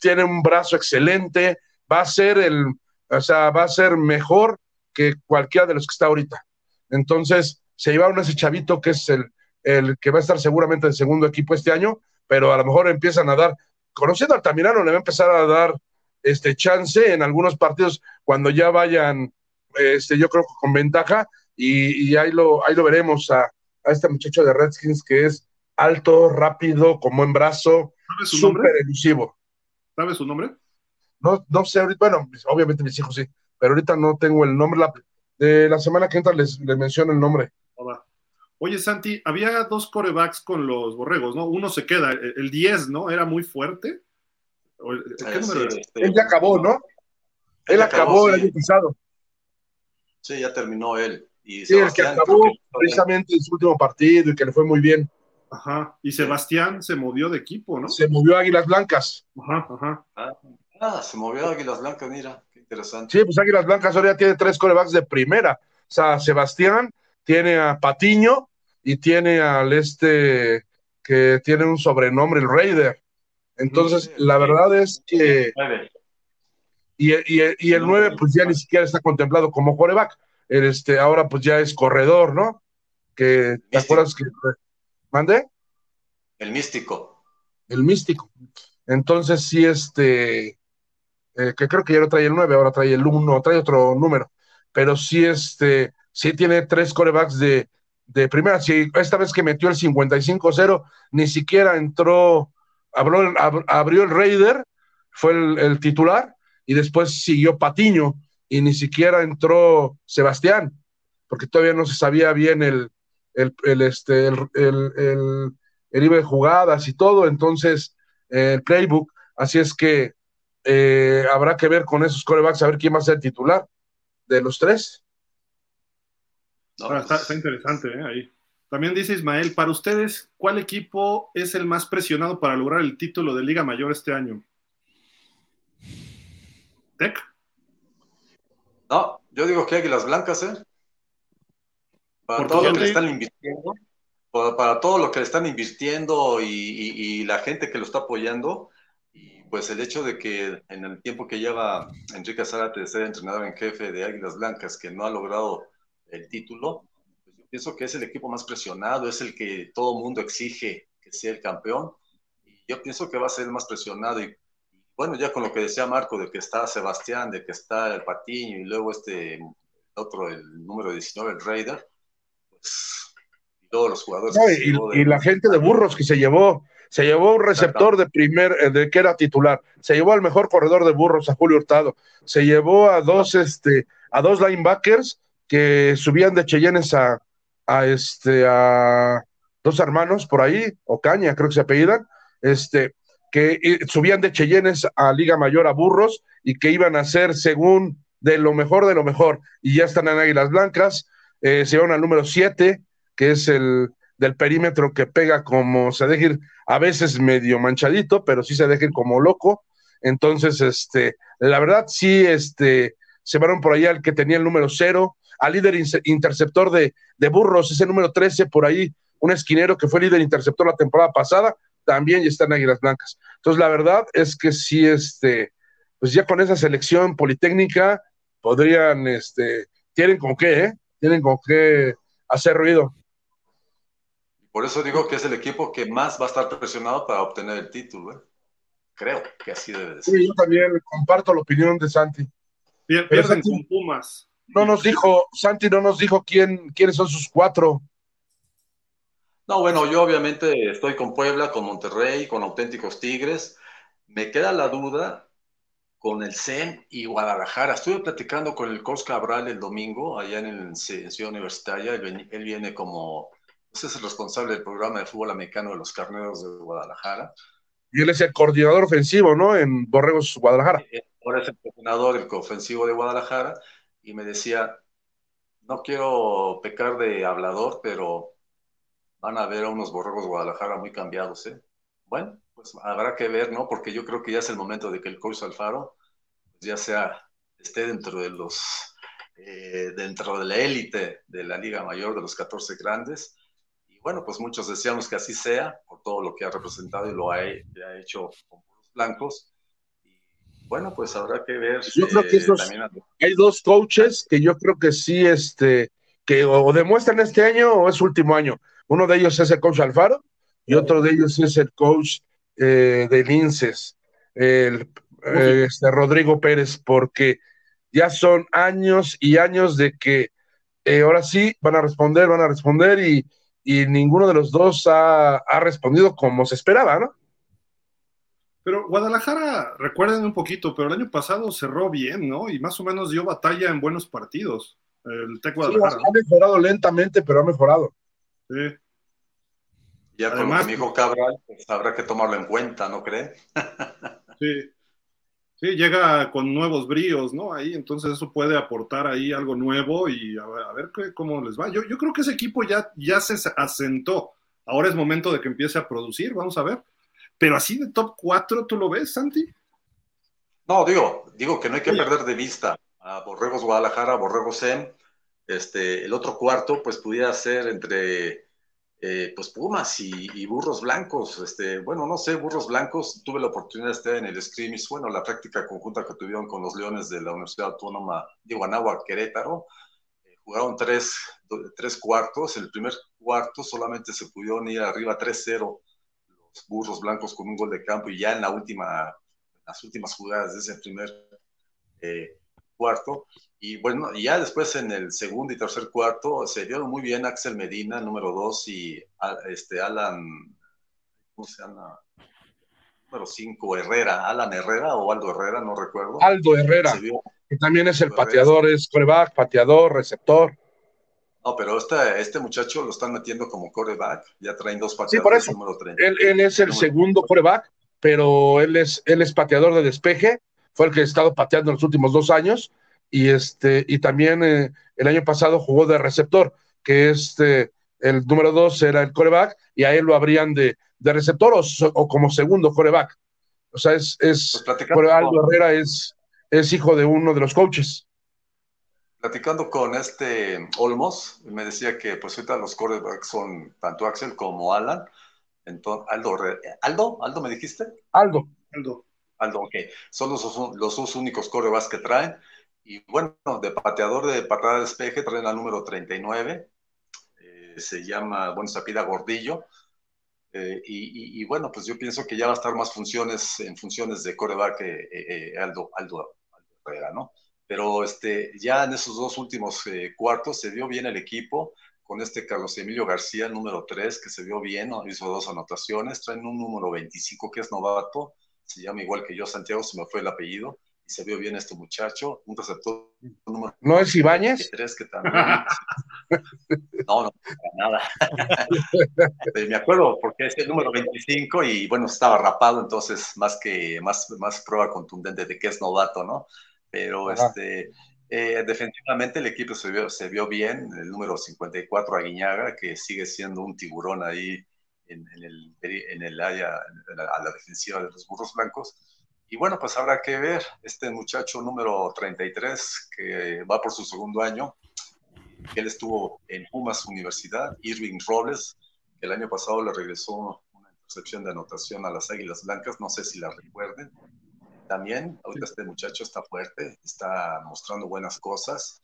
tiene un brazo excelente, va a ser el, o sea, va a ser mejor que cualquiera de los que está ahorita. Entonces, se llevaron a ese chavito que es el, el que va a estar seguramente en segundo equipo este año, pero a lo mejor empiezan a dar, conociendo al Tamirano, le va a empezar a dar este chance en algunos partidos cuando ya vayan, este, yo creo que con ventaja, y, ahí, lo, ahí lo veremos a, a, este muchacho de Redskins que es alto, rápido, con buen brazo, súper elusivo. ¿Sabes su nombre? No, no sé, bueno, obviamente mis hijos sí, pero ahorita no tengo el nombre. La, de la semana que entra les, les menciono el nombre. Oye, Santi, había dos corebacks con los borregos, ¿no? Uno se queda, el 10, ¿no? Era muy fuerte. ¿Qué número este, Él ya acabó, ¿no? Él acabó, el año pasado. Sí, ya terminó él. Y sí, el que acabó precisamente en su último partido y que le fue muy bien. Ajá. Y Sebastián se movió de equipo, ¿no? Se movió a Águilas Blancas. Ajá, ajá. Ah, ah se movió a Águilas Blancas, mira, qué interesante. Sí, pues Águilas Blancas ahora ya tiene tres corebacks de primera. O sea, Sebastián, tiene a Patiño y tiene al este que tiene un sobrenombre, el Raider. Entonces, la verdad es que... Y, y, el 9 pues ya ni siquiera está contemplado como coreback. Este, ahora pues ya es corredor, ¿no? Que, ¿Te acuerdas que... ¿Mande? El místico. El místico. Entonces sí, este... Eh, que creo que ya no trae el 9, ahora trae el 1, trae otro número. Pero sí, este sí tiene tres corebacks de, de primera. Si esta vez que metió el 55-0, ni siquiera entró, abrió, abrió el Raider, fue el, titular, y después siguió Patiño, y ni siquiera entró Sebastián, porque todavía no se sabía bien el, el, este, el, el, el, de jugadas y todo, entonces el playbook, así es que eh, habrá que ver con esos corebacks, a ver quién va a ser titular de los tres. Pues está, interesante ¿eh? ahí. También dice Ismael, para ustedes, ¿cuál equipo es el más presionado para lograr el título de Liga Mayor este año? ¿Tec? No, yo digo que Águilas Blancas, ¿eh? Para todo lo que le están invirtiendo, para, todo lo que le están invirtiendo y, la gente que lo está apoyando, y pues el hecho de que en el tiempo que lleva Enrique Zárate de ser entrenador en jefe de Águilas Blancas, que no ha logrado el título, pues yo pienso que es el equipo más presionado, es el que todo mundo exige que sea el campeón. Y yo pienso que va a ser el más presionado. Y, bueno, ya con lo que decía Marco, de que está Sebastián, de que está el Patiño y luego este otro, el número 19, el Raider, pues todos los jugadores. y, la gente de burros que se llevó, se llevó un receptor de primer, eh, de que era titular, se llevó al mejor corredor de burros, a Julio Hurtado, se llevó a dos, este, a dos linebackers que subían de Cheyennes a, a, este, a dos hermanos por ahí, Ocaña, creo que se apellidan, este, que subían de Cheyennes a Liga Mayor a Burros y que iban a ser según de lo mejor de lo mejor. Y ya están en Águilas Blancas, eh, se van al número 7, que es el del perímetro que pega como, se deja ir a veces medio manchadito, pero sí se deja ir como loco. Entonces, este, la verdad, sí, este, se van por allá el que tenía el número 0, al líder interceptor de, Burros, ese número 13 por ahí, un esquinero que fue líder interceptor la temporada pasada, también ya está en Águilas Blancas. Entonces, la verdad es que sí, este, pues ya con esa selección politécnica podrían, este, tienen con qué, ¿eh? Tienen con qué hacer ruido. Por eso digo que es el equipo que más va a estar presionado para obtener el título. ¿eh? Creo que así debe ser. Sí, yo también comparto la opinión de Santi. Pierden con Pumas. No nos dijo, Santi no nos dijo quién, quiénes son sus cuatro. No, bueno, yo obviamente estoy con Puebla, con Monterrey, con auténticos Tigres. Me queda la duda con el CEN y Guadalajara. Estuve platicando con el Cos Cabral el domingo, allá en, el, Ciudad Universitaria. Él, viene como, ese es el responsable del programa de fútbol americano de los carneros de Guadalajara. Y él es el coordinador ofensivo, ¿no? En Borregos, Guadalajara. Eh, ahora es el coordinador del ofensivo de Guadalajara y me decía, no quiero pecar de hablador, pero van a ver a unos borregos Guadalajara muy cambiados, ¿eh? Bueno, pues habrá que ver, ¿no? Porque yo creo que ya es el momento de que el coach Alfaro pues, ya sea, esté dentro de los, eh, dentro de la élite de la Liga Mayor de los 14 grandes. Y bueno, pues muchos deseamos que así sea, por todo lo que ha representado y lo ha, ha hecho con los blancos. Y bueno, pues habrá que ver. Yo creo que eh, hay dos coaches que yo creo que sí, este, que o demuestran este año o es último año. Uno de ellos es el coach Alfaro y otro de ellos es el coach eh, de Linces, el, eh, este, Rodrigo Pérez, porque ya son años y años de que eh, ahora sí van a responder, van a responder y, ninguno de los dos ha, respondido como se esperaba, ¿no? Pero Guadalajara, recuerden un poquito, pero el año pasado cerró bien, ¿no? Y más o menos dio batalla en buenos partidos. El Tec Guadalajara. ha mejorado lentamente, pero ha mejorado. Sí. Ya Además, con mi hijo Cabral, pues habrá que tomarlo en cuenta, ¿no cree? sí. Sí, llega con nuevos bríos, ¿no? Ahí, entonces eso puede aportar ahí algo nuevo y a ver, cómo les va. Yo, yo creo que ese equipo ya, ya se asentó. Ahora es momento de que empiece a producir, vamos a ver. Pero así de top 4, ¿tú lo ves, Santi? No, digo, digo que no hay que perder de vista a Borregos Guadalajara, Borregos Sem. Este, el otro cuarto, pues pudiera ser entre eh, pues Pumas y, Burros Blancos. Este, bueno, no sé, Burros Blancos, tuve la oportunidad de estar en el scrimmage, bueno, la práctica conjunta que tuvieron con los Leones de la Universidad Autónoma de Guanáhuac, Querétaro. Eh, jugaron tres, tres, cuartos. El primer cuarto solamente se pudieron ir arriba 3-0 los Burros Blancos con un gol de campo y ya en la última, las últimas jugadas de ese primer eh, cuarto. Y bueno, ya después en el segundo y tercer cuarto se dieron muy bien Axel Medina, número dos, y este Alan, ¿cómo se llama? Número cinco, Herrera, Alan Herrera o Aldo Herrera, no recuerdo. Aldo Herrera, que también es el pateador, es coreback, pateador, receptor. No, pero este, este muchacho lo están metiendo como coreback, ya traen dos pateadores. Sí, por eso. Número 30. Él, es el segundo coreback, pero él es, él es pateador de despeje fue el que ha estado pateando en los últimos dos años, y, este, y también eh, el año pasado jugó de receptor, que este, el número dos era el coreback, y a él lo habrían de, de receptor o, como segundo coreback. O sea, es, es pues Aldo Herrera es, es hijo de uno de los coaches. Platicando con este Olmos, me decía que pues ahorita los corebacks son tanto Axel como Alan. Entonces, Aldo, Aldo, Aldo, ¿me dijiste? Aldo. Aldo. Aldo, ok. Son los, los dos únicos corebacks que traen. Y bueno, de pateador de patada de despeje traen al número 39. Eh, se llama, bueno, se pida Gordillo. Eh, y, bueno, pues yo pienso que ya va a estar más funciones en funciones de coreback eh, Aldo, Aldo, Herrera, ¿no? Pero este, ya en esos dos últimos cuartos se vio bien el equipo con este Carlos Emilio García, número 3, que se vio bien, hizo dos anotaciones, traen un número 25 que es novato, se llama igual que yo, Santiago, se me fue el apellido, se vio bien este muchacho, un receptor número ¿No es Ibáñez? que también. no, no, para nada. me acuerdo porque es el número 25 y bueno, estaba rapado, entonces más que más, más prueba contundente de que es novato, ¿no? Pero este eh, definitivamente el equipo se vio, se vio bien, el número 54 Aguiñaga, que sigue siendo un tiburón ahí en, el, en el área, a la defensiva de los burros blancos. Y bueno, pues habrá que ver este muchacho número 33 que va por su segundo año. Él estuvo en Pumas Universidad, Irving Robles, que el año pasado le regresó una intercepción de anotación a las Águilas Blancas, no sé si la recuerden. También, ahorita este muchacho está fuerte, está mostrando buenas cosas.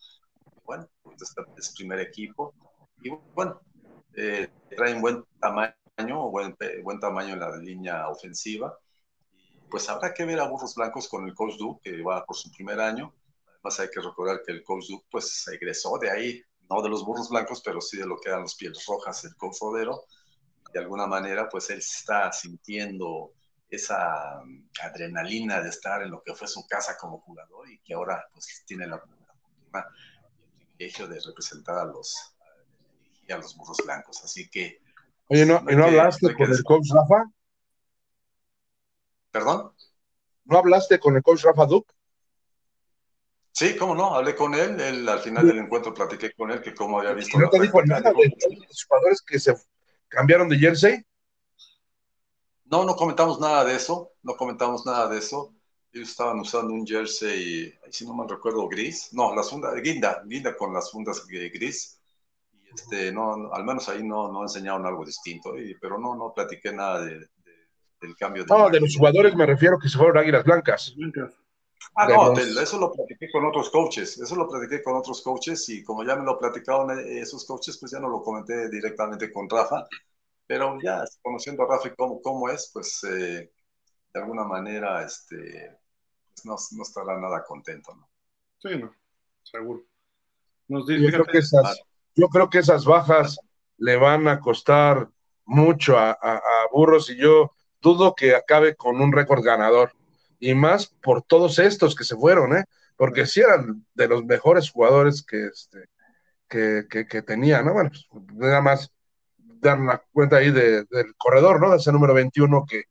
Bueno, ahorita está, es primer equipo. Y bueno, eh, traen buen tamaño buen, buen tamaño en la línea ofensiva. Pues habrá que ver a Burros Blancos con el Coach Duke, que va por su primer año. Además hay que recordar que el Coach Duke pues egresó de ahí, no de los Burros Blancos, pero sí de lo que eran los Pieles Rojas, el Coach Rodero. De alguna manera pues él está sintiendo esa mm, adrenalina de estar en lo que fue su casa como jugador y que ahora pues tiene la, la y el privilegio de representar a los, a los burros blancos. Así que Oye, ¿no, ¿y no hablaste con el coach Rafa? ¿Perdón? ¿No hablaste con el coach Rafa Duke? Sí, cómo no, hablé con él, él al final del encuentro platiqué con él que cómo había visto. ¿No te dijo nada de los jugadores que se cambiaron de jersey? No, no comentamos nada de eso, no comentamos nada de eso. Ellos estaban usando un jersey, si no me recuerdo, gris. No, las fundas, guinda, guinda con las fundas gris. Y este, no, al menos ahí no, no enseñaron algo distinto, pero no, no platiqué nada de, del cambio. De no, de los jugadores me refiero que se fueron águilas blancas. Ah, no, eso lo platiqué con otros coaches, eso lo platiqué con otros coaches y como ya me lo platicaron esos coaches, pues ya no lo comenté directamente con Rafa, pero ya conociendo a Rafa cómo, cómo es, pues eh, de alguna manera este, pues no, no, estará nada contento, ¿no? Sí, no, seguro. yo, creo que esas, yo creo que esas bajas le van a costar mucho a, a, a Burros y yo dudo que acabe con un récord ganador y más por todos estos que se fueron, ¿eh? Porque sí eran de los mejores jugadores que, este, que, que, tenía, ¿no? Bueno, pues nada más dar la cuenta ahí del corredor, ¿no? De ese número 21 que,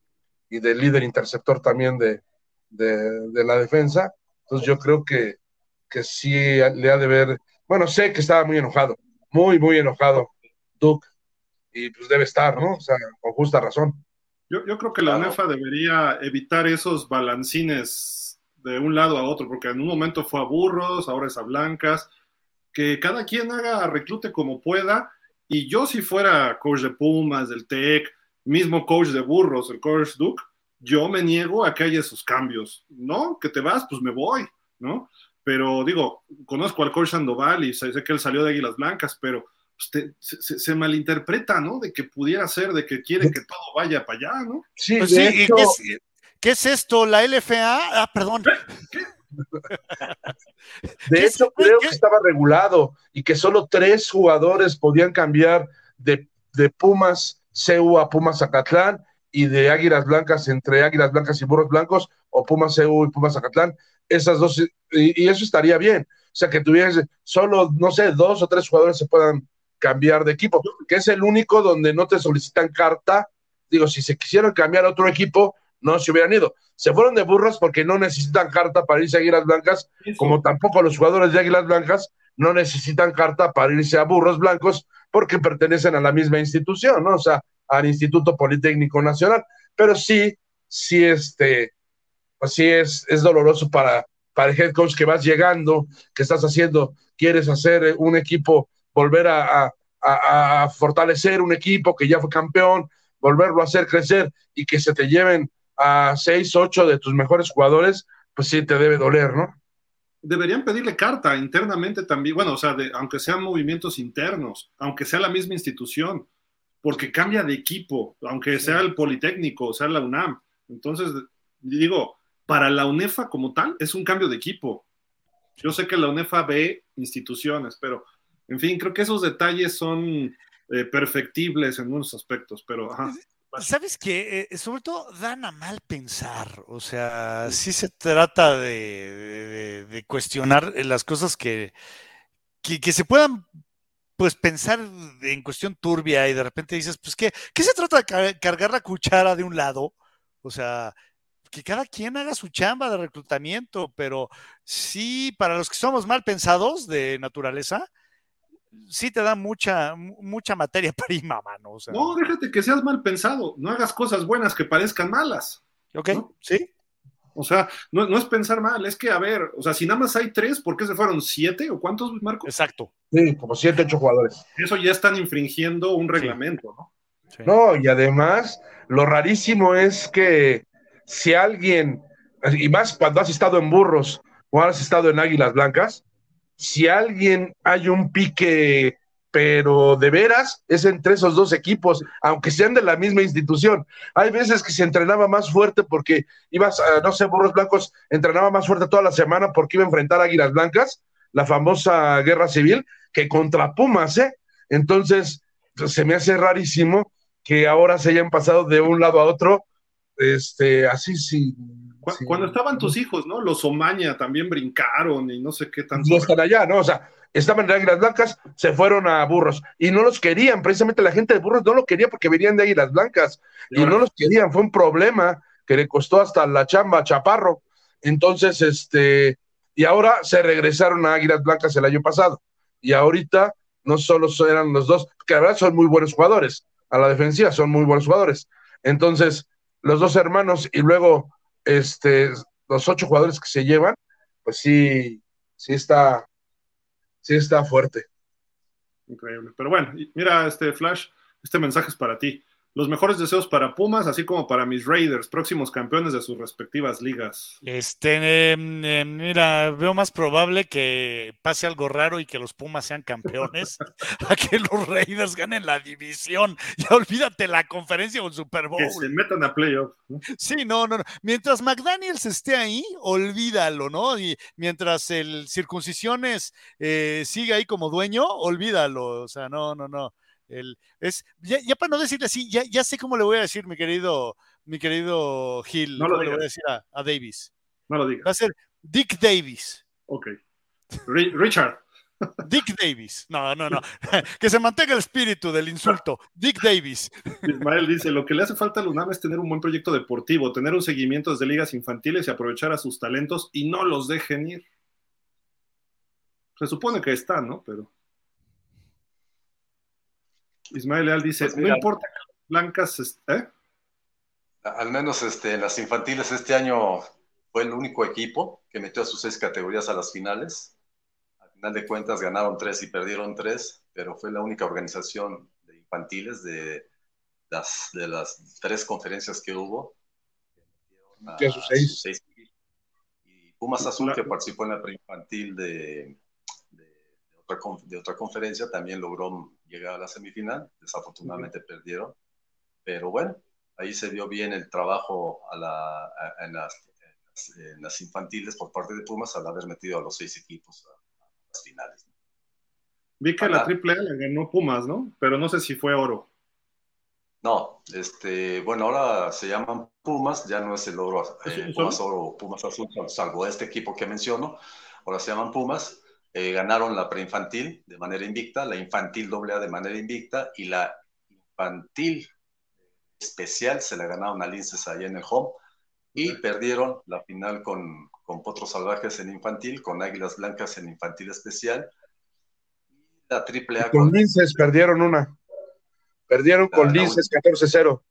y del líder interceptor también de, de, la defensa. Entonces yo creo que, que sí le ha de ver, bueno, sé que estaba muy enojado, muy, muy enojado Duke, y pues debe estar, ¿no? O sea, con justa razón. Yo, yo creo que la UNEFA debería evitar esos balancines de un lado a otro, porque en un momento fue a burros, ahora es a blancas, que cada quien haga reclute como pueda, y yo si fuera coach de Pumas, del TEC, mismo coach de burros, el coach Duke, yo me niego a que haya esos cambios, ¿no? Que te vas, pues me voy, ¿no? Pero digo, conozco al coach Sandoval y sé que él salió de Águilas Blancas, pero pues, se, malinterpreta, ¿no? De que pudiera ser, de que quiere que todo vaya para allá, ¿no? Sí, pues sí ¿qué, es, esto? ¿La LFA? Ah, perdón. De hecho, creo que estaba regulado y que solo tres jugadores podían cambiar de, Pumas CU a Pumas Zacatlán y de Águilas Blancas entre Águilas Blancas y Burros Blancos o Pumas CU y Pumas Zacatlán. Esas dos, y, y eso estaría bien. O sea, que tuvieras solo, no sé, dos o tres jugadores se puedan cambiar de equipo, que es el único donde no te solicitan carta. Digo, si se quisieran cambiar a otro equipo, no se hubieran ido. Se fueron de burros porque no necesitan carta para irse a Águilas Blancas, como tampoco los jugadores de Águilas Blancas no necesitan carta para irse a burros blancos porque pertenecen a la misma institución, ¿no? O sea, al Instituto Politécnico Nacional. Pero sí, sí, este, pues sí es, es doloroso para, para el head coach que vas llegando, que estás haciendo, quieres hacer un equipo volver a, fortalecer un equipo que ya fue campeón, volverlo a hacer crecer y que se te lleven a seis, ocho de tus mejores jugadores, pues sí te debe doler, ¿no? Deberían pedirle carta internamente también, bueno, o sea, aunque sean movimientos internos, aunque sea la misma institución, porque cambia de equipo, aunque sea el Politécnico, o sea la UNAM. Entonces, digo, para la UNEFA como tal, es un cambio de equipo. Yo sé que la UNEFA ve instituciones, pero en fin, creo que esos detalles son eh, perfectibles en unos aspectos, pero... ¿Sabes qué? Eh, sobre todo dan a mal pensar, o sea, sí se trata de, cuestionar las cosas que, que, se puedan pues pensar en cuestión turbia y de repente dices, pues ¿qué, qué se trata de cargar la cuchara de un lado? O sea, que cada quien haga su chamba de reclutamiento, pero sí, para los que somos mal pensados de naturaleza, sí te da mucha, mucha materia prima, mano. no, déjate que seas mal pensado, no hagas cosas buenas que parezcan malas. Ok, sí. O sea, no, no, es pensar mal, es que, a ver, o sea, si nada más hay tres, ¿por qué se fueron siete o cuántos, Marco? Exacto. Sí, como siete, ocho jugadores. Eso ya están infringiendo un reglamento, ¿no? No, y además, lo rarísimo es que si alguien, y más cuando has estado en burros o has estado en águilas blancas, si alguien hay un pique, pero de veras, es entre esos dos equipos, aunque sean de la misma institución. Hay veces que se entrenaba más fuerte porque ibas, a, no sé, Burros Blancos entrenaba más fuerte toda la semana porque iba a enfrentar a Águilas Blancas, la famosa guerra civil, que contra Pumas, ¿eh? Entonces, se me hace rarísimo que ahora se hayan pasado de un lado a otro, este, así sí, cuando estaban tus hijos, ¿no? Los Omaña también brincaron y no sé qué tanto. No están allá, ¿no? O sea, estaban en Águilas Blancas, se fueron a Burros y no los querían, precisamente la gente de Burros no lo quería porque venían de Águilas Blancas y, no los querían, fue un problema que le costó hasta la chamba a Chaparro. Entonces, este, y ahora se regresaron a Águilas Blancas el año pasado y ahorita no solo eran los dos, que la verdad son muy buenos jugadores, a la defensiva son muy buenos jugadores. Entonces, los dos hermanos y luego este, los ocho jugadores que se llevan, pues sí, sí está, sí está fuerte. Increíble. Pero bueno, mira, este Flash, este mensaje es para ti. Los mejores deseos para Pumas, así como para mis Raiders, próximos campeones de sus respectivas ligas. Este, em, em, mira, veo más probable que pase algo raro y que los Pumas sean campeones a que los Raiders ganen la división. Ya olvídate la conferencia o Super Bowl. Que se metan a playoff. Sí, no, no, no. Mientras McDaniels esté ahí, olvídalo, ¿no? Y mientras el circuncisiones eh, siga ahí como dueño, olvídalo. O sea, no, no, no es, ya, para no decirle así, ya, ya sé cómo le voy a decir, mi querido, mi querido Gil, no lo le voy a decir a, Davis. No lo digas. Va a ser Dick Davis. Ok. Richard. Dick Davis. No, no, no. que se mantenga el espíritu del insulto. Dick Davis. Ismael dice, lo que le hace falta a UNAM es tener un buen proyecto deportivo, tener un seguimiento desde ligas infantiles y aprovechar a sus talentos y no los dejen ir. Se supone que están, ¿no? Pero... Ismael Leal dice, pues no importa que las blancas, ¿eh? Al menos este, en las infantiles este año fue el único equipo que metió a sus seis categorías a las finales. Al final de cuentas ganaron tres y perdieron tres, pero fue la única organización de infantiles de las, de las tres conferencias que hubo. Que a, sus seis. Y Pumas Azul, que participó en la preinfantil de, de otra conferencia, también logró llegar a la semifinal. Desafortunadamente perdieron. Pero bueno, ahí se vio bien el trabajo a la, en, las, infantiles por parte de Pumas al haber metido a los seis equipos a, las finales. Vi que la triple A ganó Pumas, ¿no? Pero no sé si fue oro. No, este, bueno, ahora se llaman Pumas, ya no es el oro, eh, Pumas oro Pumas azul, salvo este equipo que menciono, ahora se llaman Pumas, eh, ganaron la preinfantil de manera invicta, la infantil AA de manera invicta y la infantil especial se la ganaron a Linces allá en el home y perdieron la final con, con Potros Salvajes en infantil, con Águilas Blancas en infantil especial. La triple A. Con, Linces perdieron una. Perdieron con Linces 14-0.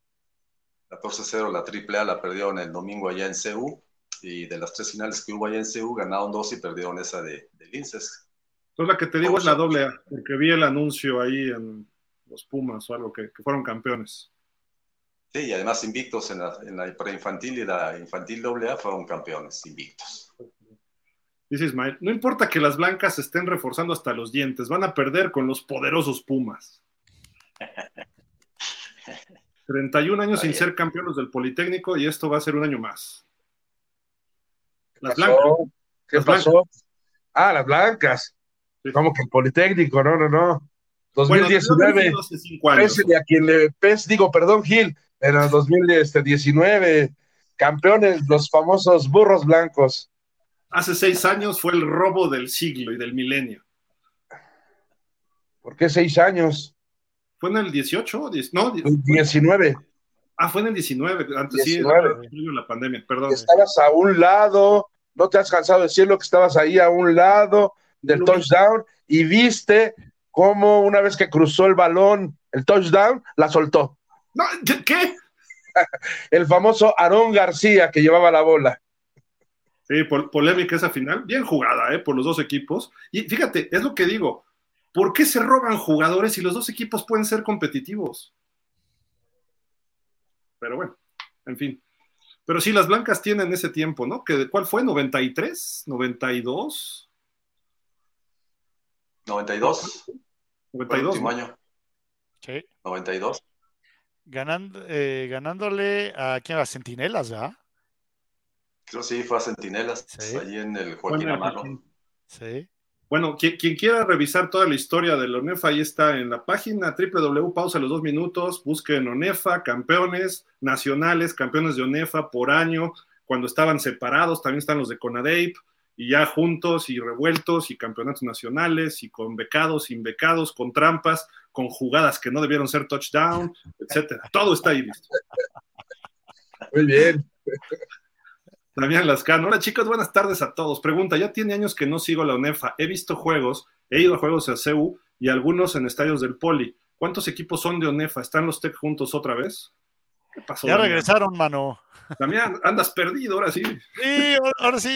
14-0, la triple A la perdieron el domingo allá en CU y de las tres finales que hubo allá en CU, ganaron dos y perdieron esa de, de Linces. Entonces la que te digo es la doble A, porque vi el anuncio ahí en los Pumas o algo que, fueron campeones. Sí, y además invictos en la, en la preinfantil y la infantil doble A fueron campeones, invictos. Dice Ismael, no importa que las blancas estén reforzando hasta los dientes, van a perder con los poderosos Pumas. 31 años sin ser campeones del Politécnico y esto va a ser un año más. Las blancas. ¿Qué pasó? Ah, las blancas. Como que el Politécnico, no, no, no. 2019. Bueno, a quien le pes, digo, perdón, Gil, era 2019. Campeones, los famosos burros blancos. Hace seis años fue el robo del siglo y del milenio. ¿Por qué seis años? ¿Fue en el 18? No, 19. Ah, fue en el 19, antes sí, la pandemia, perdón. Estabas a un lado, no te has cansado de decirlo que estabas ahí a un lado del touchdown y viste cómo una vez que cruzó el balón, el touchdown, la soltó. No, ¿Qué? el famoso Aarón García que llevaba la bola. Sí, polémica esa final, bien jugada, ¿eh? Por los dos equipos. Y fíjate, es lo que digo, ¿por qué se roban jugadores si los dos equipos pueden ser competitivos? Pero bueno, en fin. Pero sí, las blancas tienen ese tiempo, ¿no? ¿Cuál fue? ¿93? ¿92? 92. 92. último año. Sí. 92. Ganando, eh, ganándole a quién? A Centinelas, ¿verdad? Creo sí, fue a Centinelas, sí. allí en el Joaquín Amaro. Sí. Bueno, quien, quiera revisar toda la historia de la ONEFA, ahí está en la página www, pausa los dos minutos, busquen ONEFA, campeones nacionales, campeones de ONEFA por año, cuando estaban separados, también están los de CONADEIP, y ya juntos y revueltos, y campeonatos nacionales, y con becados, sin becados, con trampas, con jugadas que no debieron ser touchdown, etcétera. Todo está ahí listo. Muy bien. Damián Lascano. Hola chicos, buenas tardes a todos. Pregunta, ya tiene años que no sigo la UNEFA. He visto juegos, he ido a juegos a CEU y algunos en estadios del Poli. ¿Cuántos equipos son de UNEFA? ¿Están los TEC juntos otra vez? ¿Qué pasó? Ya regresaron, mano. También andas perdido, ahora sí. Sí, ahora sí.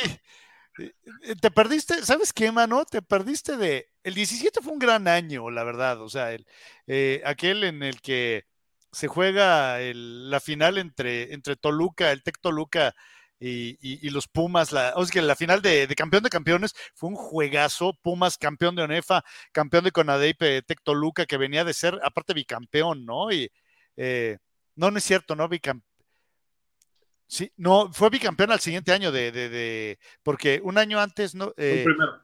Te perdiste, ¿sabes qué, mano? Te perdiste de. El 17 fue un gran año, la verdad. O sea, el, eh, aquel en el que se juega la final entre, entre Toluca, el Tec Toluca y, los Pumas. La, o sea, que la final de, campeón de campeones fue un juegazo. Pumas, campeón de ONEFA, campeón de Conadeipe, Tec Toluca, que venía de ser, aparte, bicampeón, ¿no? Y eh, no, no es cierto, ¿no? Bicampeón Sí, no, fue bicampeón al siguiente año de, de, porque un año antes no. el, eh, primero.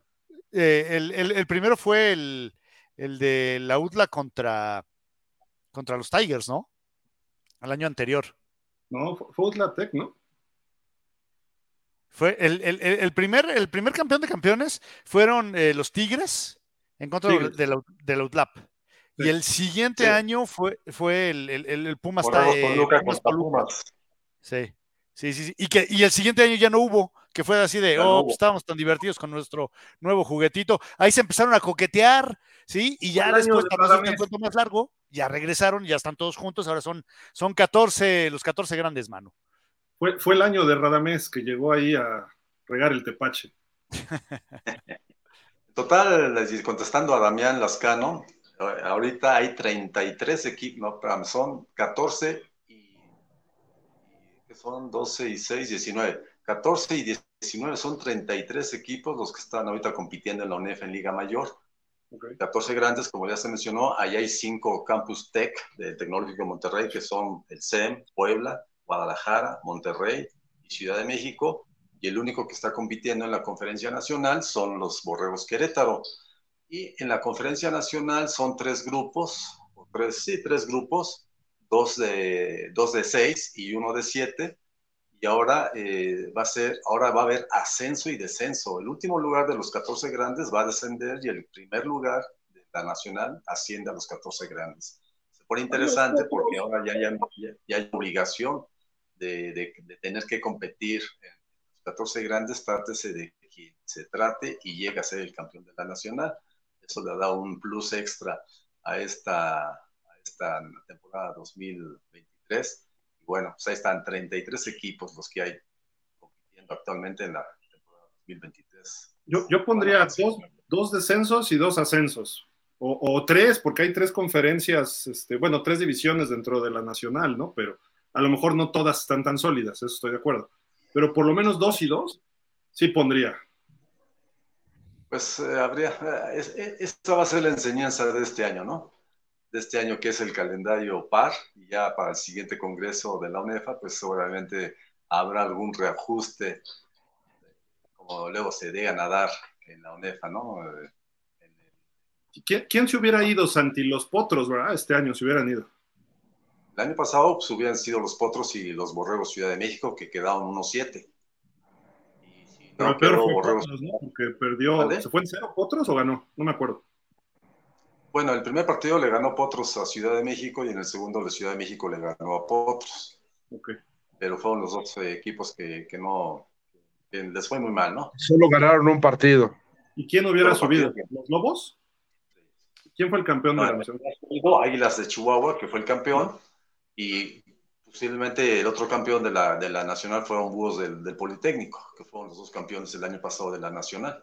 Eh, el, primero fue el, de la UDLA contra, contra los Tigers, ¿no? Al año anterior. No, fue UDLA Tech, ¿no? Fue el, primer, el primer campeón de campeones fueron eh, los Tigres en contra de la, de la UDLAP. Y el siguiente año fue, fue el, el, Pumas, Pumas, Pumas. Sí. Sí, sí, sí. Y, que, y el siguiente año ya no hubo, que fue así de, oh, pues, estábamos tan divertidos con nuestro nuevo juguetito. Ahí se empezaron a coquetear, ¿sí? Y ya después, para un cuento más largo, ya regresaron, ya están todos juntos, ahora son, son 14, los 14 grandes, mano. Fue, fue el año de Radamés que llegó ahí a regar el tepache. Total, contestando a Damián Lascano, ahorita hay 33 equipos, no, son 14 son 12 y 6, 19. 14 y 19 son 33 equipos los que están ahorita compitiendo en la UNEF en Liga Mayor. 14 grandes, como ya se mencionó, ahí hay 5 campus tech del Tecnológico de Monterrey, que son el CEM, Puebla, Guadalajara, Monterrey y Ciudad de México. Y el único que está compitiendo en la conferencia nacional son los Borregos Querétaro. Y en la conferencia nacional son tres grupos, tres, sí, tres grupos, dos de, dos de seis y uno de siete. Y ahora, eh, va a ser, ahora va a haber ascenso y descenso. El último lugar de los 14 grandes va a descender y el primer lugar de la nacional asciende a los 14 grandes. Se pone interesante porque ahora ya hay, ya, hay obligación de, de, tener que competir en los 14 grandes, trátese de quien se trate y llega a ser el campeón de la nacional. Eso le da un plus extra a esta, esta temporada 2023. Y bueno, pues ahí están 33 equipos los que hay compitiendo actualmente en la temporada 2023. Yo, yo pondría dos, dos, descensos y dos ascensos. O, o, tres, porque hay tres conferencias, este, bueno, tres divisiones dentro de la nacional, ¿no? Pero a lo mejor no todas están tan sólidas, eso estoy de acuerdo. Pero por lo menos dos y dos, sí pondría. Pues eh, habría, eh, esta va a ser la enseñanza de este año, ¿no? de este año, que es el calendario par, y ya para el siguiente congreso de la UNEFA, pues seguramente habrá algún reajuste, como luego se debe a dar en la UNEFA, ¿no? ¿Quién, se hubiera ido, Santi? Los potros, ¿verdad? Este año se hubieran ido. El año pasado pues, hubieran sido los potros y los borregos Ciudad de México, que quedaron 1-7. Pero peor fue borregos... ¿no? Porque perdió. ¿Se fue en cero potros o ganó? No me acuerdo. Bueno, el primer partido le ganó Potros a Ciudad de México y en el segundo de Ciudad de México le ganó a Potros. Okay. Pero fueron los dos equipos que, no, les fue muy mal, ¿no? Solo ganaron un partido. ¿Y quién hubiera subido? ¿Los Lobos? ¿Quién fue el campeón de la nación? Águilas de Chihuahua, que fue el campeón, y posiblemente el otro campeón de la, de la nacional fueron Búhos del, del Politécnico, que fueron los dos campeones el año pasado de la nacional.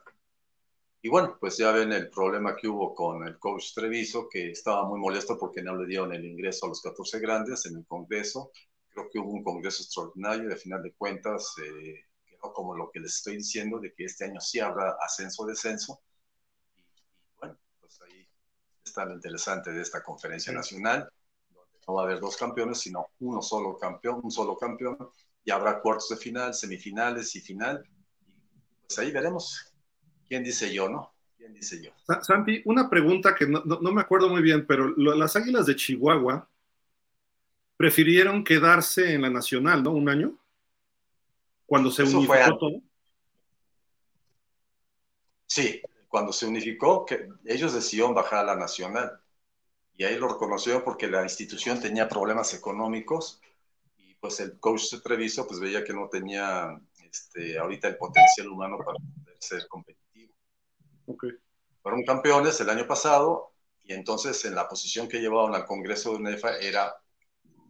Y bueno, pues ya ven el problema que hubo con el coach Treviso, que estaba muy molesto porque no le dieron el ingreso a los 14 grandes en el Congreso. Creo que hubo un Congreso extraordinario y al final de cuentas eh, quedó como lo que les estoy diciendo, de que este año sí habrá ascenso-descenso. Y, bueno, pues ahí está lo interesante de esta conferencia nacional, no va a haber dos campeones, sino uno solo campeón, un solo campeón, y habrá cuartos de final, semifinales y final. Pues ahí veremos ¿Quién dice yo, no? ¿Quién dice yo? Santi, una pregunta que no, me acuerdo muy bien, pero las Águilas de Chihuahua prefirieron quedarse en la Nacional, ¿no? Un año. Cuando se unificó todo. Sí, cuando se unificó, que ellos decidieron bajar a la Nacional. Y ahí lo reconocieron porque la institución tenía problemas económicos y pues el coach Treviso pues veía que no tenía este, ahorita el potencial humano para poder ser competitivo fueron campeones el año pasado y entonces en la posición que llevaban al Congreso de UNEFA era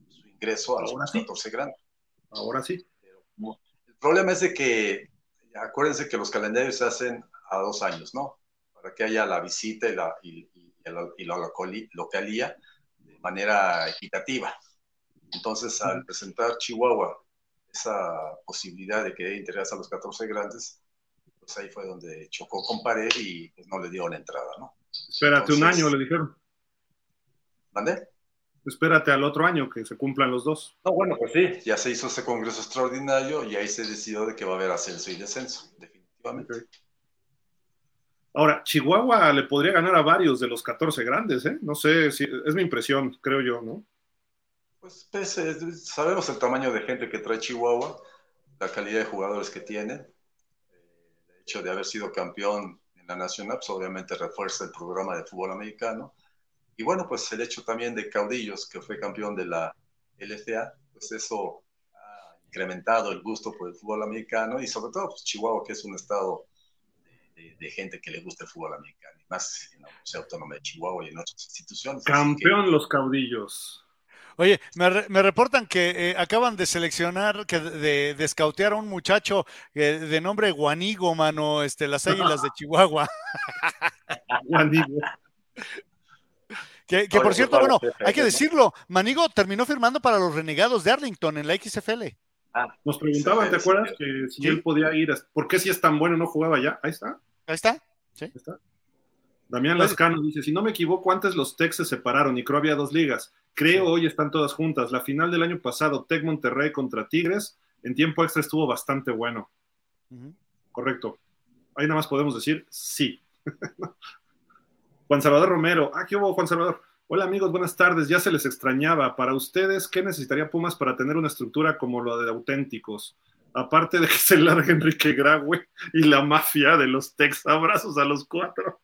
su ingreso a los 14 grandes. Ahora sí. El problema es de que, acuérdense que los calendarios se hacen a dos años, ¿no? Para que haya la visita y la, y, la localía de manera equitativa. Entonces, al presentar Chihuahua esa posibilidad de que interese a los 14 grandes, pues ahí fue donde chocó con pared y pues, no le dio la entrada, ¿no? Espérate un año, le dijeron. ¿Mande? Espérate al otro año que se cumplan los dos. No, bueno, pues sí, ya se hizo ese congreso extraordinario y ahí se decidió de que va a haber ascenso y descenso, definitivamente. Ahora, Chihuahua le podría ganar a varios de los 14 grandes, ¿eh? No sé, si, es mi impresión, creo yo, ¿no? Pues, pues sabemos el tamaño de gente que trae Chihuahua, la calidad de jugadores que tiene, eh, el hecho de haber sido campeón en la Nacional, pues obviamente refuerza el programa de fútbol americano. Y bueno, pues el hecho también de Caudillos, que fue campeón de la LFA, pues eso ha incrementado el gusto por el fútbol americano y sobre todo pues, Chihuahua, que es un estado de, gente que le gusta el fútbol americano, y más en la Universidad Autónoma de Chihuahua y en otras instituciones. Campeón los Caudillos. Oye, me, reportan que eh, acaban de seleccionar, que de, de a un muchacho eh, de nombre Guanigo, mano, este, las águilas de Chihuahua. Guanigo. Que, por cierto, bueno, hay que decirlo, Manigo terminó firmando para los renegados de Arlington en la XFL. Ah, Nos preguntaban, ¿te acuerdas? Que si él podía ir, ¿por qué si es tan bueno no jugaba ya? Ahí está. Ahí está, sí. Está. Damián Lascano dice, si no me equivoco, antes los Tex se separaron y creo había dos ligas. Creo hoy están todas juntas. La final del año pasado, Tec Monterrey contra Tigres, en tiempo extra estuvo bastante bueno. Correcto. Ahí nada más podemos decir sí. Juan Salvador Romero. Ah, ¿qué hubo, Juan Salvador? Hola amigos, buenas tardes. Ya se les extrañaba. Para ustedes, ¿qué necesitaría Pumas para tener una estructura como lo de auténticos? Aparte de que se largue Enrique Graue y la mafia de los Tex. Abrazos a los cuatro.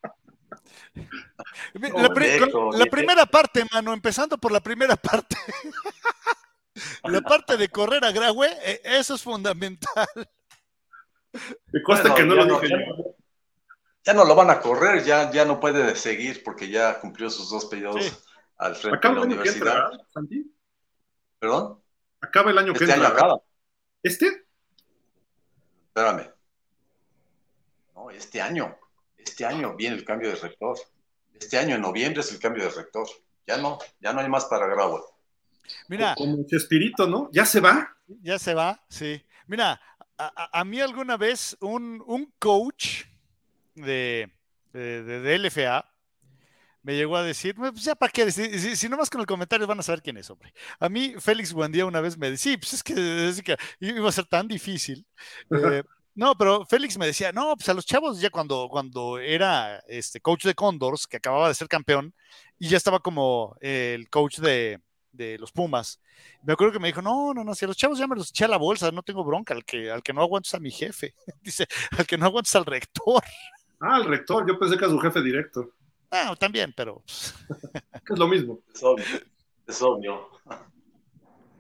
La, primera parte, mano, empezando por la primera parte. la parte de correr a Graue, eh, eso es fundamental. Me cuesta que no lo dije ya, no lo van a correr, ya, ya no puede seguir porque ya cumplió sus dos periodos al frente de la universidad. ¿Perdón? Acaba el año este que entra. Año acaba. ¿Este? Espérame. No, este año. Este año viene el cambio de rector. Este año, en noviembre, es el cambio de rector. Ya no, ya no hay más para Grauer. Mira. Como espíritu, ¿no? ¿Ya se va? Ya se va, sí. Mira, a, mí alguna vez un, coach de, de, LFA me llegó a decir, pues ya para qué, si, si, nomás con el comentario van a saber quién es, hombre. A mí Félix Buendía una vez me decía, sí, pues es que, es que, iba a ser tan difícil. Eh, no, pero Félix me decía, no, pues a los chavos ya cuando, cuando era este coach de Condors, que acababa de ser campeón, y ya estaba como el coach de, los Pumas. Me acuerdo que me dijo, no, no, no, si a los chavos ya me los eché a la bolsa, no tengo bronca, al que, al que no aguantes a mi jefe. Dice, al que no aguantes al rector. Ah, al rector, yo pensé que a su jefe directo. Ah, también, pero. es lo mismo. Es obvio. Es obvio.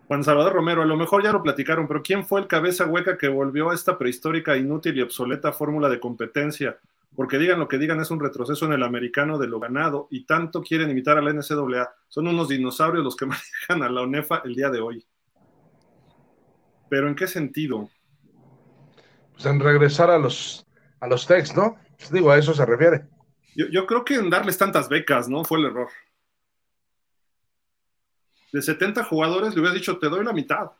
Juan Salvador Romero, a lo mejor ya lo platicaron, pero ¿quién fue el cabeza hueca que volvió a esta prehistórica, inútil y obsoleta fórmula de competencia? Porque digan lo que digan, es un retroceso en el americano de lo ganado y tanto quieren imitar a la NCAA. Son unos dinosaurios los que manejan a la UNEFA el día de hoy. ¿Pero en qué sentido? Pues en regresar a los, a los techs, ¿no? Pues digo, a eso se refiere. Yo, yo creo que en darles tantas becas, ¿no? Fue el error de 70 jugadores le hubieras dicho, te doy la mitad,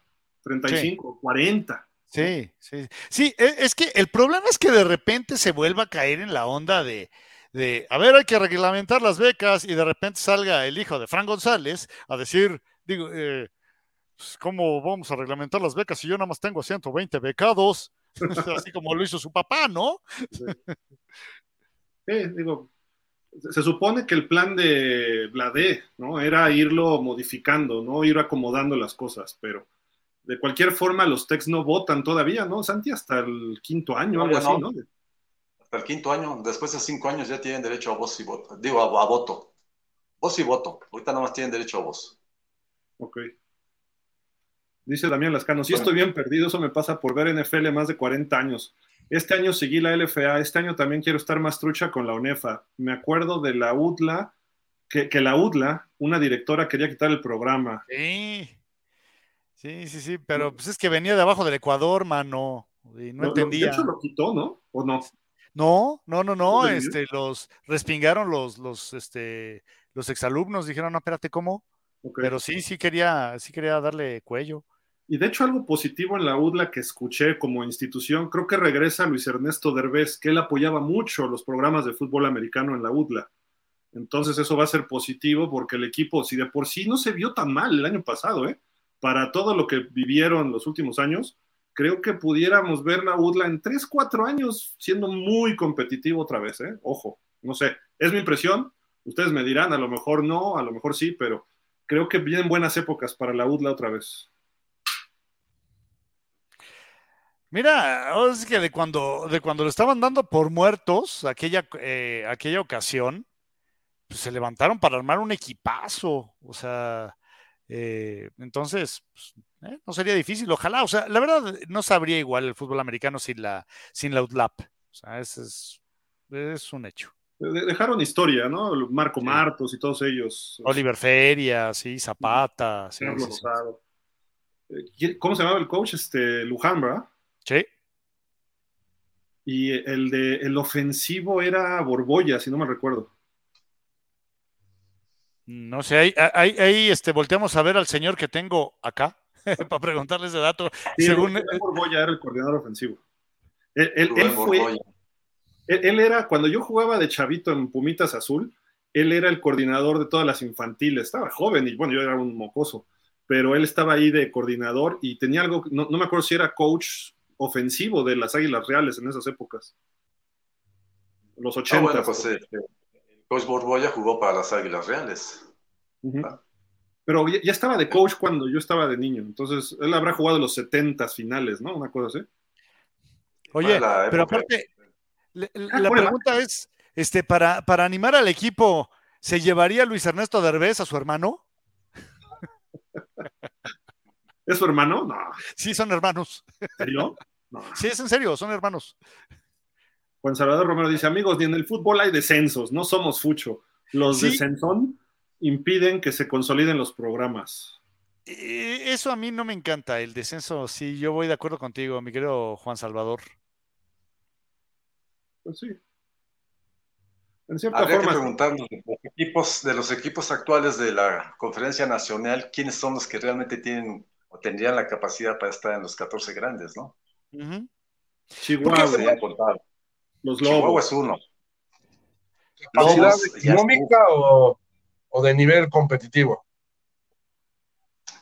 35, 40. Sí, sí. Sí, e, es que el problema es que de repente se vuelva a caer en la onda de, de, a ver, hay que reglamentar las becas y de repente salga el hijo de Fran González a decir, digo, eh, pues, ¿cómo vamos a reglamentar las becas si yo nada más tengo 120 becados? Así como lo hizo su papá, ¿no? sí digo, se supone que el plan de Bladé, ¿no? Era irlo modificando, ¿no? Ir acomodando las cosas, pero de cualquier forma los Tex no votan todavía, ¿no, Santi? Hasta el quinto año, algo así, ¿no? Hasta el quinto año, después de cinco años ya tienen derecho a voz y voto, digo, a, voto. Voz y voto, ahorita nada más tienen derecho a voz. Ok. Dice Damián Lascano, sí estoy bien perdido, eso me pasa por ver NFL más de 40 años. Este año seguí la LFA, este año también quiero estar más trucha con la UNEFA. Me acuerdo de la UDLA, que, la UDLA, una directora quería quitar el programa. Sí. Sí, sí, sí, pero pues es que venía de abajo del Ecuador, mano, y no, entendía. de hecho lo quitó, ¿no? ¿O no? No, no, no, no, este, los respingaron los, los, este, los exalumnos, dijeron, no, espérate, ¿cómo? Pero sí, sí quería, sí quería darle cuello. Y de hecho algo positivo en la UDLA que escuché como institución, creo que regresa Luis Ernesto Derbez, que él apoyaba mucho los programas de fútbol americano en la UDLA. Entonces eso va a ser positivo porque el equipo, si de por sí no se vio tan mal el año pasado, ¿eh? para todo lo que vivieron los últimos años, creo que pudiéramos ver la UDLA en 3, 4 años siendo muy competitivo otra vez. ¿eh? Ojo, no sé, es mi impresión. Ustedes me dirán, a lo mejor no, a lo mejor sí, pero creo que vienen buenas épocas para la UDLA otra vez. Mira, es que de cuando, de cuando lo estaban dando por muertos, aquella, eh, aquella ocasión, pues se levantaron para armar un equipazo. O sea, eh, entonces, pues, eh, no sería difícil. Ojalá, o sea, la verdad, no sabría igual el fútbol americano sin la, sin la UTLAP. O sea, ese es, es un hecho. Dejaron historia, ¿no? Marco Martos y todos ellos. Oliver Feria, sí, Zapata. Sí, ¿Cómo se llamaba el coach? Este, Luján, ¿verdad? Sí. Y el de el ofensivo era Borbolla, si no me recuerdo. No sé, ahí, ahí, este, volteamos a ver al señor que tengo acá para preguntarle ese dato. Según... Borbolla era el coordinador ofensivo. Él, fue, él, era, cuando yo jugaba de chavito en Pumitas Azul, él era el coordinador de todas las infantiles. Estaba joven y bueno, yo era un mocoso, pero él estaba ahí de coordinador y tenía algo, no, no me acuerdo si era coach ofensivo de las Águilas Reales en esas épocas. Los 80. Ah, bueno, pues este, coach Borboya jugó para las Águilas Reales. Ah. Pero ya, estaba de coach cuando yo estaba de niño, entonces él habrá jugado los 70 finales, ¿no? Una cosa así. Oye, pero aparte, la, ah, pregunta es, este, para, para animar al equipo, ¿se llevaría Luis Ernesto Derbez a su hermano? ¿Es su hermano? No. Sí, son hermanos. ¿En Sí, es en serio, son hermanos. Juan Salvador Romero dice, amigos, ni en el fútbol hay descensos, no somos fucho. Los ¿Sí? impiden que se consoliden los programas. Eh, eso a mí no me encanta, el descenso, sí, yo voy de acuerdo contigo, mi querido Juan Salvador. Pues sí. En cierta Habría forma, que preguntarnos de los, equipos, de los equipos actuales de la conferencia nacional, ¿quiénes son los que realmente tienen o tendrían la capacidad para estar en los 14 grandes, ¿no? Chihuahua. Los Lobos. Chihuahua es uno. ¿Capacidad económica o, o, de nivel competitivo?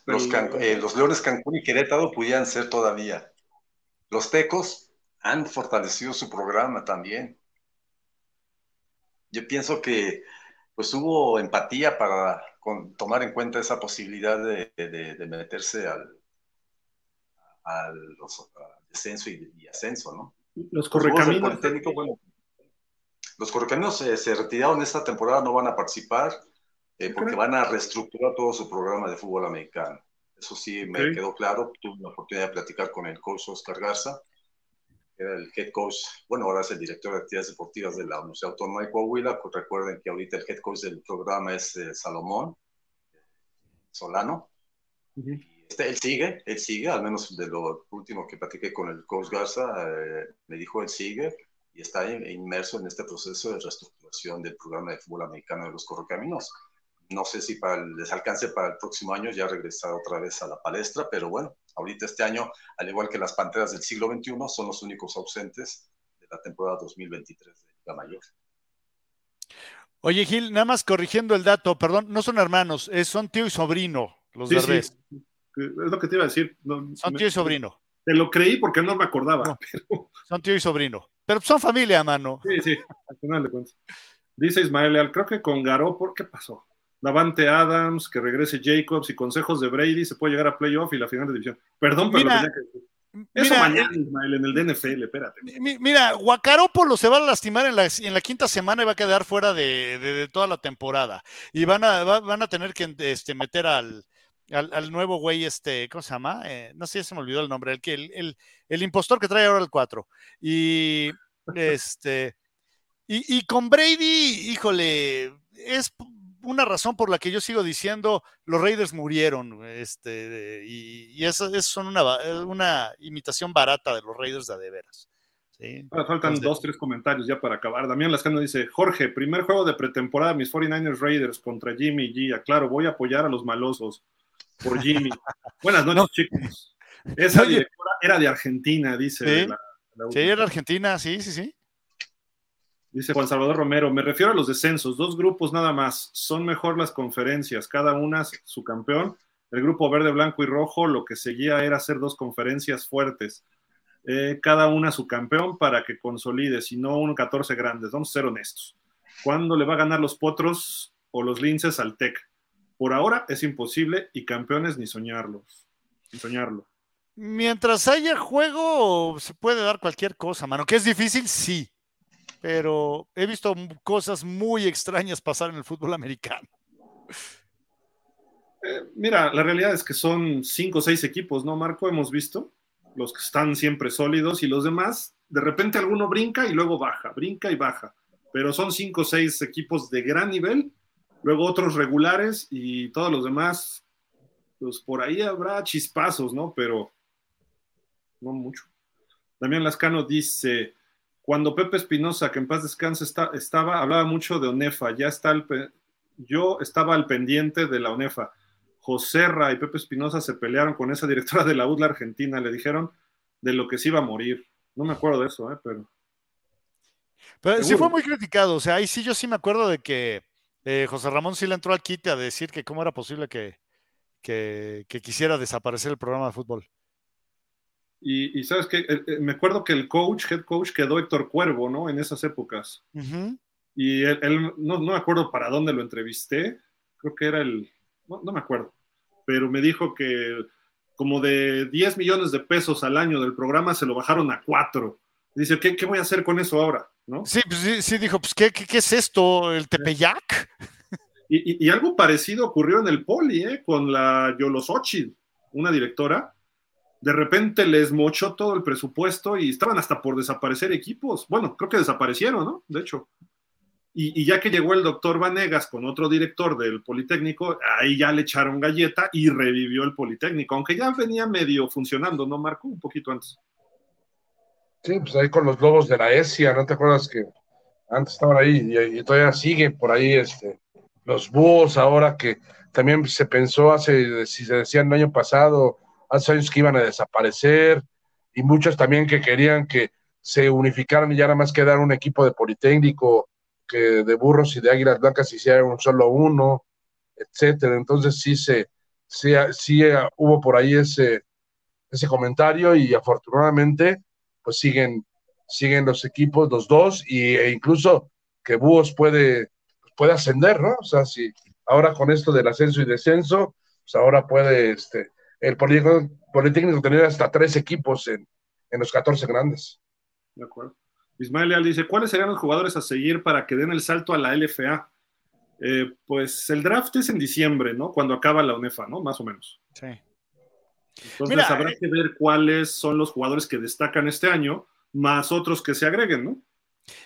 Los, eh, los Leones Cancún y Querétaro pudieran ser todavía. Los Tecos han fortalecido su programa también. Yo pienso que pues hubo empatía para tomar en cuenta esa posibilidad de, de, meterse al, al, descenso y, ascenso, ¿no? Los correcaminos. los correcaminos se retiraron esta temporada, no van a participar eh, porque van a reestructurar todo su programa de fútbol americano. Eso sí me quedó claro. Tuve la oportunidad de platicar con el coach Oscar Garza, que era el head coach, bueno, ahora es el director de actividades deportivas de la Universidad Autónoma de Coahuila. Pues recuerden que ahorita el head coach del programa es eh, Salomón Solano. Este, él sigue, él sigue, al menos de lo último que platiqué con el coach Garza, eh, me dijo él sigue y está inmerso en este proceso de reestructuración del programa de fútbol americano de los Correcaminos. No sé si para el, les alcance para el próximo año ya regresar otra vez a la palestra, pero bueno, ahorita este año, al igual que las Panteras del siglo XXI, son los únicos ausentes de la temporada 2023 de Liga Mayor. Oye, Gil, nada más corrigiendo el dato, perdón, no son hermanos, son tío y sobrino, los sí, Sí es lo que te iba a decir. son tío y sobrino. Te lo creí porque no me acordaba. Son tío y sobrino. Pero son familia, mano. Sí, sí, al final de cuentas. Dice Ismael Leal, creo que con Garó, ¿por qué pasó? Davante Adams, que regrese Jacobs y consejos de Brady, se puede llegar a playoff y la final de división. Perdón, pero mira, lo que Eso mañana, eh, Ismael, en el DNFL, espérate. Mira, Guacarópolo se va a lastimar en la, en la quinta semana y va a quedar fuera de, de, toda la temporada. Y van a, van a tener que este, meter al, al, nuevo güey, este, ¿cómo se llama? Eh, no sé, se me olvidó el nombre, el, que, el, el, impostor que trae ahora el 4. Y este, y, y, con Brady, híjole, es una razón por la que yo sigo diciendo los Raiders murieron, este, y, y eso, son una, una, imitación barata de los Raiders de, de veras. faltan dos, tres comentarios ya para acabar. Damián Lascano dice, Jorge, primer juego de pretemporada, mis 49ers Raiders contra Jimmy G. Aclaro, voy a apoyar a los malosos por Jimmy. Buenas noches, chicos. Esa directora era de Argentina, dice. Sí, era Argentina, sí, sí, sí. Dice Juan Salvador Romero, me refiero a los descensos, dos grupos nada más, son mejor las conferencias, cada una su campeón. El grupo verde, blanco y rojo lo que seguía era hacer dos conferencias fuertes, eh, cada una su campeón para que consolide, si no un 14 grandes, vamos a ser honestos. ¿Cuándo le va a ganar los potros o los linces al TEC? Por ahora es imposible y campeones ni soñarlos, ni soñarlo. Mientras haya juego, se puede dar cualquier cosa, mano. Que es difícil, sí. Pero he visto cosas muy extrañas pasar en el fútbol americano. Eh, mira, la realidad es que son cinco o seis equipos, ¿no, Marco? Hemos visto los que están siempre sólidos y los demás, de repente alguno brinca y luego baja, brinca y baja. Pero son cinco o seis equipos de gran nivel, luego otros regulares y todos los demás, pues por ahí habrá chispazos, ¿no? Pero no mucho. Damián Lascano dice, cuando Pepe Espinosa, que en paz descanse, estaba, hablaba mucho de ONEFA, ya está yo estaba al pendiente de la ONEFA. José Ra y Pepe Espinosa se pelearon con esa directora de la UDLA Argentina, le dijeron de lo que se iba a morir. No me acuerdo de eso, ¿eh? pero... Pero sí fue muy criticado, o sea, ahí sí yo sí me acuerdo de que eh, José Ramón sí le entró al quite a decir que cómo era posible que, que quisiera desaparecer el programa de fútbol. Y, sabes que eh, eh, me acuerdo que el coach, head coach, quedó Héctor Cuervo, ¿no? En esas épocas. Y él, no, no, me acuerdo para dónde lo entrevisté, creo que era el, no, me acuerdo, pero me dijo que como de 10 millones de pesos al año del programa se lo bajaron a 4. Dice, ¿qué, qué voy a hacer con eso ahora? ¿No? Sí, pues sí, sí, dijo, pues ¿qué, qué, es esto? ¿El Tepeyac? Y, y, algo parecido ocurrió en el Poli, ¿eh? Con la Yolosochi, una directora de repente les mochó todo el presupuesto y estaban hasta por desaparecer equipos. Bueno, creo que desaparecieron, ¿no? De hecho. Y, ya que llegó el doctor Vanegas con otro director del Politécnico, ahí ya le echaron galleta y revivió el Politécnico, aunque ya venía medio funcionando, ¿no, Marco? Un poquito antes. Sí, pues ahí con los lobos de la ESIA, ¿no te acuerdas que antes estaban ahí y, todavía siguen por ahí este, los búhos ahora que también se pensó hace, si se decía el año pasado, hace años que iban a desaparecer y muchos también que querían que se unificaran y ya nada más quedar un equipo de Politécnico, que de burros y de águilas blancas hicieran un solo uno, etcétera. Entonces sí se, sí, sí hubo por ahí ese, ese comentario y afortunadamente pues siguen, siguen los equipos, los dos, y, e incluso que Búhos puede, puede ascender, ¿no? O sea, si ahora con esto del ascenso y descenso, pues ahora puede este, el Politécnico tenía hasta tres equipos en, los 14 grandes. De acuerdo. Ismael Leal dice, ¿cuáles serían los jugadores a seguir para que den el salto a la LFA? Eh, pues el draft es en diciembre, ¿no? Cuando acaba la UNEFA, ¿no? Más o menos. Sí. Entonces habrá eh, que ver cuáles son los jugadores que destacan este año, más otros que se agreguen, ¿no?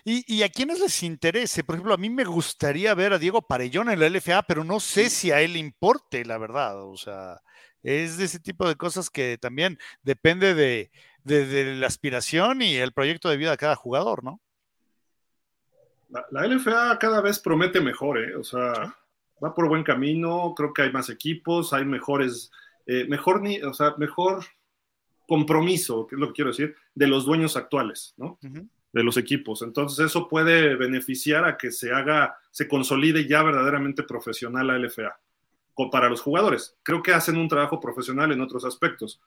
Y, y, a quienes les interese, por ejemplo, a mí me gustaría ver a Diego Parellón en la LFA, pero no sé si a él importe, la verdad. O sea, es de ese tipo de cosas que también depende de, la aspiración y el proyecto de vida de cada jugador, ¿no? La, LFA cada vez promete mejor, ¿eh? O sea, va por buen camino, creo que hay más equipos, hay mejores, eh, mejor, ni, o sea, mejor compromiso, que es lo que quiero decir, de los dueños actuales, ¿no? De los equipos. Entonces eso puede beneficiar a que se haga, se consolide ya verdaderamente profesional la LFA para los jugadores. Creo que hacen un trabajo profesional en otros aspectos,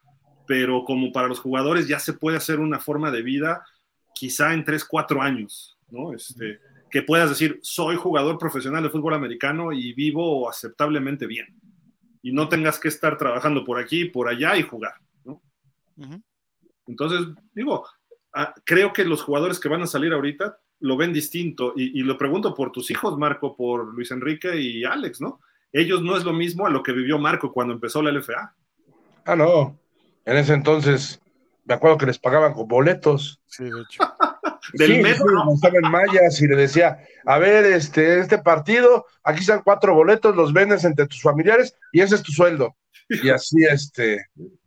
pero como para los jugadores ya se puede hacer una forma de vida quizá en 3, 4 años, ¿no? Este, que puedas decir, soy jugador profesional de fútbol americano y vivo aceptablemente bien. Y no tengas que estar trabajando por aquí, por allá y jugar, ¿no? Entonces, digo, ah, creo que los jugadores que van a salir ahorita lo ven distinto. Y, y, lo pregunto por tus hijos, Marco, por Luis Enrique y Alex, ¿no? ellos no es lo mismo a lo que vivió Marco cuando empezó la LFA. Ah, no. En ese entonces, me acuerdo que les pagaban con boletos. Sí, de hecho. Del metro. estaba en mayas y le decía, a ver, este, este partido, aquí están cuatro boletos, los vendes entre tus familiares y ese es tu sueldo. Y así, este,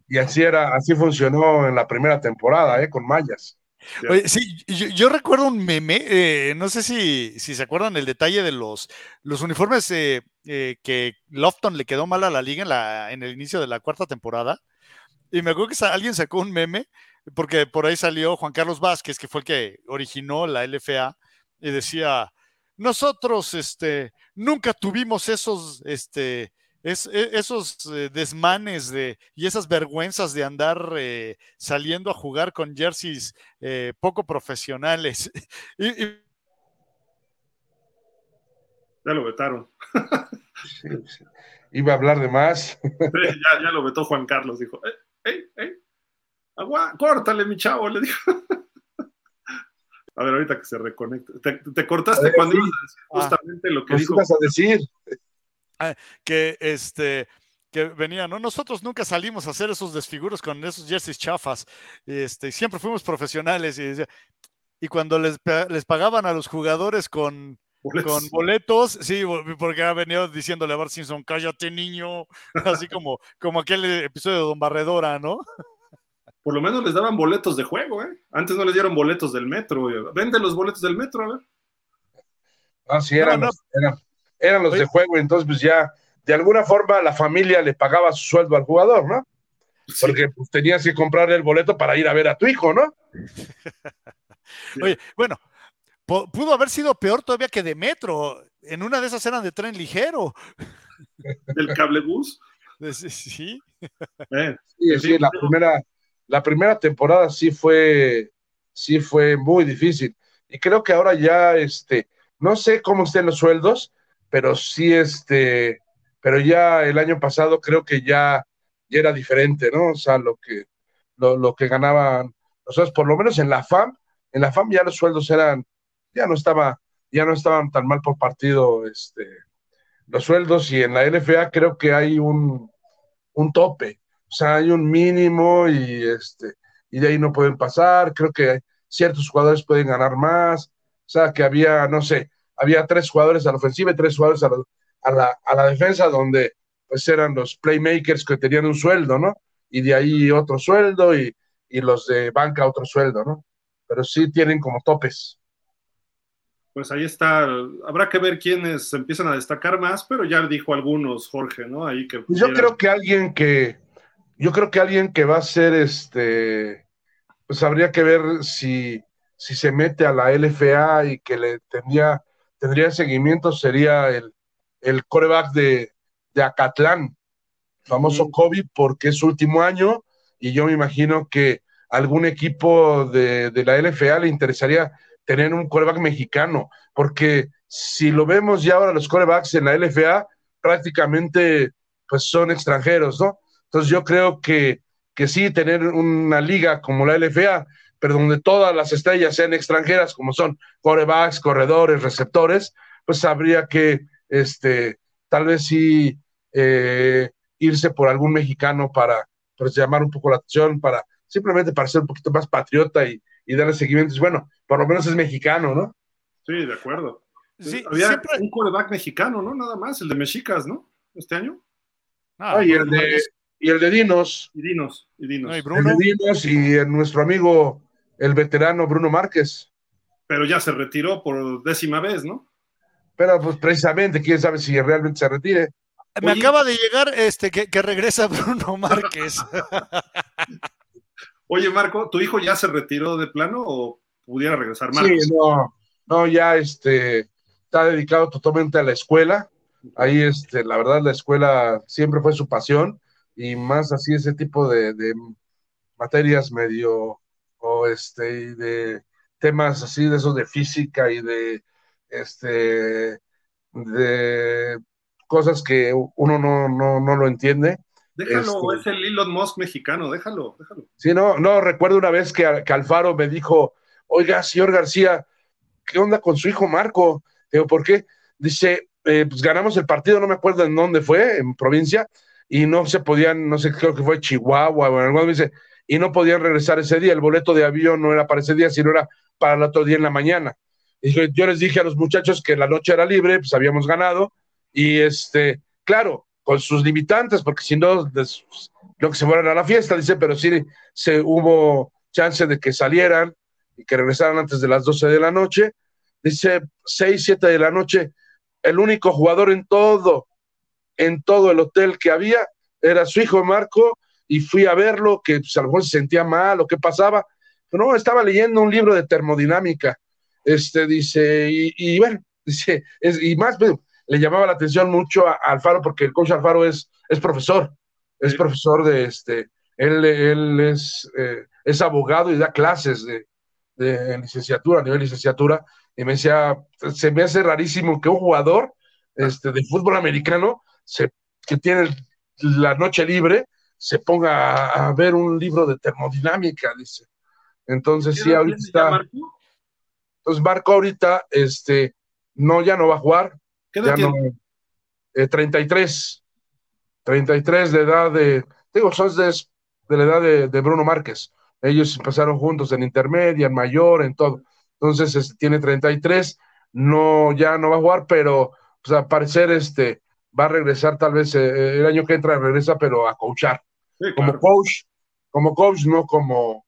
y así era, así funcionó en la primera temporada, ¿eh? con mayas. Oye, sí, yo, recuerdo un meme, eh, no sé si, si, se acuerdan el detalle de los, los uniformes eh, eh, que Lofton le quedó mal a la liga en, la, en el inicio de la cuarta temporada. Y me acuerdo que alguien sacó un meme, porque por ahí salió Juan Carlos Vázquez, que fue el que originó la LFA, y decía, nosotros este, nunca tuvimos esos este, es, e, esos eh, desmanes de, y esas vergüenzas de andar eh, saliendo a jugar con jerseys eh, poco profesionales. Ya lo vetaron. Iba a hablar de más. ya, lo vetó Juan Carlos, dijo, ¡Ey, ey, Agua, córtale, mi chavo! Le dijo. A ver, ahorita que se reconecte. Te, cortaste cuando ibas a decir ah. justamente lo que dijo. ibas a decir? Ah, que este que venía, ¿no? Nosotros nunca salimos a hacer esos desfiguros con esos jerseys chafas, este, siempre fuimos profesionales y, y cuando les, les pagaban a los jugadores con, boletos. con boletos, sí, porque ha venido diciéndole a Bart Simpson, cállate niño, así como, como aquel episodio de Don Barredora, ¿no? Por lo menos les daban boletos de juego, ¿eh? Antes no les dieron boletos del metro, vende los boletos del metro, a ver. Ah, sí, eran, eran eran los de juego, entonces pues ya de alguna forma la familia le pagaba su sueldo al jugador, ¿no? Porque pues, tenías que comprar el boleto para ir a ver a tu hijo, ¿no? Oye, bueno, pudo haber sido peor todavía que de metro. En una de esas eran de tren ligero. ¿Del cablebús? Sí. Eh, sí, sí, la primera, la primera temporada sí fue, sí fue muy difícil. Y creo que ahora ya, este, no sé cómo estén los sueldos, pero sí, este, pero ya el año pasado creo que ya, ya era diferente, ¿no? O sea, lo que, lo, lo que ganaban, nosotros, por lo menos en la FAM, en la FAM ya los sueldos eran, ya no estaba, ya no estaban tan mal por partido, este, los sueldos, y en la LFA creo que hay un, un tope, o sea, hay un mínimo y este, y de ahí no pueden pasar, creo que ciertos jugadores pueden ganar más, o sea, que había, no sé, había tres jugadores a la ofensiva y tres jugadores a la, defensa, donde pues eran los playmakers que tenían un sueldo, ¿no? Y de ahí otro sueldo y, los de banca otro sueldo, ¿no? Pero sí tienen como topes. Pues ahí está, habrá que ver quiénes empiezan a destacar más, pero ya dijo algunos, Jorge, ¿no? Ahí que pues yo creo que alguien que, yo creo que alguien que va a ser este, pues habría que ver si, si se mete a la LFA y que le tendría tendría seguimiento sería el, el coreback de, de Acatlán, famoso Kobe, porque es su último año y yo me imagino que algún equipo de, de, la LFA le interesaría tener un coreback mexicano, porque si lo vemos ya ahora los corebacks en la LFA prácticamente pues son extranjeros, ¿no? Entonces yo creo que, que sí, tener una liga como la LFA pero donde todas las estrellas sean extranjeras, como son corebacks, corredores, receptores, pues habría que, este, tal vez sí, eh, irse por algún mexicano para pues, llamar un poco la atención, para simplemente para ser un poquito más patriota y, y darle seguimiento. Bueno, por lo menos es mexicano, ¿no? Sí, de acuerdo. Sí, Había un coreback mexicano, ¿no? Nada más, el de Mexicas, ¿no? Este año. Ah, y, el de, y el de Dinos. Y Dinos, y Dinos. y El de Dinos y nuestro amigo el veterano Bruno Márquez. Pero ya se retiró por décima vez, ¿no? Pero pues precisamente, quién sabe si realmente se retire. Me acaba de llegar este que, regresa Bruno Márquez. Oye, Marco, ¿tu hijo ya se retiró de plano o pudiera regresar más? Sí, no, no, ya este está dedicado totalmente a la escuela. Ahí, este, la verdad, la escuela siempre fue su pasión y más así ese tipo de materias medio o este, de temas así de esos de física y de, este, de cosas que uno no, no, no lo entiende. Déjalo, este es el Elon Musk mexicano, déjalo, déjalo. Sí, no, no, recuerdo una vez que, Alfaro me dijo, oiga, señor García, ¿qué onda con su hijo Marco? Digo, ¿por qué? Dice, eh, pues ganamos el partido, no me acuerdo en dónde fue, en provincia, y no se podían, no sé, creo que fue Chihuahua o en algún dice, y no podían regresar ese día. El boleto de avión no era para ese día, sino era para el otro día en la mañana. Y yo les dije a los muchachos que la noche era libre, pues habíamos ganado, y este, claro, con sus limitantes, porque si no, lo que se fueran a la fiesta, dice, pero sí se hubo chance de que salieran y que regresaran antes de las 12 de la noche. Dice, 6, 7 de la noche, el único jugador en todo, en todo el hotel que había, era su hijo Marco, y fui a verlo, que pues, a lo mejor se sentía mal o qué pasaba. Pero no, estaba leyendo un libro de termodinámica. Este dice, y, bueno, dice, es, y más le llamaba la atención mucho a, Alfaro, porque el coach Alfaro es, es profesor, es profesor de este, él, él es, eh, es abogado y da clases de, de licenciatura, a nivel licenciatura, y me decía, se me hace rarísimo que un jugador este, de fútbol americano se, que tiene la noche libre se ponga a, ver un libro de termodinámica, dice. Entonces, sí, ahorita está. Marco? Entonces, Marco ahorita, este, no, ya no va a jugar. ¿Qué edad? No, 33. 33 de edad de. Digo, son de, de la edad de, de Bruno Márquez. Ellos pasaron juntos en intermedia, en mayor, en todo. Entonces, este, tiene 33, no, ya no va a jugar, pero pues, al parecer este, va a regresar tal vez eh, el año que entra, regresa, pero a coachar. como coach, como coach, no como,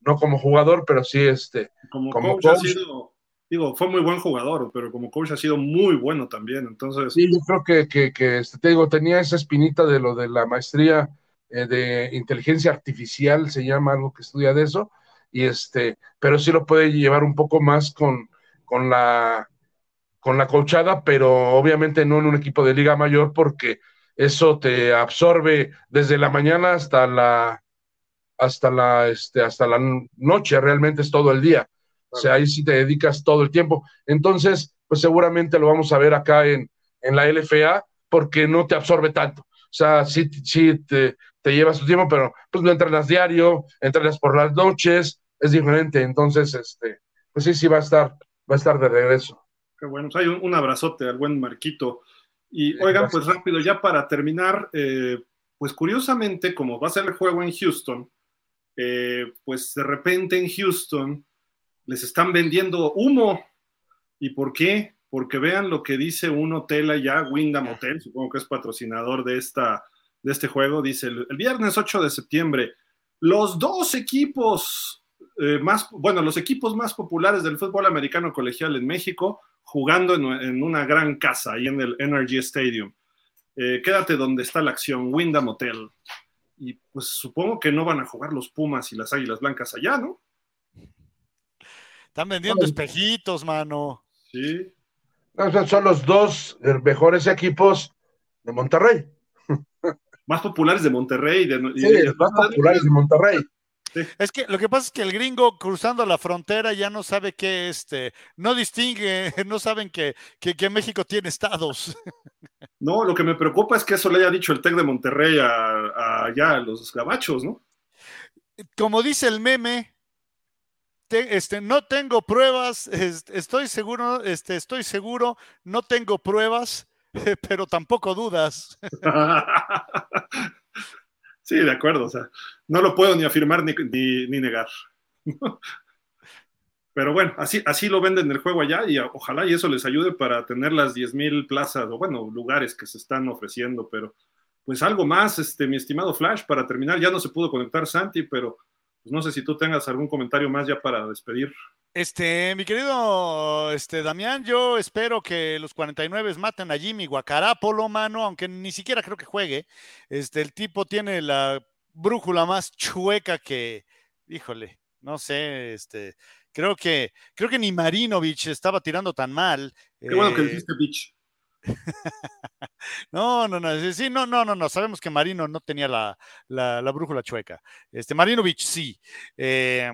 no como jugador, pero sí este. Como, coach, ha sido, digo, fue muy buen jugador, pero como coach ha sido muy bueno también. Entonces. Sí, yo creo que, que, que este, te digo, tenía esa espinita de lo de la maestría eh, de inteligencia artificial, se llama algo que estudia de eso, y este, pero sí lo puede llevar un poco más con, con la con la coachada, pero obviamente no en un equipo de liga mayor porque eso te absorbe desde la mañana hasta la hasta la este hasta la noche, realmente es todo el día. O sea, ahí sí te dedicas todo el tiempo. Entonces, pues seguramente lo vamos a ver acá en, en la LFA porque no te absorbe tanto. O sea, sí, sí te, te llevas tu tiempo, pero pues no entrenas diario, entrenas por las noches, es diferente. Entonces, este, pues sí, sí va a estar, va a estar de regreso. Qué bueno, pues hay un, abrazote al buen Marquito. Y oigan, pues rápido, ya para terminar, eh, pues curiosamente, como va a ser el juego en Houston, eh, pues de repente en Houston les están vendiendo humo. ¿Y por qué? Porque vean lo que dice un hotel allá, Wyndham Hotel, supongo que es patrocinador de esta de este juego, dice el, viernes 8 de septiembre, los dos equipos eh, más, bueno, los equipos más populares del fútbol americano colegial en México jugando en, una gran casa, ahí en el Energy Stadium. Eh, quédate donde está la acción, Wyndham Hotel. Y pues supongo que no van a jugar los Pumas y las Águilas Blancas allá, ¿no? Están vendiendo espejitos, mano. Sí. son los dos mejores equipos de Monterrey más populares de Monterrey. De, sí, más populares de Monterrey. Es que lo que pasa es que el gringo cruzando la frontera ya no sabe que este, no distingue, no saben que, que, México tiene estados. No, lo que me preocupa es que eso le haya dicho el TEC de Monterrey a, allá a los gabachos, ¿no? Como dice el meme, este, no tengo pruebas, estoy seguro, este, estoy seguro, no tengo pruebas, pero tampoco dudas. Sí, de acuerdo, o sea, no lo puedo ni afirmar ni, ni, negar. Pero bueno, así, así lo venden el juego allá y ojalá y eso les ayude para tener las 10.000 plazas o bueno, lugares que se están ofreciendo, pero pues algo más, este, mi estimado Flash, para terminar, ya no se pudo conectar Santi, pero pues no sé si tú tengas algún comentario más ya para despedir. Este, mi querido este, Damián, yo espero que los 49 maten a Jimmy Guacarápolo, mano, aunque ni siquiera creo que juegue. Este, el tipo tiene la brújula más chueca que, híjole, no sé, este, creo que, creo que ni Marinovich estaba tirando tan mal. Qué bueno que eh, dijiste bitch. no, no, no, sí, no, no, no, no, sabemos que Marino no tenía la, la, la brújula chueca. Este, Marinovich sí. Eh,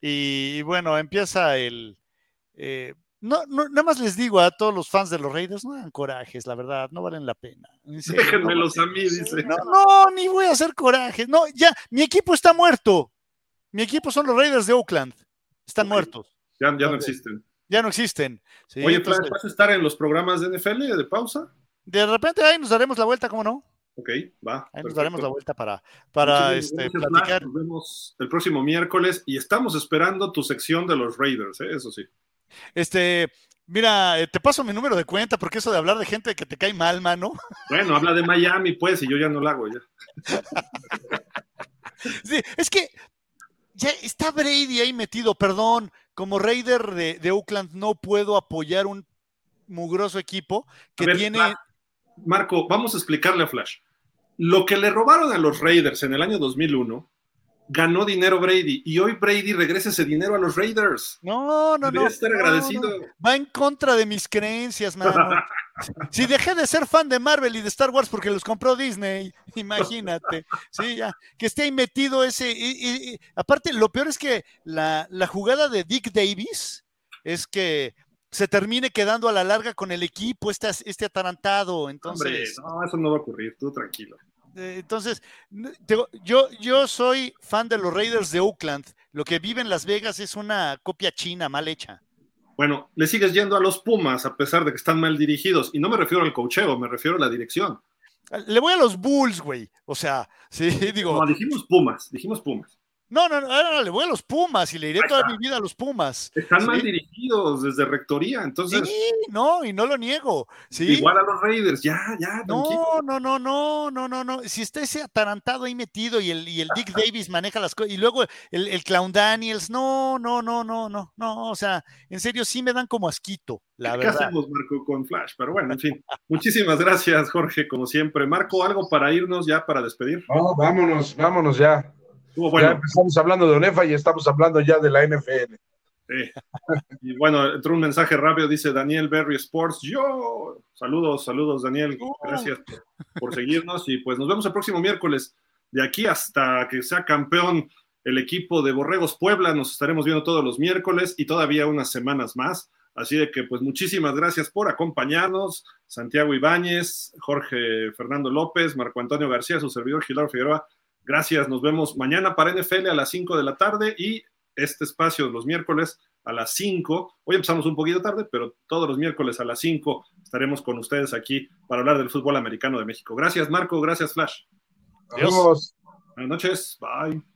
y, bueno, empieza el... Eh, no, no, nada más les digo a todos los fans de los Raiders, no hagan corajes, la verdad, no valen la pena. Déjenmelos a mí, dice. No, no, ni voy a hacer corajes. No, ya, mi equipo está muerto. Mi equipo son los Raiders de Oakland. Están muertos. Ya, ya no existen. Ya no existen. Oye, ¿vas a estar en los programas de NFL de pausa? De repente ahí nos daremos la vuelta, ¿cómo no? Ok, va. Ahí nos daremos la vuelta para, para este, platicar. Nos vemos el próximo miércoles y estamos esperando tu sección de los Raiders, ¿eh? eso sí. Este, mira, eh, te paso mi número de cuenta porque eso de hablar de gente que te cae mal, mano. Bueno, habla de Miami, pues, y yo ya no lo hago ya. sí, es que ya está Brady ahí metido, perdón, como Raider de, de Oakland no puedo apoyar un mugroso equipo que tiene... Marco, vamos a explicarle a Flash. Lo que le robaron a los Raiders en el año 2001, ganó dinero Brady y hoy Brady regresa ese dinero a los Raiders. No, no, no. estar agradecido. Va en contra de mis creencias, mano. si dejé de ser fan de Marvel y de Star Wars porque los compró Disney, imagínate. Sí, ya. Que esté ahí metido ese. Y, aparte, lo peor es que la, la jugada de Dick Davis es que se termine quedando a la larga con el equipo, este, este atarantado. Entonces, no, eso no va a ocurrir, tú tranquilo. Eh, entonces, yo, yo soy fan de los Raiders de Oakland. Lo que vive en Las Vegas es una copia china mal hecha. Bueno, le sigues yendo a los Pumas a pesar de que están mal dirigidos. Y no me refiero al cocheo, me refiero a la dirección. Le voy a los Bulls, güey. O sea, sí, digo. No, dijimos Pumas, dijimos Pumas. No, no, no, le voy a los Pumas y le iré toda mi vida a los Pumas. Están mal dirigidos desde rectoría, entonces. Sí, no, y no lo niego. ¿sí? Igual a los Raiders, ya, ya. No, no, no, no, no, no, no. Si está ese atarantado ahí metido y el, y el Dick Davis maneja las cosas, y luego el, el, Clown Daniels, no, no, no, no, no, no. O sea, en serio, sí me dan como asquito, la verdad. ¿Qué hacemos, Marco, con Flash? Pero bueno, en fin. Muchísimas gracias, Jorge, como siempre. Marco, ¿algo para irnos ya, para despedir? No, vámonos, vámonos ya. Ya empezamos hablando de ONEFA y estamos hablando ya de la NFL. Y bueno, entró un mensaje rápido, dice Daniel Berry Sports. Yo, saludos, saludos Daniel, gracias por, seguirnos y pues nos vemos el próximo miércoles. De aquí hasta que sea campeón el equipo de Borregos Puebla, nos estaremos viendo todos los miércoles y todavía unas semanas más. Así de que pues muchísimas gracias por acompañarnos. Santiago Ibáñez, Jorge Fernando López, Marco Antonio García, su servidor Gilardo Figueroa. Gracias, nos vemos mañana para NFL a las 5 de la tarde y este espacio los miércoles a las 5. Hoy empezamos un poquito tarde, pero todos los miércoles a las 5 estaremos con ustedes aquí para hablar del fútbol americano de México. Gracias, Marco. Gracias, Flash. Adiós. Buenas noches. Bye.